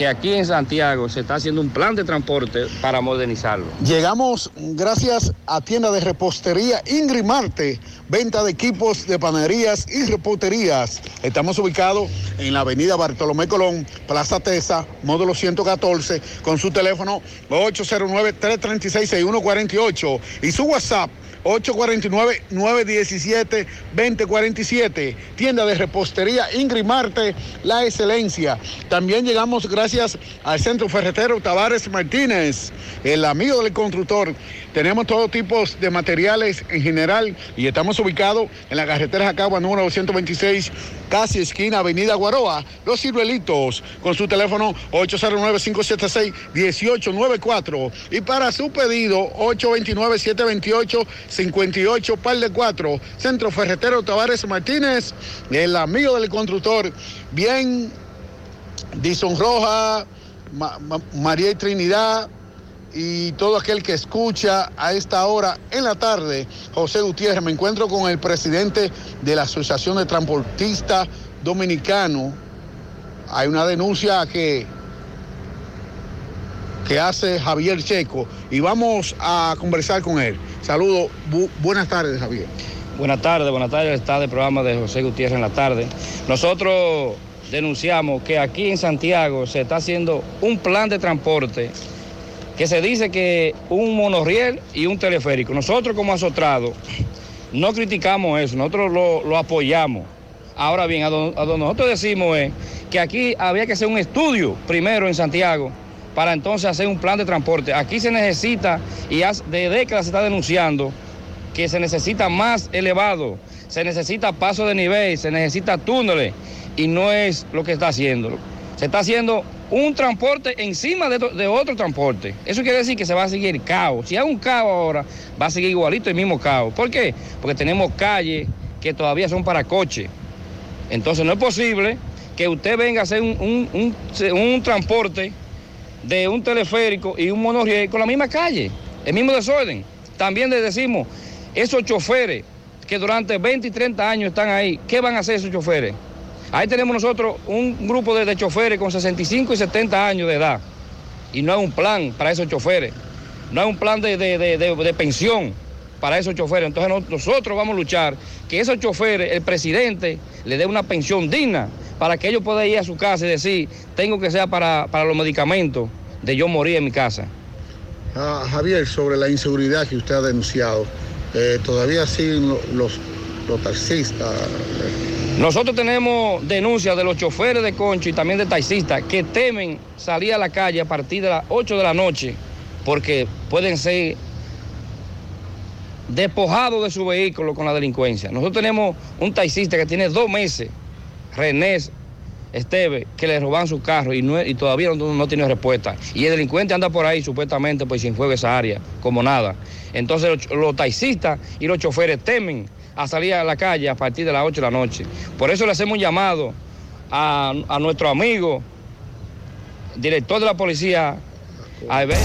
Speaker 48: que aquí en Santiago se está haciendo un plan de transporte para modernizarlo.
Speaker 43: Llegamos gracias a tienda de repostería Ingrid Marte, venta de equipos de panaderías y reposterías. Estamos ubicados en la avenida Bartolomé Colón, Plaza Tesa, módulo 114, con su teléfono 809-336-6148 y su WhatsApp 849-917-2047. Tienda de repostería Ingrid Marte, la excelencia. También llegamos gracias al Centro Ferretero Tavares Martínez, el amigo del constructor. Tenemos todo tipo de materiales en general y estamos ubicados en la carretera Jacagua número 226, casi esquina Avenida Guaroa, Los Ciruelitos, con su teléfono 809-576-1894. Y para su pedido, 829-728-58, par de 4, Centro Ferretero Tavares Martínez, el amigo del constructor, bien, Dison Roja, Ma- Ma- María y Trinidad, y todo aquel que escucha a esta hora en la tarde, José Gutiérrez, me encuentro con el presidente de la Asociación de Transportistas Dominicanos. Hay una denuncia que, que hace Javier Checo y vamos a conversar con él. Saludos, bu- buenas tardes Javier.
Speaker 48: Buenas tardes, buenas tardes. Está el programa de José Gutiérrez en la tarde. Nosotros denunciamos que aquí en Santiago se está haciendo un plan de transporte que se dice que un monorriel y un teleférico. Nosotros como asotrados no criticamos eso, nosotros lo, lo apoyamos. Ahora bien, a donde nosotros decimos es que aquí había que hacer un estudio primero en Santiago para entonces hacer un plan de transporte. Aquí se necesita, y hace- de décadas se está denunciando, que se necesita más elevado, se necesita paso de nivel, se necesita túneles, y no es lo que está haciendo. Se está haciendo un transporte encima de, otro- transporte. Eso quiere decir que se va a seguir caos. Si hay un caos ahora, va a seguir igualito el mismo caos. ¿Por qué? Porque tenemos calles que todavía son para coches. Entonces no es posible que usted venga a hacer un- un- un transporte de un teleférico y un monorriel con la misma calle, el mismo desorden. También le decimos, esos choferes que durante 20 y 30 años están ahí, ¿qué van a hacer esos choferes? Ahí tenemos nosotros un grupo de, choferes con 65 y 70 años de edad y no hay un plan para esos choferes, no hay un plan de, de- de- de- pensión para esos choferes. Entonces no- nosotros vamos a luchar que esos choferes, el presidente, le dé una pensión digna para que ellos puedan ir a su casa y decir, tengo que ser para, para los medicamentos de yo morir en mi casa.
Speaker 43: Ah, Javier, sobre la inseguridad que usted ha denunciado, eh, todavía siguen lo- los, los taxistas.
Speaker 48: Nosotros tenemos denuncias de los choferes de concho y también de taxistas que temen salir a la calle a partir de las 8 de la noche porque pueden ser despojados de su vehículo con la delincuencia. Nosotros tenemos un taxista que tiene dos meses, René Esteve, que le roban su carro y, no- y todavía no, tiene respuesta. Y el delincuente anda por ahí supuestamente pues sin fuego esa área, como nada. Entonces los, los taxistas y los choferes temen a salir a la calle a partir de las 8 de la noche. Por eso le hacemos un llamado a, a nuestro amigo, director de la policía, Alberto.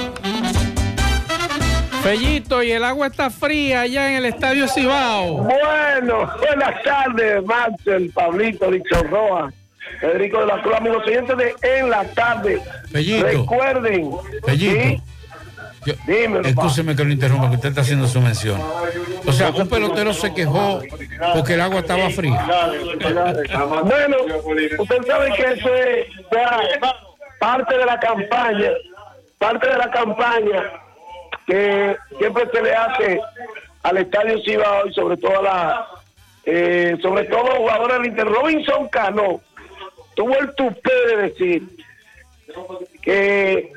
Speaker 5: Fellito, y el agua está fría allá en el Estadio Cibao.
Speaker 49: Bueno, buenas tardes, Maxel, Pablito, Dixon Roa, Federico de la Cruz, amigos oyentes de En la Tarde.
Speaker 6: Fellito.
Speaker 49: Recuerden,
Speaker 6: Bellito. Yo, Escúcheme que lo interrumpa, que usted está haciendo su mención. O sea, un pelotero se quejó porque el agua estaba fría.
Speaker 49: Bueno, usted sabe que eso es ya parte de la campaña, parte de la campaña que siempre se le hace al Estadio Cibao y sobre todo a la, eh, sobre todo jugadores del Inter. Robinson Cano tuvo el tupé de decir que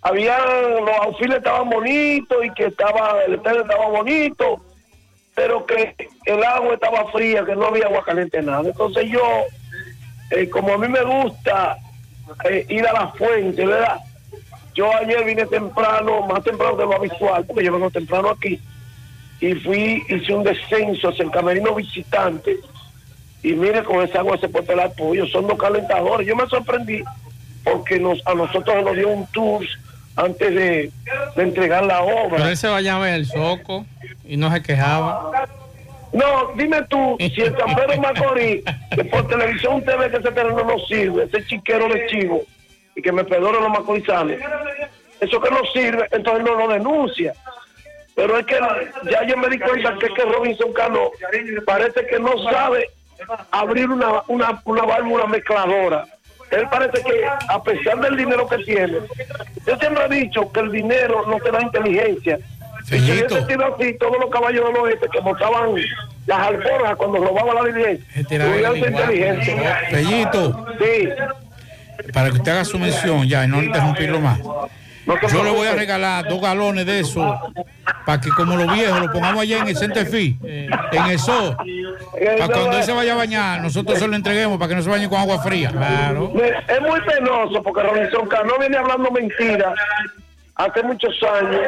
Speaker 49: habían, los auxiles estaban bonitos y que estaba, el estadio estaba bonito, pero que el agua estaba fría, que no había agua caliente nada. Entonces yo, eh, como a mí me gusta eh, ir a la fuente, ¿verdad? Yo ayer vine temprano, más temprano de lo habitual, porque yo vengo temprano aquí, y fui, hice un descenso hacia el camerino visitante, y mire, con esa agua se puede pelar pollo, son dos calentadores. Yo me sorprendí porque nos, a nosotros nos dio un tour antes de, de entregar la obra.
Speaker 5: Pero él se vaya a ver el soco y no se quejaba.
Speaker 49: No, dime tú, si el San Pedro Macorís, que por televisión ve que ese terreno no sirve, ese chiquero de chivo, y que me perdonen los macorizanos, eso que no sirve, entonces no lo denuncia. Pero es que ya yo me di cuenta que es que Robinson Cano parece que no sabe abrir una, una, una válvula mezcladora. Él parece que, a pesar del dinero que tiene, yo siempre he dicho que el dinero no te da inteligencia. Si hubiese sido así, todos los caballos del oeste que montaban las alforjas cuando robaban la diligencia, tuvieran su inteligencia.
Speaker 6: Bellito.
Speaker 49: Sí.
Speaker 6: Para que usted haga su mención ya y no interrumpirlo más. Yo le voy a regalar dos galones de eso para que como los viejos lo pongamos allá en el Centefi, en eso. Para cuando él se vaya a bañar, nosotros se lo entreguemos para que no se bañe con agua fría. Claro.
Speaker 49: Es muy penoso porque Robinson Cano viene hablando mentiras hace muchos años.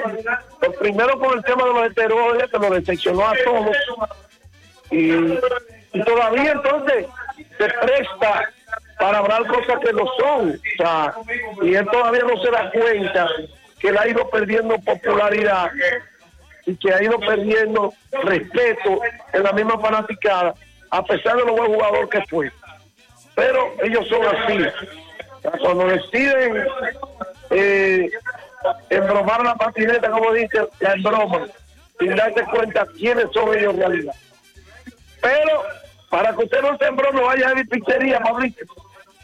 Speaker 49: Primero con el tema de los esteroides, que lo decepcionó a todos. Y todavía entonces se presta para hablar cosas que no son. O sea, y él todavía no se da cuenta que él ha ido perdiendo popularidad y que ha ido perdiendo respeto en la misma fanaticada, a pesar de lo buen jugador que fue. Pero ellos son así. Cuando deciden eh, embromar la patineta, como dice, la embroman, sin darse cuenta quiénes son ellos realidad. Pero para que usted no se embrome, vaya a mi pizzería, Pablito.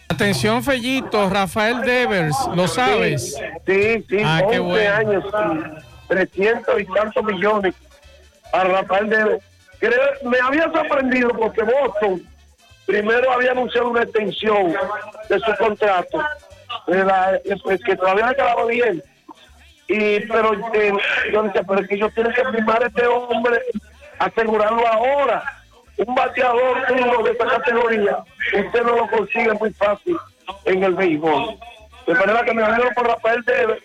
Speaker 5: Atención, Fellito, Rafael Devers, ¿lo sabes?
Speaker 49: Sí, sí,
Speaker 5: Ah, qué
Speaker 49: 11
Speaker 5: bueno.
Speaker 49: años, sí, 300 y tantos millones a Rafael Devers. Creo- me había sorprendido porque Boston primero había anunciado una extensión de su contrato, de la- que todavía le quedaba bien. Y, pero eh, yo decía, pero es que ellos tienen que firmar a este hombre, asegurarlo ahora. Un bateador uno de esta categoría, usted no lo consigue muy fácil en el béisbol. De manera que me alegro por Rafael Devers,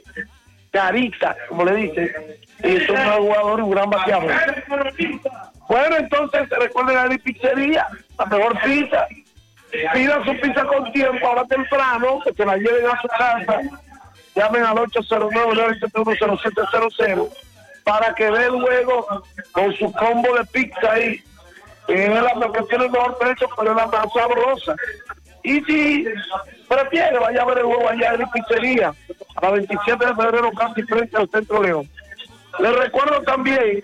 Speaker 49: carita, como le dicen, y es un gran jugador y un gran bateador. Bueno, entonces recuerden a mi pizzería, la mejor pizza. Pidan su pizza con tiempo, ahora temprano, que se la lleven a su casa. Llamen al 809-971-0700 para que den luego con su combo de pizza ahí. Que Es la que tiene el mejor precio, pero es la más sabrosa. Y si prefiere, vaya a ver el juego allá en mi pizzería, a la 27 de febrero, casi frente al Centro León. Les recuerdo también,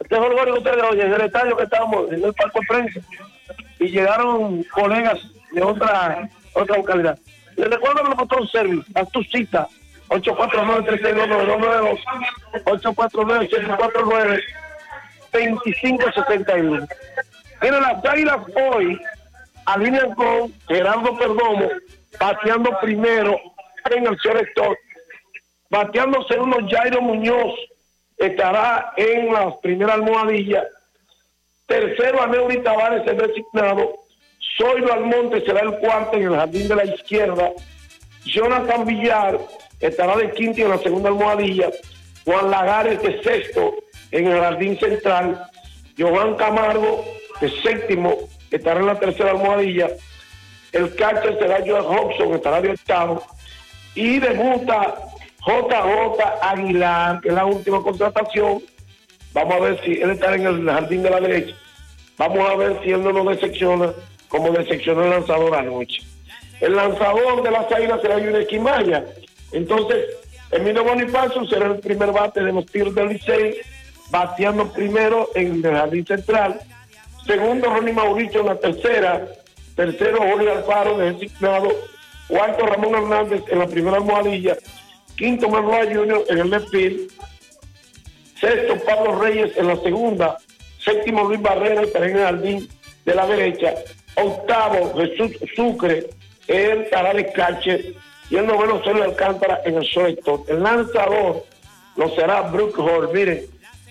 Speaker 49: este gol que ustedes oyen, en el estadio que estábamos, en el parque de prensa, y llegaron colegas de otra otra localidad. Les recuerdo el motor service, haz tu cita, 849-362-992, 849-749-2561. Miren, las águilas hoy alinean con Gerardo Perdomo, bateando primero en el selector, bateando segundo Jairo Muñoz, estará en la primera almohadilla, tercero Aneuri Tavares es designado, Zoilo Almonte será el cuarto en el jardín de la izquierda, Jonathan Villar estará de quinto en la segunda almohadilla, Juan Lagares de sexto en el jardín central, Johan Camargo de séptimo estará en la tercera almohadilla, el catcher será Joel Hobson, estará de octavo, y debuta JJ Aguilar, que es la última contratación. Vamos a ver si él estará en el jardín de la derecha. Vamos a ver si él no nos decepciona como decepcionó el lanzador anoche. El lanzador de las águilas será Yuri Esquimaya. Entonces, Emilio Bonifacio será el primer bate de los tiros del Licey, bateando primero en el jardín central. Segundo, Ronnie Mauricio en la tercera. Tercero, Jorge Alfaro, designado. Cuarto, Ramón Hernández en la primera almohadilla. Quinto, Manuel Junior en el left field. Sexto, Pablo Reyes en la segunda. Séptimo, Luis Barrera y Pérez Jardín de la derecha. Octavo, Jesús Sucre, el Tarales Cache. Y el noveno, Sergio Alcántara en el sector. El lanzador lo será Brook Hall. Miren,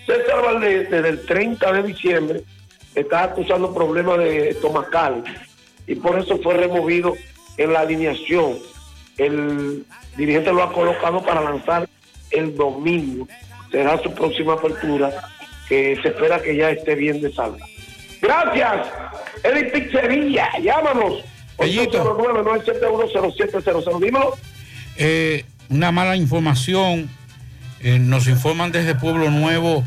Speaker 49: César Valdés, desde el 30 de diciembre, está acusando problemas de estomacal y por eso fue removido en la alineación. El dirigente lo ha colocado para lanzar el domingo. Será su próxima apertura, que se espera que ya esté bien de salud. Gracias, Eric Pizzería, llámanos. 809-971-0700. Dímelo.
Speaker 6: Eh, una mala información. Eh, nos informan desde Pueblo Nuevo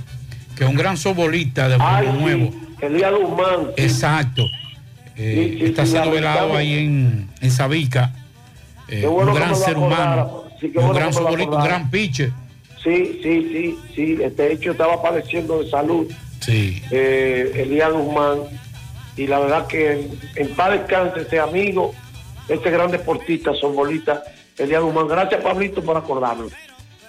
Speaker 6: que un gran sobolista de Pueblo
Speaker 49: Ay, sí,
Speaker 6: Nuevo.
Speaker 49: Elías Guzmán. sí.
Speaker 6: Exacto. Eh,
Speaker 49: Sí,
Speaker 6: está siendo velado ahí en, en Sabica. Eh,
Speaker 49: bueno
Speaker 6: un gran ser humano. Un gran sobolista, un gran pitcher.
Speaker 49: Sí, sí, sí, sí. De hecho, estaba padeciendo de salud.
Speaker 6: Sí.
Speaker 49: eh, Elías Guzmán. Y la verdad que en, en paz descanse ese amigo, este gran deportista, sonbolista, Elías Guzmán. Gracias, Pablito, por acordarnos.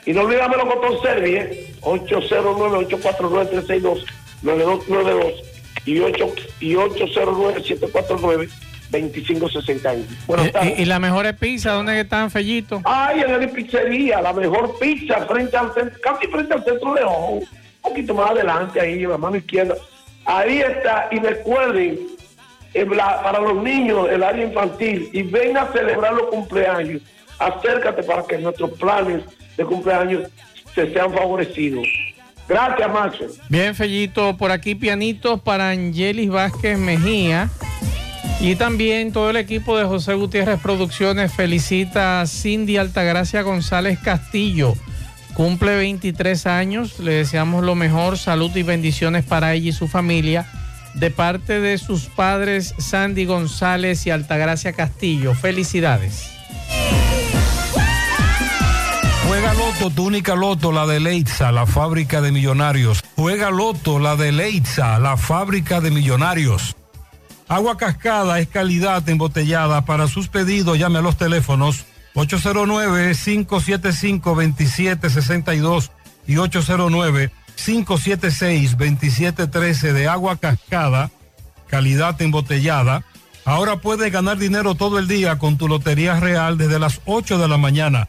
Speaker 49: Y no olvidamos el botón Servi, ¿eh? 809-849-362, 9292 y, 8, y 809-749-2561. Buenas
Speaker 5: Y-
Speaker 49: tardes.
Speaker 5: y, y las mejores pizzas, ¿dónde están, Fellito?
Speaker 49: Ay, en la pizzería, la mejor pizza frente al centro, casi frente al centro de Ojo, un poquito más adelante ahí, a la mano izquierda. Ahí está, y recuerden, eh, la- para los niños, el área infantil, y ven a celebrar los cumpleaños. Acércate para que nuestros planes de cumpleaños se sean favorecidos. Gracias, Macho.
Speaker 5: Bien, Fellito, por aquí pianitos para Angelis Vázquez Mejía. Y también todo el equipo de José Gutiérrez Producciones felicita a Cindy Altagracia González Castillo. Cumple 23 años, le deseamos lo mejor, salud y bendiciones para ella y su familia. De parte de sus padres Sandy González y Altagracia Castillo. Felicidades.
Speaker 12: Juega Loto, tu única Loto, la de Leitza, la fábrica de millonarios. Juega Loto, la de Leitza, la fábrica de millonarios. Agua cascada es calidad embotellada. Para sus pedidos llame a los teléfonos 809-575-2762 y 809-576-2713 de agua cascada, calidad embotellada. Ahora puedes ganar dinero todo el día con tu Lotería Real desde las 8 de la mañana.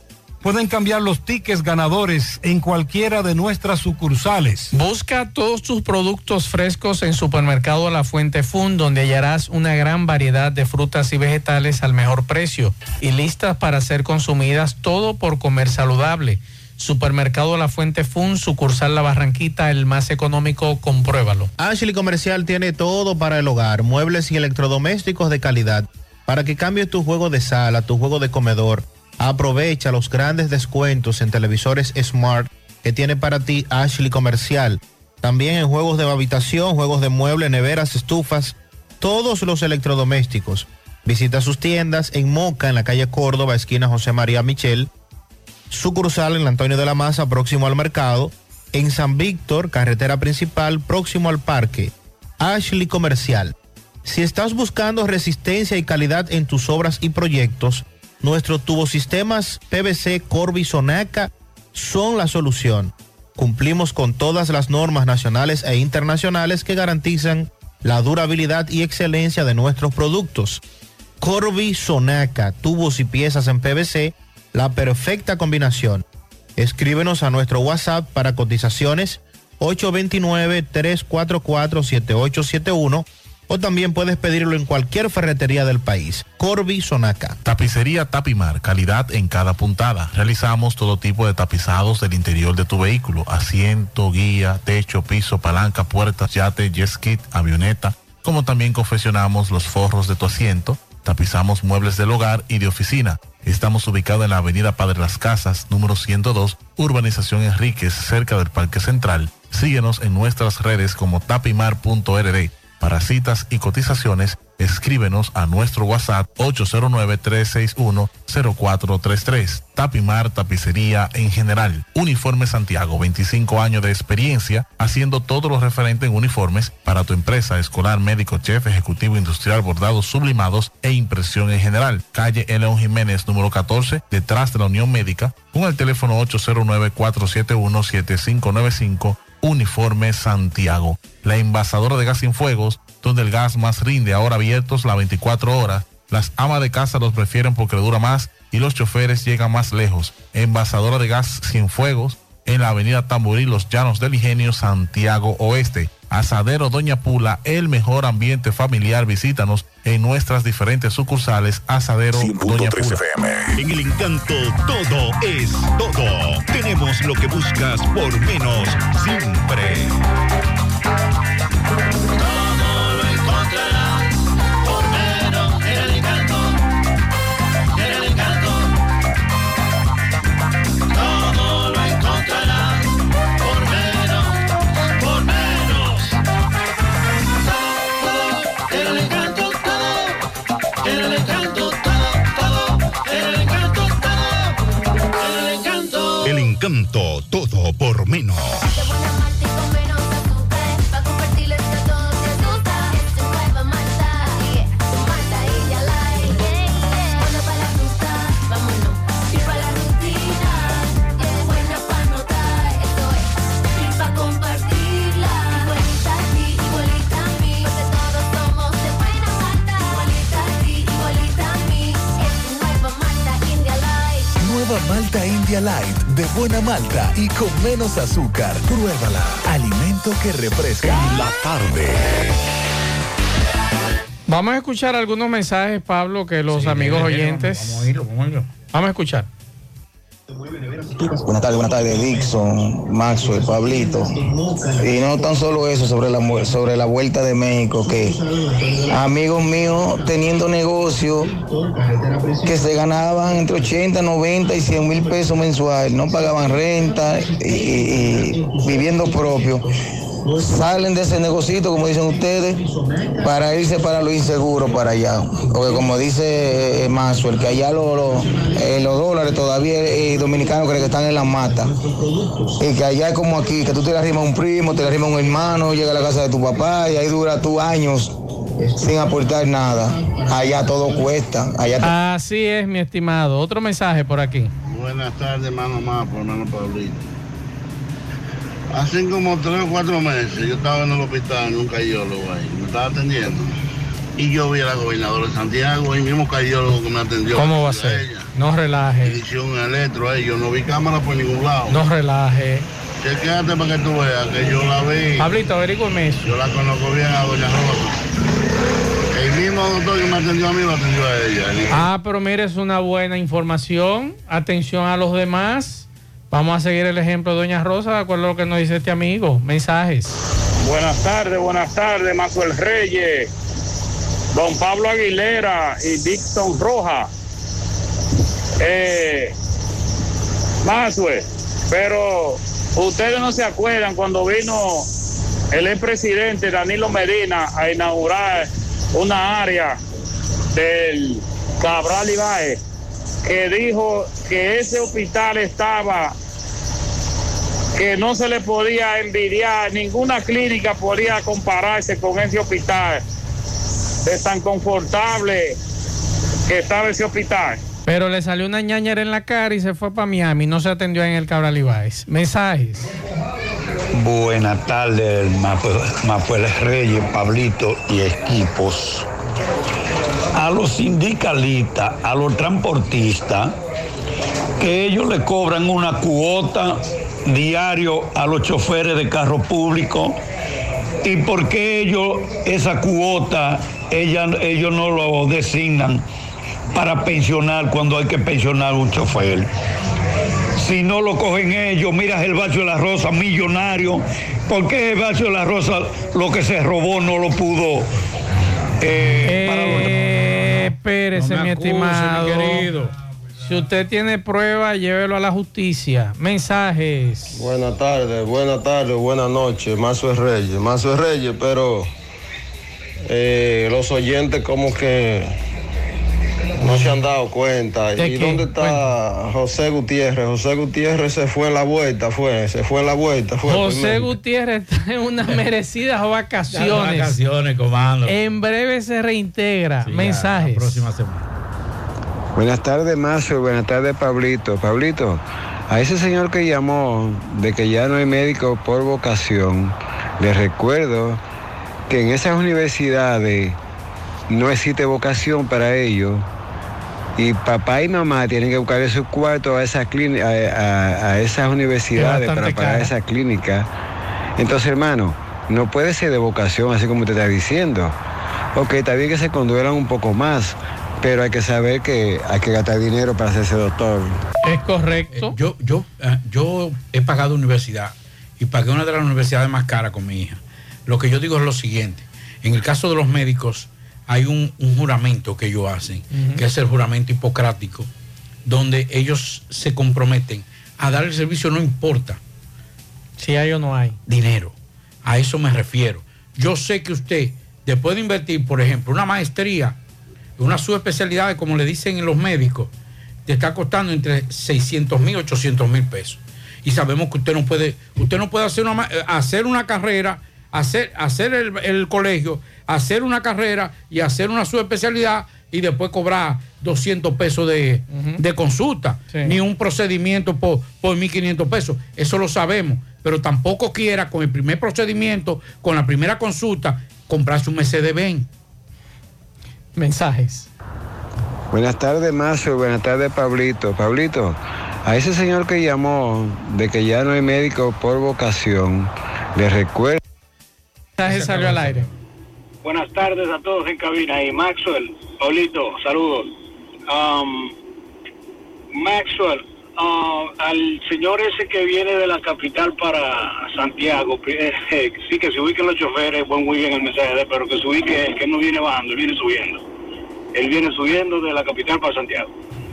Speaker 12: Pueden cambiar los tickets ganadores en cualquiera de nuestras sucursales.
Speaker 5: Busca todos tus productos frescos en Supermercado La Fuente Fun, donde hallarás una gran variedad de frutas y vegetales al mejor precio y listas para ser consumidas, todo por comer saludable. Supermercado La Fuente Fun, sucursal La Barranquita, el más económico, compruébalo.
Speaker 13: Ashley Comercial tiene todo para el hogar, muebles y electrodomésticos de calidad. Para que cambies tu juego de sala, tu juego de comedor, aprovecha los grandes descuentos en televisores Smart que tiene para ti Ashley Comercial. También en juegos de habitación, juegos de mueble, neveras, estufas, todos los electrodomésticos. Visita sus tiendas en Moca, en la calle Córdoba, esquina José María Michel. Sucursal en Antonio de la Maza, próximo al mercado. En San Víctor, carretera principal, próximo al parque. Ashley Comercial. Si estás buscando resistencia y calidad en tus obras y proyectos, nuestros tubosistemas PVC Corby Sonaca son la solución. Cumplimos con todas las normas nacionales e internacionales que garantizan la durabilidad y excelencia de nuestros productos. Corby Sonaca, tubos y piezas en PVC, la perfecta combinación. Escríbenos a nuestro WhatsApp para cotizaciones 829-344-7871 o también puedes pedirlo en cualquier ferretería del país. Corby Sonaca.
Speaker 7: Tapicería Tapimar, calidad en cada puntada. Realizamos todo tipo de tapizados del interior de tu vehículo, asiento, guía, techo, piso, palanca, puertas, yate, jet ski, avioneta, como también confeccionamos los forros de tu asiento, tapizamos muebles del hogar y de oficina. Estamos ubicados en la avenida Padre Las Casas, número 102, Urbanización Enríquez, cerca del Parque Central. Síguenos en nuestras redes como tapimar.rd. Para citas y cotizaciones, escríbenos a nuestro WhatsApp 809-361-0433. Tapimar Tapicería en general. Uniforme Santiago, 25 años de experiencia haciendo todo lo referente en uniformes para tu empresa, escolar, médico, chef, ejecutivo, industrial, bordados, sublimados e impresión en general. Calle León Jiménez, número 14, detrás de la Unión Médica, con el teléfono 809-471-7595. Uniforme Santiago, la envasadora de gas sin fuegos, donde el gas más rinde, ahora abiertos las 24 horas. Las amas de casa los prefieren porque dura más y los choferes llegan más lejos. Envasadora de gas sin fuegos en la avenida Tamboril, Los Llanos del Ingenio, Santiago Oeste. Asadero Doña Pula, el mejor ambiente familiar. Visítanos en nuestras diferentes sucursales. Asadero Doña Pula.
Speaker 4: En el encanto todo es todo. Tenemos lo que buscas por menos siempre.
Speaker 42: Nueva Malta, tu Malta India Light. De buena Malta.
Speaker 4: Y con menos azúcar. Pruébala. Alimento que refresca. En la tarde.
Speaker 5: Vamos a escuchar algunos mensajes, Pablo, que los amigos oyentes.
Speaker 6: Vamos a oírlo, vamos a oírlo.
Speaker 5: Vamos a escuchar.
Speaker 50: Buenas tardes, buenas tardes, Dixon, Maxwell, Pablito. Y no tan solo eso sobre la, sobre la vuelta de México, que amigos míos teniendo negocio que se ganaban entre 80, 90 y 100 mil pesos mensual, no pagaban renta y viviendo propio. Salen de ese negocito, como dicen ustedes, para irse para lo inseguro, para allá. Porque como dice eh, Maxwell, que allá lo- lo- eh, los dólares todavía eh, dominicanos creen que están en la mata. Y que allá es como aquí, que tú te le arrimas a un primo, te le arrimas a un hermano, llega a la casa de tu papá y ahí dura tú años sin aportar nada. Allá todo cuesta. Allá
Speaker 5: Así es, mi estimado. Otro mensaje por aquí.
Speaker 51: Buenas tardes, mano más, por hermano Pablito. Hace como tres o cuatro meses yo estaba en el hospital, en un cardiólogo ahí, me estaba atendiendo. Y yo vi a la gobernadora de Santiago, el mismo cardiólogo que me atendió.
Speaker 5: ¿Cómo va a ser? No relaje.
Speaker 51: Hicieron un electro ahí, yo no vi cámara por ningún lado.
Speaker 5: No relaje.
Speaker 51: Chequéate para que tú veas que yo la vi.
Speaker 5: Pablito, averígüeme eso.
Speaker 51: Yo la conozco bien a Doña Rosa. El mismo doctor que me atendió a mí lo atendió a ella. El-
Speaker 5: Ah, pero mire, es una buena información. Atención a los demás. Vamos a seguir el ejemplo de Doña Rosa, de acuerdo a lo que nos dice este amigo. Mensajes.
Speaker 48: Buenas tardes, buenas tardes, Mazuel Reyes, don Pablo Aguilera y Dixon Roja. Eh, pero ustedes no se acuerdan cuando vino el expresidente Danilo Medina a inaugurar una área del Cabral Ibaez que dijo que ese hospital estaba que no se le podía envidiar, ninguna clínica podía compararse con ese hospital, de tan confortable que estaba ese hospital.
Speaker 5: Pero le salió una ñañera en la cara y se fue para Miami. No se atendió en el Cabral Ibáez. Mensajes.
Speaker 52: Buenas tardes, Mafuel Reyes, Pablito y equipos. A los sindicalistas, a los transportistas, que ellos le cobran una cuota diario a los choferes de carro público y por qué ellos esa cuota ellos no lo designan para pensionar cuando hay que pensionar un chofer. Si no lo cogen ellos, mira el Bacho de la Rosa, millonario. ¿Por qué el Bacho de la Rosa lo que se robó no lo pudo eh, para los-
Speaker 5: Eh, espérese,
Speaker 6: No me
Speaker 5: mi
Speaker 6: acuse,
Speaker 5: estimado.
Speaker 6: mi querido.
Speaker 5: Si usted tiene prueba, llévelo a la justicia. Mensajes.
Speaker 53: Buenas tardes, buenas tardes, buenas noches, Mazo Reyes, Mazo Reyes, pero eh, los oyentes como que no se han dado cuenta.
Speaker 5: ¿De
Speaker 53: ¿Y
Speaker 5: qué?
Speaker 53: dónde está José Gutiérrez? José Gutiérrez se fue en la vuelta, fue, se fue en la vuelta, fue.
Speaker 5: José. Gutiérrez está en unas merecidas vacaciones.
Speaker 6: Vacaciones, comando.
Speaker 5: En breve se reintegra. Mensajes.
Speaker 6: próxima semana.
Speaker 51: Buenas tardes, Mazo. Buenas tardes, Pablito. Pablito, a ese señor que llamó de que ya no hay médico por vocación, le recuerdo que en esas universidades no existe vocación para ellos. Y papá y mamá tienen que buscar su cuarto a esas, clini- a, a- a esas universidades para pagar
Speaker 5: cara.
Speaker 51: esa clínica. Entonces, hermano, no puede ser de vocación, así como te está diciendo. Ok, está bien que se conduelan un poco más, pero hay que saber que hay que gastar dinero para hacerse doctor.
Speaker 5: Es correcto.
Speaker 6: yo, yo, eh, yo he pagado universidad y pagué una de las universidades más caras con mi hija. Lo que yo digo es lo siguiente. En el caso de los médicos, hay un, un juramento que ellos hacen, que es el juramento hipocrático, donde ellos se comprometen a dar el servicio, no importa.
Speaker 5: Si hay o no hay.
Speaker 6: Dinero. A eso me refiero. Yo sé que usted, después de invertir, por ejemplo, una maestría, una subespecialidad, como le dicen los médicos, te está costando entre 600 mil, 800 mil pesos. Y sabemos que usted no puede, usted no puede hacer una, eh, hacer una carrera, hacer, hacer el, el colegio, hacer una carrera y hacer una subespecialidad y después cobrar 200 pesos de, de consulta, ni un procedimiento por, por 1.500 pesos. Eso lo sabemos, pero tampoco quiera con el primer procedimiento, con la primera consulta, comprarse un Mercedes-Benz.
Speaker 5: Mensajes.
Speaker 51: Buenas tardes, Mazo. Buenas tardes, Pablito. Pablito, a ese señor que llamó de que ya no hay médico por vocación, le recuerdo.
Speaker 5: Mensaje salió al aire.
Speaker 54: Buenas tardes a todos en cabina. Y Maxwell, Paulito, saludos. Um, Maxwell, ah, al señor ese que viene de la capital para Santiago, eh, sí que se ubiquen los choferes, buen muy bien el mensaje, pero que se ubique, que no viene bajando, él viene subiendo. Él viene subiendo de la capital para Santiago.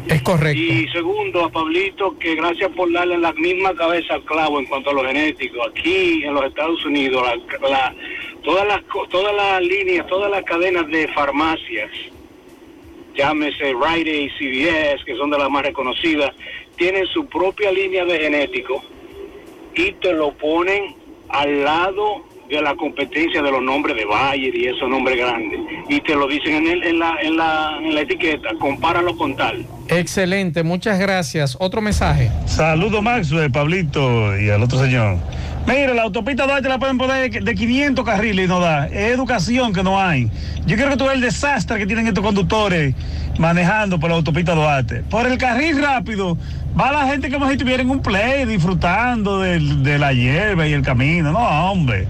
Speaker 5: Es correcto.
Speaker 54: Y segundo, a Pablito, que gracias por darle la misma cabeza al clavo en cuanto a lo genético. Aquí en los Estados Unidos, la- todas, las, todas las líneas, todas las cadenas de farmacias, llámese Rite Aid, CVS, que son de las más reconocidas, tienen su propia línea de genético y te lo ponen al lado de la competencia de los nombres de Bayer y esos nombres grandes. Y te lo dicen en, el- en, la, en, la, en la etiqueta, compáralo con tal.
Speaker 5: Excelente, muchas gracias. Otro mensaje.
Speaker 55: Saludos Maxwell, Pablito y al otro señor. Mira, la autopista Duarte la pueden poner de 500 carriles y no da. Es educación que no hay. Yo quiero que tú veas el desastre que tienen estos conductores manejando por la autopista Duarte. Por el carril rápido va la gente como si estuviera en un play disfrutando de la hierba y el camino. No, hombre.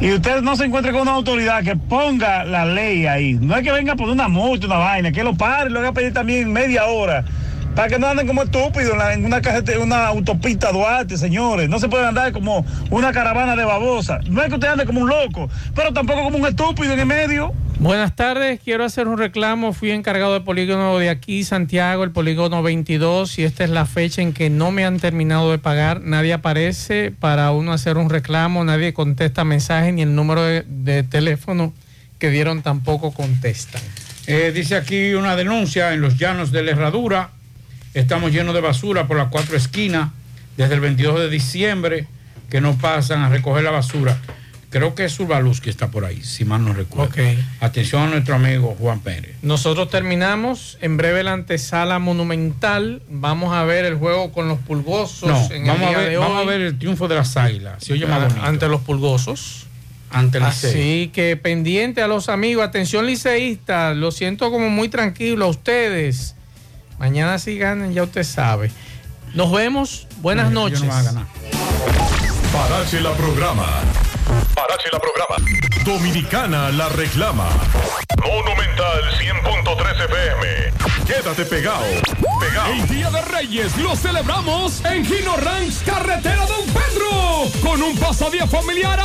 Speaker 55: Y usted no se encuentra con una autoridad que ponga la ley ahí. No es que venga a poner una multa, una vaina, que lo pare, lo haga pedir también media hora. Para que no anden como estúpidos en, la- en una, una autopista Duarte, señores. No se puede andar como una caravana de babosa. No es que usted ande como un loco, pero tampoco como un estúpido en el medio.
Speaker 5: Buenas tardes, quiero hacer un reclamo. Fui encargado del polígono de aquí, Santiago, el polígono 22, y esta es la fecha en que no me han terminado de pagar. Nadie aparece para uno hacer un reclamo, nadie contesta mensajes, ni el número de, de teléfono que dieron tampoco contestan.
Speaker 6: Eh, dice aquí una denuncia en los llanos de la Herradura. Estamos llenos de basura por las cuatro esquinas desde el 22 de diciembre que no pasan a recoger la basura. Creo que es Urbaluz que está por ahí, si mal no recuerdo. Atención a nuestro amigo Juan Pérez.
Speaker 5: Nosotros terminamos en breve la antesala monumental. Vamos a ver el juego con los pulgosos
Speaker 6: No,
Speaker 5: en
Speaker 6: vamos,
Speaker 5: el
Speaker 6: a
Speaker 5: día
Speaker 6: ver,
Speaker 5: de
Speaker 6: vamos a ver el triunfo de las águilas. Se oye más
Speaker 5: Ah,
Speaker 6: bonito.
Speaker 5: ante los pulgosos.
Speaker 6: Ante el Licey.
Speaker 5: Así que pendiente a los amigos, atención liceísta, lo siento como muy tranquilo a ustedes. Mañana si ganan, ya usted sabe. Nos vemos, buenas
Speaker 6: No,
Speaker 5: noches.
Speaker 6: no a ganar.
Speaker 8: Parache la programa. Parache la programa. Dominicana la reclama. Monumental 100.13 FM. Quédate pegado. Pegado.
Speaker 56: El Día de Reyes lo celebramos en Gino Ranch, carretera Don Pedro, con un pasadía familiar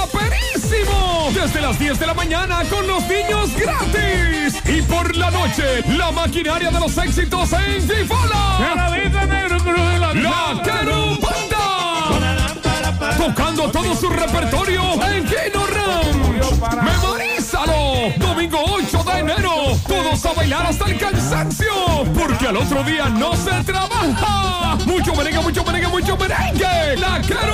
Speaker 56: Desde las 10 de la mañana con los niños gratis. Y por la noche, la maquinaria de los éxitos en Vivala. La Querubanda. Tocando todo su repertorio en Gino Ranch. Memoriza Gózalo. Domingo 8 de enero. Todos a bailar hasta el cansancio. Porque al otro día no se trabaja. Mucho merengue, mucho merengue, mucho merengue. La entrada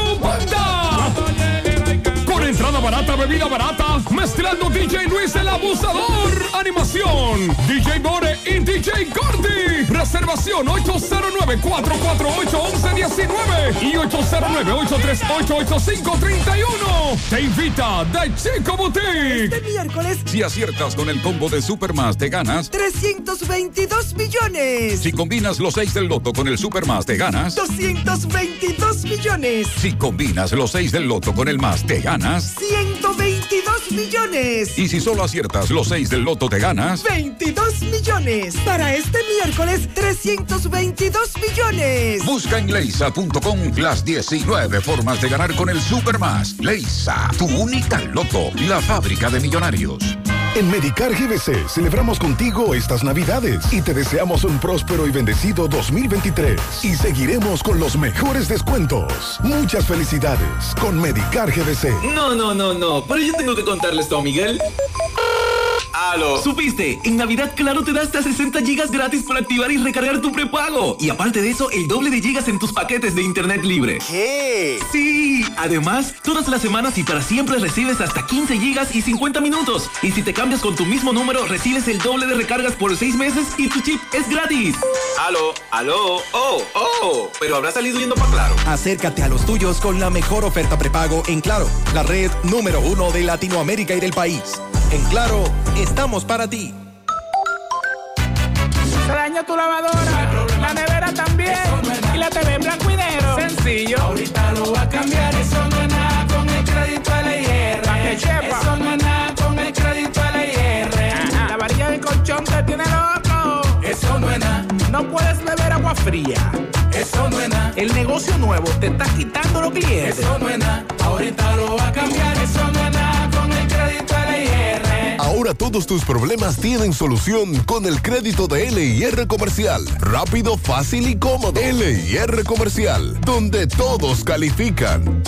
Speaker 56: barata, bebida barata, mezclando DJ Luis el Abusador. Animación, DJ More y DJ Gordy. Reservación 809-448-1119 y 809-838-8531. Te invita The Chico Boutique.
Speaker 3: Este miércoles,
Speaker 22: Si aciertas con el combo de Supermas, te ganas.
Speaker 3: 322 millones.
Speaker 22: Si combinas los 6 del loto con el Supermas, te ganas.
Speaker 3: 222 millones.
Speaker 22: Si combinas los 6 del loto con el más, te ganas.
Speaker 3: 122 millones.
Speaker 22: Y si solo aciertas los 6 del loto, te ganas.
Speaker 3: 22 millones. Para este miércoles, 322 millones.
Speaker 22: Busca en leisa.com las 19 formas de ganar con el Supermas. Leisa, tu única loto, la fábrica de millonarios.
Speaker 2: En Medicar GBC celebramos contigo estas Navidades y te deseamos un próspero y bendecido 2023 y seguiremos con los mejores descuentos. Muchas felicidades con Medicar GBC.
Speaker 57: No, no, no, no. Pero yo tengo que contarle esto a Miguel. ¿Supiste? En Navidad Claro te da hasta 60 gigas gratis por activar y recargar tu prepago. Y aparte de eso, el doble de gigas en tus paquetes de internet libre. ¿Qué? Sí. Además, todas las semanas y para siempre recibes hasta 15 gigas y 50 minutos. Y si te cambias con tu mismo número, recibes el doble de recargas por 6 meses y tu chip es gratis. Aló, aló, oh, oh. Pero habrá salido yendo para Claro.
Speaker 58: Acércate a los tuyos con la mejor oferta prepago en Claro, la red número uno de Latinoamérica y del país. En Claro, estamos para ti.
Speaker 55: Se dañó tu lavadora, la nevera también y la TV en blanco y negro. Sencillo. Ahorita lo va a cambiar, eso no es nada con el crédito LIR. Eso no es nada con el crédito LIR. La varilla del colchón te tiene loco. Eso no es nada. No puedes beber agua fría. Eso no es nada. El negocio nuevo te está quitando los clientes. Eso no es nada. Ahorita lo va a cambiar, eso no es nada
Speaker 2: Todos tus problemas tienen solución con el crédito de LIR Comercial. Rápido, fácil y cómodo. LIR Comercial, donde todos califican.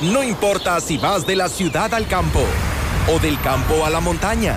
Speaker 58: No importa si vas de la ciudad al campo o del campo a la montaña.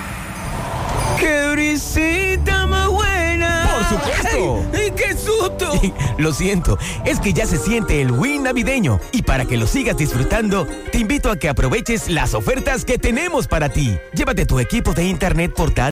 Speaker 59: ¡Qué brisita más buena!
Speaker 60: ¡Por supuesto!
Speaker 59: ¡Ay, ¡Qué susto!
Speaker 60: Lo siento, es que ya se siente el win navideño y para que lo sigas disfrutando, te invito a que aproveches las ofertas que tenemos para ti. Llévate tu equipo de internet portátil